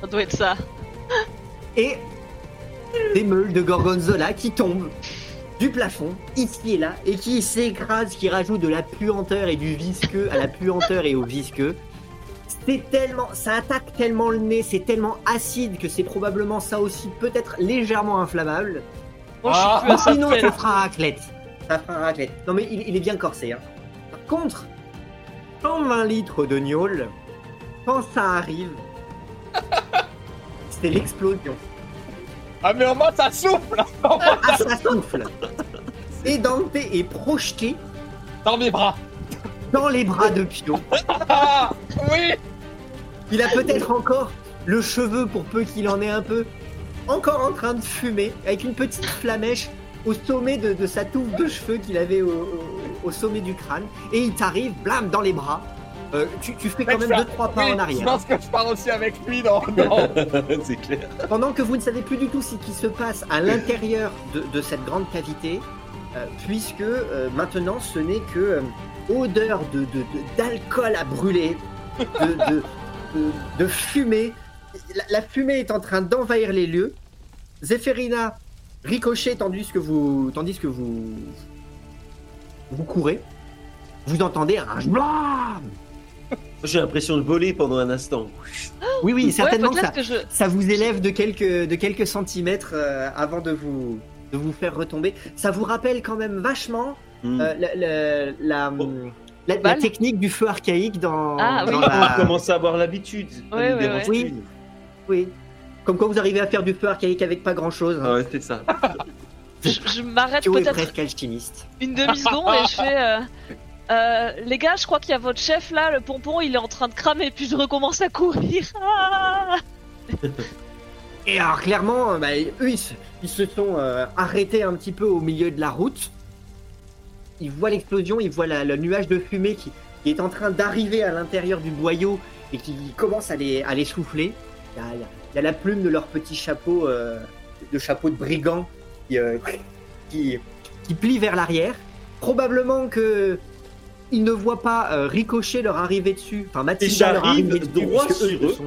ça doit être ça. et des meules de gorgonzola qui tombent du plafond, ici et là, et qui s'écrasent, qui rajoutent de la puanteur et du visqueux à la puanteur et au visqueux. C'est tellement, ça attaque tellement le nez, c'est tellement acide que c'est probablement ça aussi, peut-être légèrement inflammable. Ah. ça Sinon, ça fera un raclette. Ça fera un raclette. Non mais il, il est bien corsé. Hein. Contre, 120 litres de gnôle, quand ça arrive, c'est l'explosion. Ah mais au moins ça souffle Ah, ça souffle. Et Dante est projeté dans mes bras. dans les bras de Pio. Ah oui Il a peut-être encore le cheveu, pour peu qu'il en ait un peu, encore en train de fumer, avec une petite flamèche au sommet de, de sa touffe de cheveux qu'il avait au, au- au sommet du crâne. Et il t'arrive, blam, dans les bras. Euh, tu, tu fais quand même je deux pars- trois pas oui, en Je arrière. pense que je pars aussi avec lui dans. dans- c'est clair. Pendant que vous ne savez plus du tout ce qui se passe à l'intérieur de, de cette grande cavité, euh, puisque euh, maintenant ce n'est que euh, odeur de, de- de- d'alcool à brûler, de, de, de- de fumée. La, la fumée est en train d'envahir les lieux. Zéphérina ricochet tandis que vous, tandis que vous, vous courez. Vous entendez un blam J'ai l'impression de voler pendant un instant. Oui, oui, certainement ouais, que ça, peut-être que je. ça vous élève de quelques, de quelques centimètres euh, avant de vous, de vous faire retomber. Ça vous rappelle quand même vachement Hmm. euh, la, la, la, Bon. la- technique du feu archaïque dans, Ah, dans oui. la- On commence à avoir l'habitude. Ouais, ouais, plus. Oui. Comme quoi vous arrivez à faire du feu archaïque avec pas grand chose. Ah ouais, c'est ça. Je, je m'arrête peut-être presque alchimiste. une demi-seconde et je fais. euh, euh, les gars, je crois qu'il y a votre chef là, le pompon, il est en train de cramer, puis je recommence à courir. Ah Et alors clairement, euh, bah, eux ils se, ils se sont euh, arrêtés un petit peu au milieu de la route. Ils voient l'explosion, ils voient la- le nuage de fumée qui, qui est en train d'arriver à l'intérieur du boyau et qui commence à les, à les souffler. Il y, a, il y a- il y a la plume de leur petit chapeau, euh, de chapeau de brigand qui, euh, qui, qui plie vers l'arrière. Probablement que ils ne voient pas euh, ricocher leur arrivée dessus. Enfin, Mathilda leur j'arrive arrivée dessus, droit sur se eux. sont-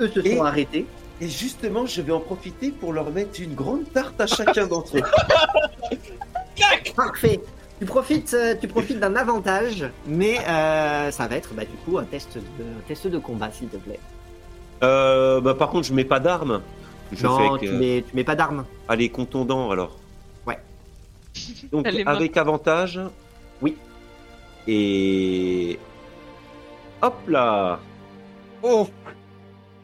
eux se Et- sont arrêtés. Et justement, je vais en profiter pour leur mettre une grande tarte à chacun d'entre eux. Parfait. Tu profites, euh, tu profites d'un avantage, mais euh, ça va être bah, du coup un test de, un test de combat, s'il te plaît. Euh, bah, par contre, je mets pas d'armes. Je non, fais tu mets, tu mets pas d'armes. Allez, contondant alors. Ouais. Donc, Elle est morte. avec avantage. Oui. Et. Hop là Oh,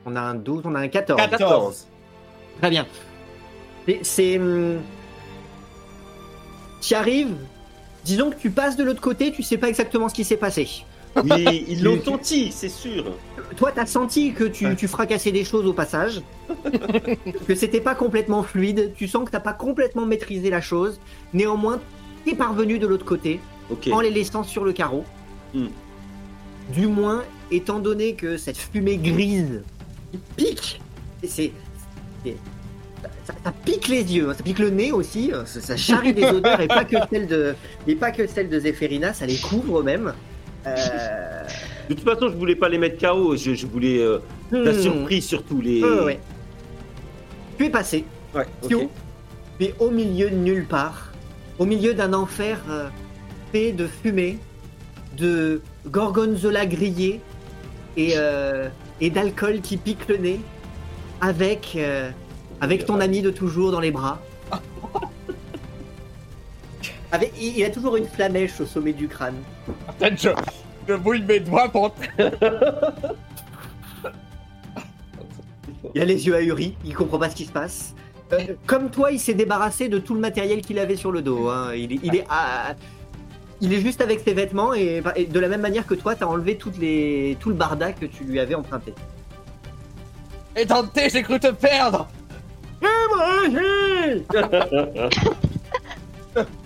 On a un 12, on a un 14. 14. 14. Très bien. C'est- C'est. hum, Tu arrives. Disons que tu passes de l'autre côté, tu sais pas exactement ce qui s'est passé. Oui, ils l'ont senti, c'est sûr. Toi, t'as senti que tu, tu fracassais des choses au passage, que c'était pas complètement fluide. Tu sens que t'as pas complètement maîtrisé la chose. Néanmoins, t'es parvenu de l'autre côté. En les laissant sur le carreau. Hmm. Du moins, étant donné que cette fumée grise pique, c'est, ça, ça pique les yeux, hein, ça pique le nez aussi, hein, ça, ça charrie des odeurs et pas que celle de, et pas que celle de Zéphérina, ça les couvre même. Euh, De toute façon, je voulais pas les mettre KO, je, je voulais euh, la hmm. surprise surtout. Les... Ouais, ouais. Tu es passé, Ouais, ok. Tu es au milieu de nulle part, au milieu d'un enfer euh, fait de fumée, de gorgonzola grillé et, euh, et d'alcool qui pique le nez, avec, euh, avec ton ami de toujours dans les bras. Avec, il il a toujours une flamèche au sommet du crâne. peut-être je, bouille mes doigts pour. Il a les yeux ahuris, il comprend pas ce qui se passe. Euh, comme toi, il s'est débarrassé de tout le matériel qu'il avait sur le dos. hein. Il, est, il, est, ah, il est juste avec ses vêtements et, et de la même manière que toi, t'as enlevé toutes les, tout le barda que tu lui avais emprunté. Et Dante, j'ai cru te perdre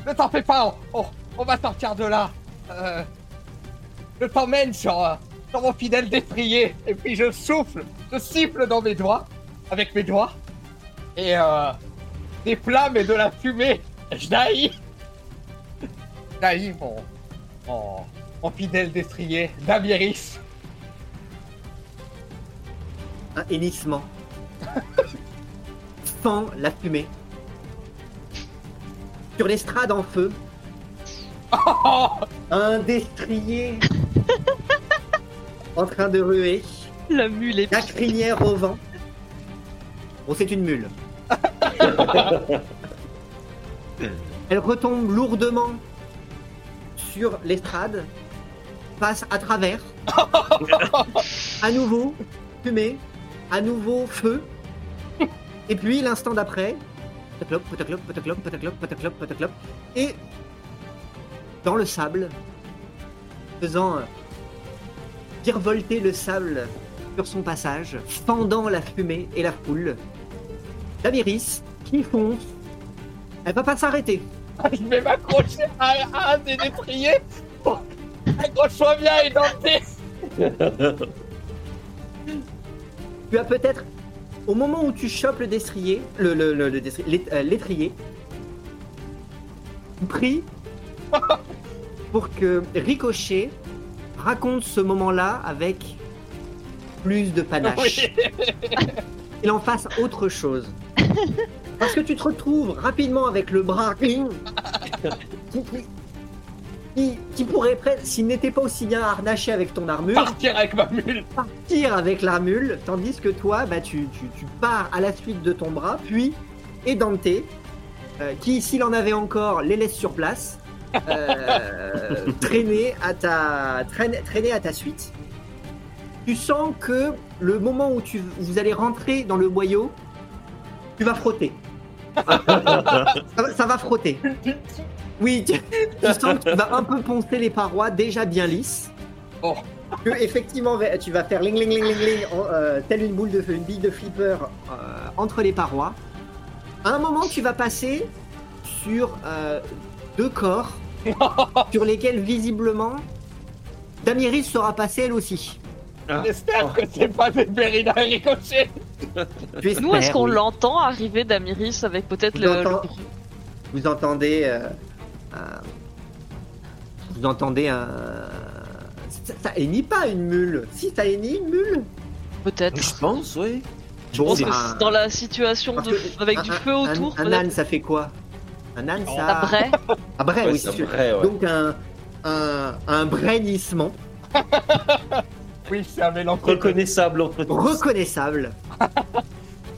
Ne t'en fais pas, on va sortir de là. Euh, je t'emmène sur, euh, sur mon fidèle défrayé, et puis je souffle, je siffle dans mes doigts, avec mes doigts, et euh, des flammes et de la fumée, je naïs. Je mon, mon, fidèle destrier, Damiris. Un hennissement. Fend la fumée. Sur l'estrade en feu, Oh, un destrier en train de ruer. La mule est La crinière au vent. Bon, c'est une mule. Elle retombe lourdement sur l'estrade, passe à travers. à nouveau, fumée, à nouveau feu. Et puis l'instant d'après, et dans le sable, faisant euh, virevolter le sable sur son passage, fendant la fumée et la foule. Damiris qui fonce. Elle va pas s'arrêter. je vais m'accrocher à, à un des destriers. Accroche-toi bien, et Dante tu as peut-être, au moment où tu chopes le destrier, le, le, le- euh, l'étrier, tu pries pour que Ricochet raconte ce moment-là avec plus de panache. Il en fasse autre chose. Parce que tu te retrouves rapidement avec le bras qui, qui- qui pourrait s'il n'était pas aussi bien harnaché avec ton armure, Partir avec ma mule. partir avec l'armule, tandis que toi, bah, tu, tu- tu pars à la suite de ton bras, puis et Dante, euh, qui, s'il en avait encore, les laisse sur place, euh, traîner, à ta, traîner, traîner à ta suite. Tu sens que le moment où tu, où vous allez rentrer dans le boyau, tu vas frotter. ça, va, ça va frotter. Oui, tu, tu sens que tu vas un peu poncer les parois déjà bien lisses. Oh. Que, effectivement, tu vas faire ling ling ling ling ling, euh, telle une boule de une bille de flipper euh, entre les parois. À un moment, tu vas passer sur euh, deux corps sur lesquels visiblement Damiris sera passée elle aussi. J'espère que c'est pas des Berina et Ricochet. Nous, est-ce qu'on oui. l'entend arriver d'Amiris avec peut-être le, Vous entendez euh, un- Vous entendez un. Ça, ça hennit pas une mule. Si ça hennit une mule. peut-être Je pense, oui. Je pense Bon, que bah, c'est dans la situation de avec un- du un- feu un- autour, Un, peut-être âne, ça fait quoi? Un âne, ça. un bray. Ah, bray, Ouais, oui, c'est sûr. ouais. Donc un, un, un brainissement Oui, c'est un mélange. Reconnaissable entre tous. reconnaissable.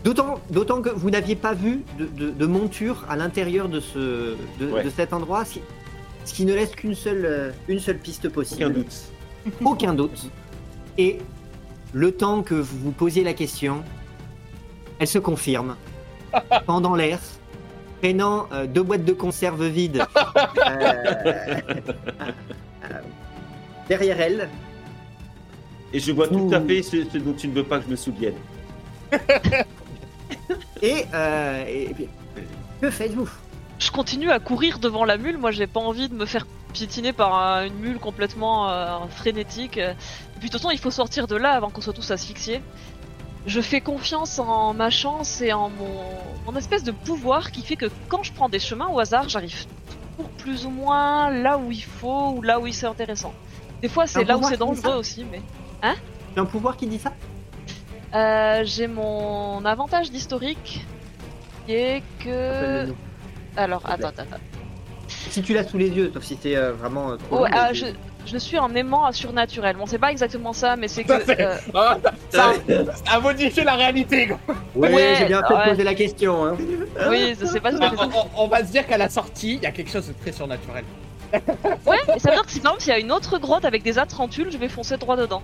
D'autant, d'autant que vous n'aviez pas vu de, de- de monture à l'intérieur de, ce, de, Ouais. de cet endroit, ce qui, ce qui ne laisse qu'une seule, euh, une seule piste possible. Aucun doute. Aucun doute. Et le temps que vous vous posiez la question, elle se confirme. Pendant l'air, traînant euh, deux boîtes de conserve vides euh, euh, derrière elle, Et je vois tout à fait ce, ce dont tu ne veux pas que je me souvienne. et, euh, et- et- que faites-vous? Je continue à courir devant la mule. Moi, j'ai pas envie de me faire piétiner par un- une mule complètement euh, frénétique. Et puis, de toute façon, il faut sortir de là avant qu'on soit tous asphyxiés. Je fais confiance en ma chance et en mon, mon espèce de pouvoir qui fait que quand je prends des chemins au hasard, j'arrive toujours plus ou moins là où il faut ou là où il c'est intéressant. Des fois, Un c'est là où pouvoir c'est qui dit dangereux ça aussi, mais. C'est un pouvoir qui dit ça? Euh, j'ai mon avantage d'historique qui est que. Alors, attends, attends, attends. Si tu l'as sous les yeux, sauf si c'est euh, vraiment euh, trop Ouais, long, mais je, c'est- je suis un aimant surnaturel. Bon, c'est pas exactement ça, mais c'est que. Ça, c'est- euh, Ah, ça, ça a modifié la réalité. quoi. Oui, Ouais, j'ai bien fait ouais. de poser la question. hein. oui, sais pas à fait On, on- va se dire qu'à la sortie, il y a quelque chose de très surnaturel. Ouais, et ça veut dire que si par exemple il y a une autre grotte avec des atrantules, je vais foncer droit dedans.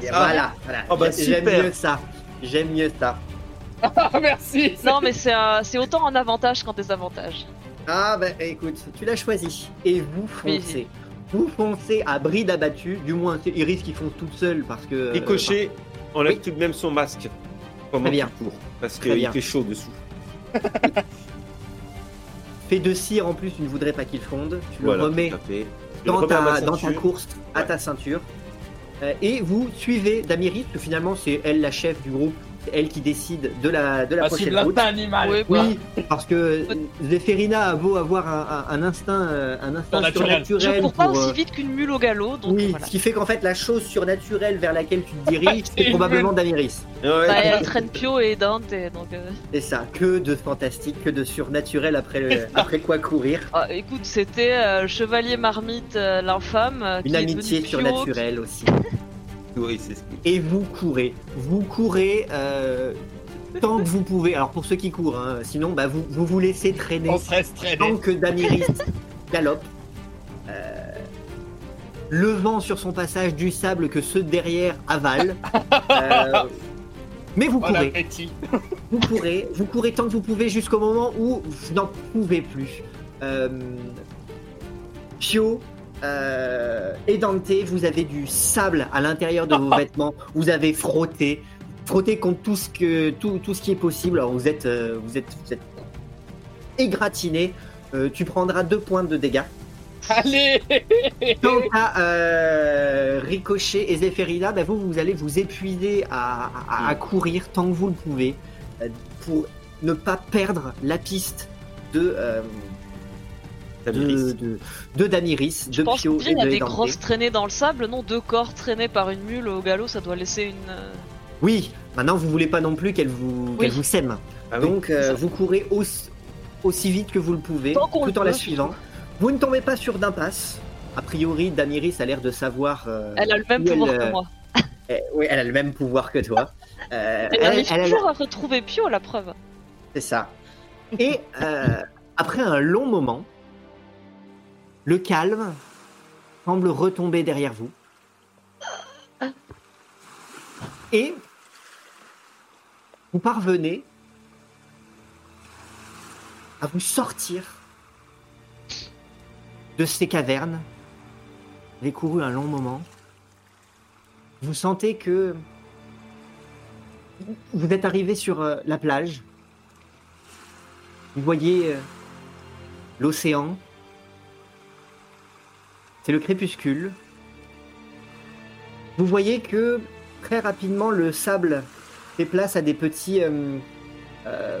C'est- Voilà, voilà. Oh, bah, J'aime mieux ça. J'aime mieux ça. Ah, merci. Non, mais c'est euh, c'est autant un avantage qu'un désavantage. Ah bah écoute, tu l'as choisi. Et vous Oui. Vous foncez à bride abattue. Du moins, Iris qui fonce toute seule parce que... euh, Ricochet enlève oui. tout de même son masque pendant bien. court. Parce qu'il fait chaud dessous. Fait de cire en plus, tu ne voudrais pas qu'il fonde. Tu Voilà, le remets le dans ta, dans ta ceinture. course à ta ceinture. Euh, et vous suivez Damiris, que finalement c'est elle la chef du groupe, elle qui décide de la, de la Ah, prochaine route. animal. Oui, parce que Zéphérina a beau avoir un, un- un instinct, euh, un instinct Surnaturel. Je cours pas pour, aussi euh, vite qu'une mule au galop, donc Oui, voilà. ce qui fait qu'en fait la chose surnaturelle vers laquelle tu te diriges, C'est probablement mule. Damiris. Ouais. Bah, elle traîne Pio et Dante, donc. euh, C'est ça, que de fantastique, que de surnaturel après, le- après quoi courir. ah, écoute, c'était euh, le chevalier marmite, euh, l'infâme. qui Une est amitié surnaturelle aussi. Oui, c'est ce qui- Et vous courez, vous courez euh, tant que vous pouvez. Alors pour ceux qui courent, hein, sinon bah, vous, vous vous laissez traîner On tant que Damiris galope. Euh, le vent sur son passage du sable que ceux derrière avalent. Euh, mais vous courez. Vous courez, vous courez tant que vous pouvez jusqu'au moment où vous n'en pouvez plus. Euh, Pio euh, et Dante, vous avez du sable à l'intérieur de vos vêtements. Vous avez frotté, frotté contre tout ce que tout, tout ce qui est possible. Alors vous êtes euh, vous êtes vous êtes égratigné. Euh, tu prendras deux points de dégâts. Allez Quant à euh, Ricochet et Zéphérina, bah, vous, vous allez vous épuiser à, à- à courir tant que vous le pouvez euh, pour ne pas perdre la piste de, euh, de, Damiris. de, de Damiris, Je de pense Pio y a de des Dante. grosses traînées dans le sable, non Deux corps traînés par une mule au galop, ça doit laisser une. euh, Oui, maintenant vous voulez pas non plus qu'elle vous, Oui. qu'elle vous sème. Ah oui. Donc euh, vous courez aussi, aussi vite que vous le pouvez, Tant tout en la suivant. Vous ne tombez pas sur d'impasse. A priori, Damiris a l'air de savoir. euh, Elle a le même elle, pouvoir euh, que moi. eh, oui, elle a le même pouvoir que toi. Euh, Elle elle- arrive elle a- toujours à retrouver Pio, la preuve. C'est ça. Et euh, après un long moment, le calme semble retomber derrière vous. Et vous parvenez à vous sortir de ces cavernes. Vous avez couru un long moment. Vous sentez que vous êtes arrivé sur euh, la plage. Vous voyez euh, l'océan. C'est le crépuscule. Vous voyez que très rapidement le sable fait place à des petits... euh, euh,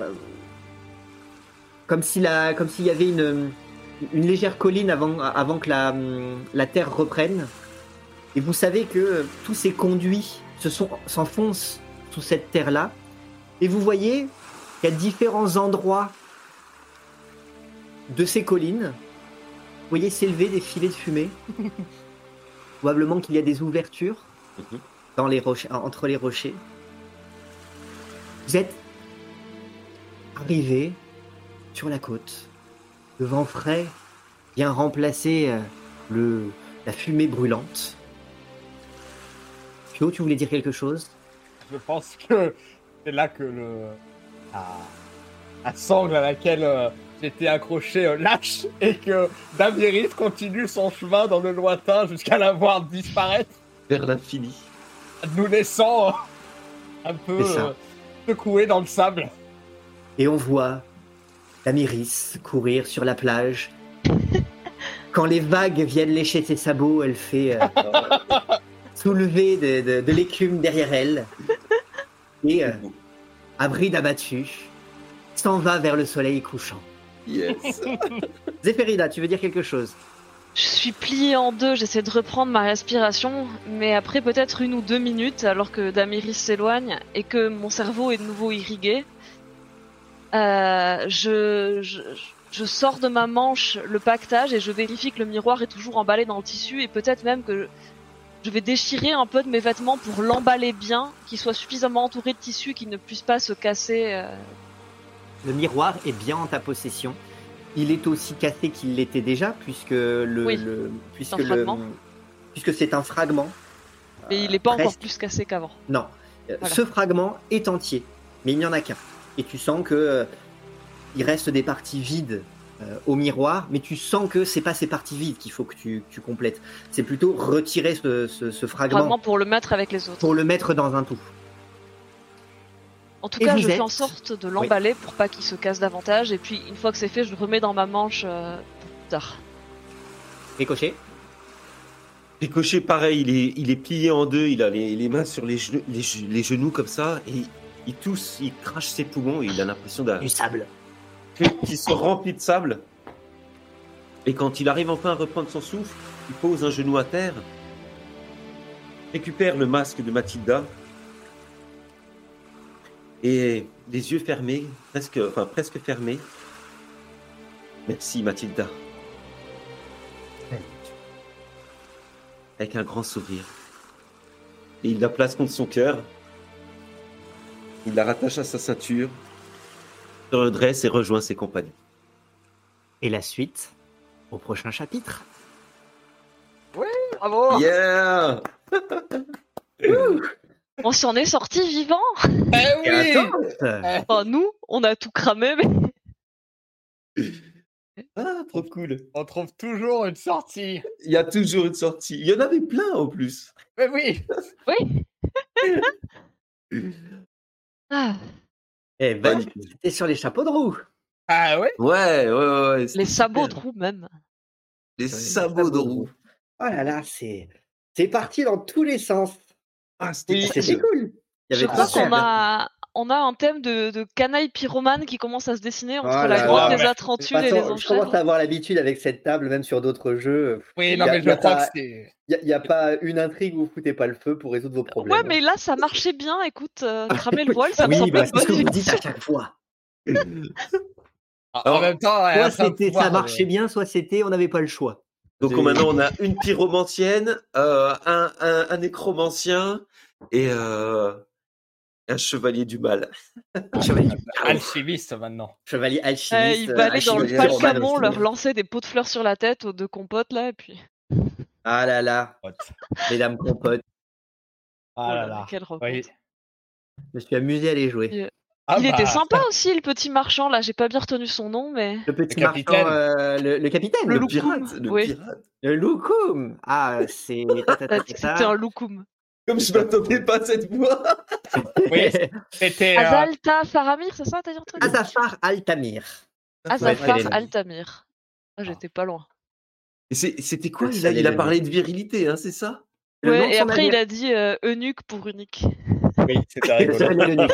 euh, comme s'il y avait une, légère colline avant, que la, terre reprenne. Et vous savez que tous ces conduits s'enfoncent sous cette terre-là. Et vous voyez qu'à différents endroits de ces collines, voyez s'élever des filets de fumée. Probablement qu'il y a des ouvertures Mhm. dans les rochers, entre les rochers. Vous êtes arrivé sur la côte. Le vent frais vient remplacer euh, le, la fumée brûlante. Pio, tu voulais dire quelque chose? Je pense que c'est là que le la, la sangle à laquelle j'étais accroché euh, lâche et que Damiris continue son chemin dans le lointain jusqu'à la voir disparaître, Vers l'infini. nous laissant euh, un peu euh, secoués dans le sable. Et on voit Damiris courir sur la plage. Quand les vagues viennent lécher ses sabots, elle fait euh, soulever de, de- de l'écume derrière elle. Et, euh, à bride abattue, s'en va vers le soleil couchant. Yes. Zéphérida, tu veux dire quelque chose? Je suis pliée en deux, j'essaie de reprendre ma respiration, mais après peut-être une ou deux minutes, alors que Damiris s'éloigne et que mon cerveau est de nouveau irrigué, euh, je, je, je sors de ma manche le pactage et je vérifie que le miroir est toujours emballé dans le tissu et peut-être même que je vais déchirer un peu de mes vêtements pour l'emballer bien, qu'il soit suffisamment entouré de tissu qu'il ne puisse pas se casser. euh. Le miroir est bien en ta possession. Il est aussi cassé qu'il l'était déjà, puisque le, Oui, le- puisque un le- fragment. puisque c'est un fragment. Mais il n'est pas encore presque. plus cassé qu'avant. Non, Euh, Voilà. ce fragment est entier, mais il n'y en a qu'un. Et tu sens que euh, il reste des parties vides euh, au miroir, mais tu sens que c'est pas ces parties vides qu'il faut que tu, tu complètes. C'est plutôt retirer ce, ce- ce fragment, Vraiment pour le mettre avec les autres. pour le mettre dans un tout. En tout Et cas, je fais en sorte de l'emballer pour pas qu'il se casse davantage. Et puis, une fois que c'est fait, je le remets dans ma manche euh, pour plus tard. Ricochet Ricochet, pareil, il est, il est plié en deux, il a les, les mains sur les genoux, les, ge- les genoux comme ça, et il tousse, il crache ses poumons, et il a l'impression d'un- du sable. qu'il se remplit de sable. Et quand il arrive enfin à reprendre son souffle, il pose un genou à terre, récupère le masque de Mathilda, et les yeux fermés, presque, enfin presque fermés. Merci Mathilda. Avec un grand sourire. Et il la place contre son cœur. Il la rattache à sa ceinture, se redresse et rejoint ses compagnons. Et la suite au prochain chapitre. Bravo Yeah On s'en est sorti vivant Eh oui Enfin, nous, on a tout cramé, mais... Ah, trop cool. On trouve toujours une sortie. Il y a toujours une sortie. Il y en avait plein en plus. Mais oui Oui ah. Eh ben, Magnifique. c'était sur les chapeaux de roue. Ah ouais Ouais, ouais, ouais. ouais, Les sabots de roue même. Les Les sabots de roue. Oh là là, c'est c'est parti dans tous les sens. Ah, c'était Oui, cool. C'était cool. Il y Je crois qu'on a, on a un thème de, de canaille pyromane qui commence à se dessiner entre Oh la grotte des Ouais. Atrantules et les Attends, je commence enchères. à avoir l'habitude avec cette table, même sur d'autres jeux. Oui, non, Y a- mais je crois pas- que c'est. Il n'y a, pas une intrigue où vous foutez pas le feu pour résoudre vos problèmes. Ouais, mais là ça marchait bien. Écoute, euh, cramer le voile, ça me oui, semble bah, une c'est ce que vous dites à chaque fois. En Alors, même temps, en Soit c'était ça marchait euh, bien, soit c'était on n'avait pas le choix. Donc maintenant, on a une pyromancienne, euh, un, un, un nécromancien et euh, un chevalier du mal. Chevalier, alchimiste maintenant. chevalier Euh, alchimiste. il va aller dans le aussi. leur lancer des pots de fleurs sur la tête aux deux compotes là, et puis. Ah là là, mesdames compotes, Ah là là, quelle. Oui. je me suis amusé à les jouer. Ah il était bah, sympa aussi, le petit marchand là. J'ai pas bien retenu son nom, mais. Le petit Le capitaine. marchand, euh, le, le capitaine, Le le, pirate, le oui. pirate. le loukoum. Ah, c'est. c'était un loukoum. Comme je m'attendais pas à cette voix. Oui, c'était. euh, Azalta Faramir, c'est ça T'as dit un truc? Azafar Altamir. Azafar. Altamir. Ah, j'étais pas loin. Et c'est- C'était quoi il a, seul il a élément. parlé de virilité, hein, c'est ça? Ouais, et après il a dit euh, eunuque pour unique. Oui, Le rigolo. seul.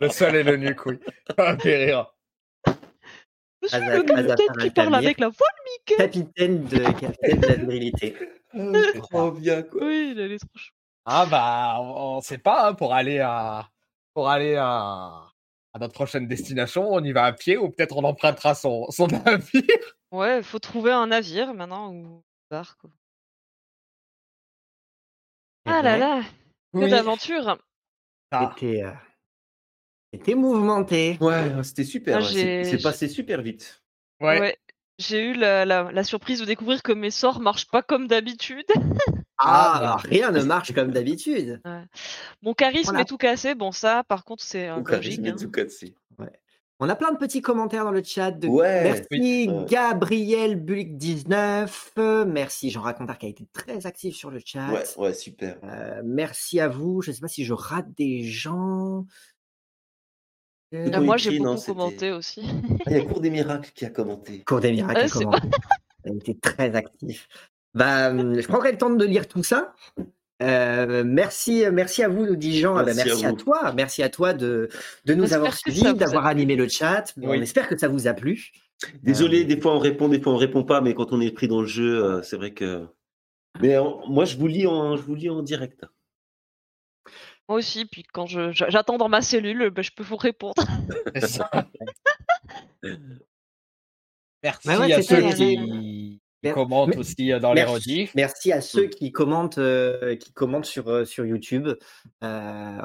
Le sol et le nuque, oui. Fait rire. Je suis Azaf- le capitaine qui parle avec la voix de Mickey. capitaine de, capitaine de la virilité. Ah, Trop bien, quoi. Oui, il allait trop chaud. Ah bah, on, on sait pas, hein, pour aller à. Pour aller à. À notre prochaine destination, on y va à pied ou peut-être on empruntera son, son navire? Ouais, faut trouver un navire maintenant ou une barque. Ah là là, que Oui. d'aventure. Ah, C'était, euh, c'était mouvementé. Ouais, c'était super. Ah, c'est passé super vite. ouais. Ouais. J'ai eu la, la- la surprise de découvrir que mes sorts marchent pas comme d'habitude. Ah, Ah, bah. rien ne marche comme d'habitude. Mon charisme Voilà. est tout cassé. Bon, ça, par contre, c'est Au logique. charisme et hein. tout cassé. On a plein de petits commentaires dans le chat. De... Ouais, merci oui. Ouais. Gabriel Bulik 19. Euh, merci Jean Racontard qui a été très actif sur le chat. Ouais, ouais, super. Euh, merci à vous. Je ne sais pas si je rate des gens. Euh, Ah, moi, j'ai beaucoup commenté aussi. Ah, Il y a Cours des Miracles qui a commenté. Cours des miracles Euh, a commenté. Il a été très actif. Bah, je prendrai le temps de lire tout ça. Euh, merci, merci à vous, nous dit Jean. Ah bah, Merci à toi. Merci à toi de, de nous avoir suivis, d'avoir animé le chat. Oui. On espère que ça vous a plu. Désolé, Euh, des fois on répond, des fois on répond pas, mais quand on est pris dans le jeu, euh, c'est vrai que. Mais moi, je vous lis en, je vous lis en direct. Moi aussi, puis quand j'attends dans ma cellule, ben, je peux vous répondre. Merci Bah ouais, à ceux qui, qui Mer- commentent mer- aussi euh, dans les merci. Merci à ceux qui commentent, euh, qui commentent sur, euh, sur YouTube. Euh,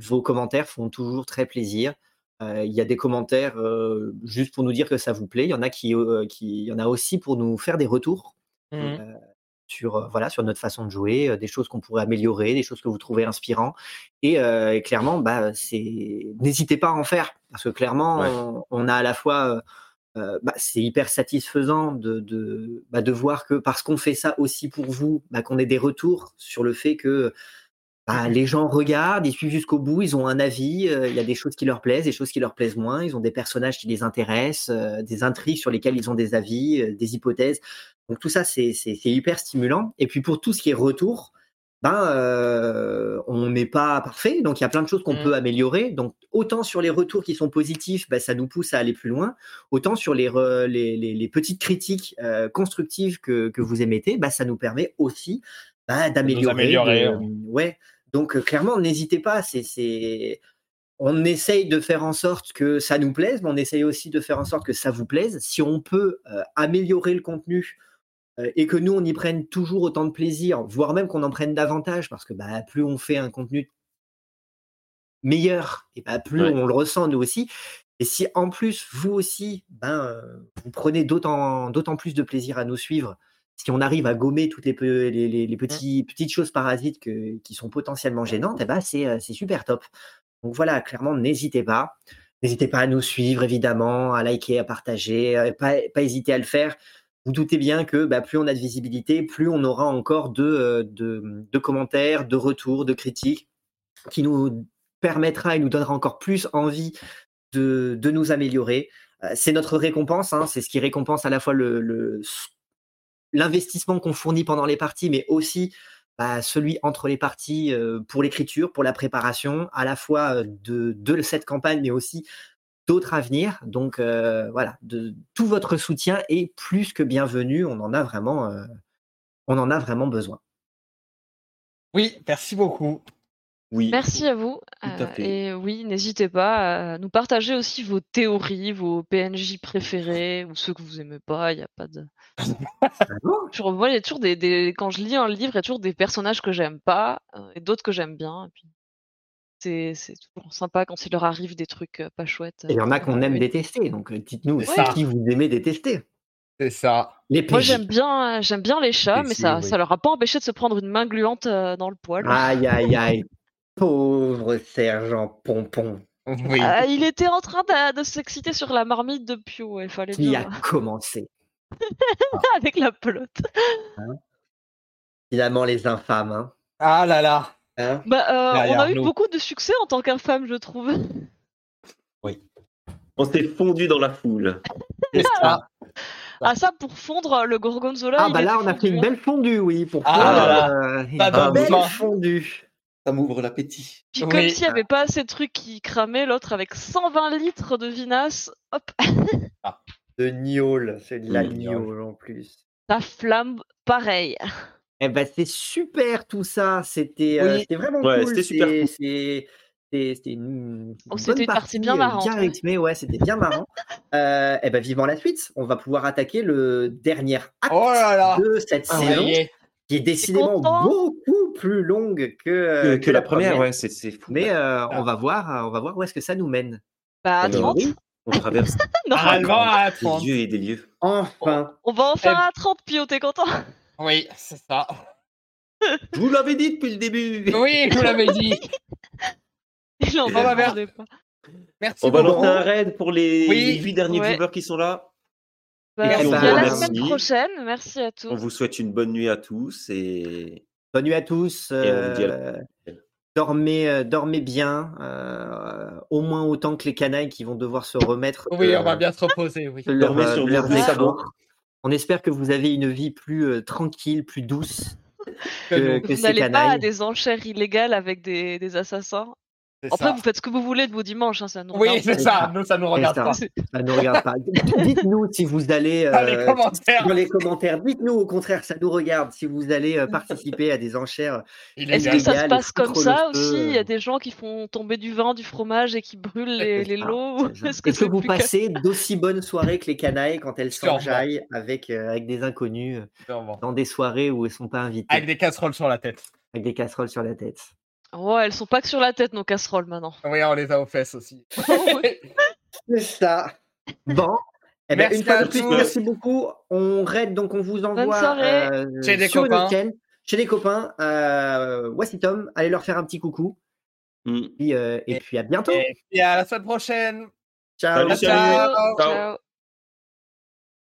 vos commentaires font toujours très plaisir. Euh, Il y a des commentaires juste pour nous dire que ça vous plaît. Il y en a qui, qui, y en a aussi pour nous faire des retours euh, sur, voilà, sur notre façon de jouer, des choses qu'on pourrait améliorer, des choses que vous trouvez inspirants. Et, et clairement, bah, c'est, n'hésitez pas à en faire parce que clairement, Ouais. on, on a à la fois euh, bah, c'est hyper satisfaisant de, de, bah, de voir que parce qu'on fait ça aussi pour vous, bah, qu'on ait des retours sur le fait que les gens regardent, ils suivent jusqu'au bout, ils ont un avis, euh, il y a des choses qui leur plaisent, des choses qui leur plaisent moins, ils ont des personnages qui les intéressent, euh, des intrigues sur lesquelles ils ont des avis, des hypothèses. Donc tout ça, c'est hyper stimulant. Et puis pour tout ce qui est retour, ben, euh, on n'est pas parfait, donc il y a plein de choses qu'on Mm. peut améliorer. Donc autant sur les retours qui sont positifs, ben, ça nous pousse à aller plus loin, autant sur les, re- les, les- les petites critiques euh, constructives que, que vous émettez, ben, ça nous permet aussi ben, d'améliorer. améliorer, de- ouais. Donc euh, clairement, n'hésitez pas. C'est, c'est, on essaye de faire en sorte que ça nous plaise, mais on essaye aussi de faire en sorte que ça vous plaise. Si on peut euh, améliorer le contenu euh, et que nous on y prenne toujours autant de plaisir, voire même qu'on en prenne davantage, parce que bah, plus on fait un contenu meilleur, et bah, plus Ouais. on le ressent nous aussi. Et si en plus vous aussi, ben, euh, vous prenez d'autant, d'autant plus de plaisir à nous suivre, si on arrive à gommer toutes les, pe- les, les- les petits, petites choses parasites que- qui sont potentiellement gênantes, eh ben, c'est, euh, super top. Donc voilà, clairement, n'hésitez pas. N'hésitez pas à nous suivre, évidemment, à liker, à partager, euh, pas, pas hésiter à le faire. Vous doutez bien que bah, plus on a de visibilité, plus on aura encore de, euh, de, commentaires, de retours, de critiques qui nous permettra et nous donnera encore plus envie de, nous améliorer. euh, c'est notre récompense. hein, c'est ce qui récompense à la fois l'investissement qu'on fournit pendant les parties, mais aussi bah, celui entre les parties euh, pour l'écriture, pour la préparation, à la fois de, de cette campagne, mais aussi d'autres à venir. Donc euh, voilà, de, tout votre soutien est plus que bienvenu. On en a vraiment, euh, on en a vraiment besoin. Oui, merci beaucoup. Oui. Merci à vous. Euh, et oui, n'hésitez pas à nous partager aussi vos théories, vos PNJ préférés ou ceux que vous aimez pas. Il y a pas de. Moi, il y a toujours des, des- Quand je lis un livre, il y a toujours des personnages que j'aime pas euh, et d'autres que j'aime bien. Et puis, c'est c'est toujours sympa quand il leur arrive des trucs pas chouettes. Et il y en a qu'on aime détester. Donc dites-nous qui vous aimez détester. C'est ça. Les Moi, j'aime bien, j'aime bien les chats, mais ça, oui. ça leur a pas empêché de se prendre une main gluante dans le poil. Aïe aïe aïe. Pauvre sergent Pompon. Oui. Euh, il était en train de, de s'exciter sur la marmite de Pio, il fallait Qui a bien commencé avec la pelote. Finalement les infâmes. Hein. Ah là là. Hein Bah, euh, on a eu nous. beaucoup de succès en tant qu'infâme, je trouve. On s'est fondu dans la foule. C'est ça. Ah ça, pour fondre le gorgonzola. ah bah là on a fait fondu, une hein. belle fondue, oui. Pour Ah fondre, là euh, de belle fondue. Ça m'ouvre l'appétit. Puis Oui. comme s'il n'y avait pas assez de trucs qui cramaient, l'autre avec 120 litres de vinasse, hop, De gnôle, c'est de la Mmh. gnôle en plus. ça flambe pareil. Eh ben c'est super tout ça. C'était euh, Oui. c'était vraiment Ouais, cool. c'était super cool. C'était une, Oh, bonne une partie bien euh, marrante, bien ouais. rythmée. Ouais, c'était bien marrant. euh, eh ben vivement la suite. On va pouvoir attaquer le dernier acte Oh là là. de cette Ça saison, est. qui est décidément beaucoup plus longue que, euh, Que, que la première, ouais, c'est fou. Mais euh, on va voir, euh, on va voir où est-ce que ça nous mène. Bah, à Alors, 30 oui. On traverse Non, Allemand à des 30. lieux et des lieux. Enfin, on va en faire Eh. à 30, Pio, t'es content? Oui, c'est ça. Je vous l'avais dit depuis le début. Oui, je vous l'avais dit. Il en va pas. Merci On va lancer un raid pour les, Oui. les huit derniers Ouais. viewers qui sont là. Bah, Et on vous à la semaine prochaine. Merci à tous. On vous souhaite une bonne nuit à tous et bonne nuit à tous. Et on vous dit à la euh, dormez, euh, dormez bien, euh, au moins autant que les canailles qui vont devoir se remettre. Oui, on va bien se reposer, oui. leur- Dormez sur efforts. On espère que vous avez une vie plus euh, tranquille, plus douce Que Vous ces n'allez pas à canailles. des enchères illégales avec des, des assassins. Après, ça. vous faites ce que vous voulez de vos dimanches, hein, ça nous Oui, c'est ça. Nous, ça nous regarde ça. pas. Ça ne regarde pas. Dites-nous si vous allez Dans les euh, commentaires. dans les commentaires. Dites-nous au contraire, ça nous regarde si vous allez euh, participer à des enchères. Est-ce est que ça se passe comme ça aussi? Il y a des gens qui font tomber du vin, du fromage et qui brûlent les, les lots. Est-ce que, vous passez d'aussi bonnes soirées que les canailles quand elles s'enjaillent avec, euh, avec des inconnus Sûrement. dans des soirées où elles sont pas invitées, Avec des casseroles sur la tête. avec des casseroles sur la tête Oh, elles sont pas que sur la tête, nos casseroles, maintenant. Oui, on les a aux fesses aussi. C'est ça. Bon. Eh ben, Merci une fois de plus, merci beaucoup. On raid, donc on vous envoie euh, Chez des sur copains. chaîne, chez des copains. Euh, voici Tom, allez leur faire un petit coucou. Mm. Puis, euh, et Et- puis à bientôt. Et à la semaine prochaine. Ciao. Salut, Ciao. Ciao.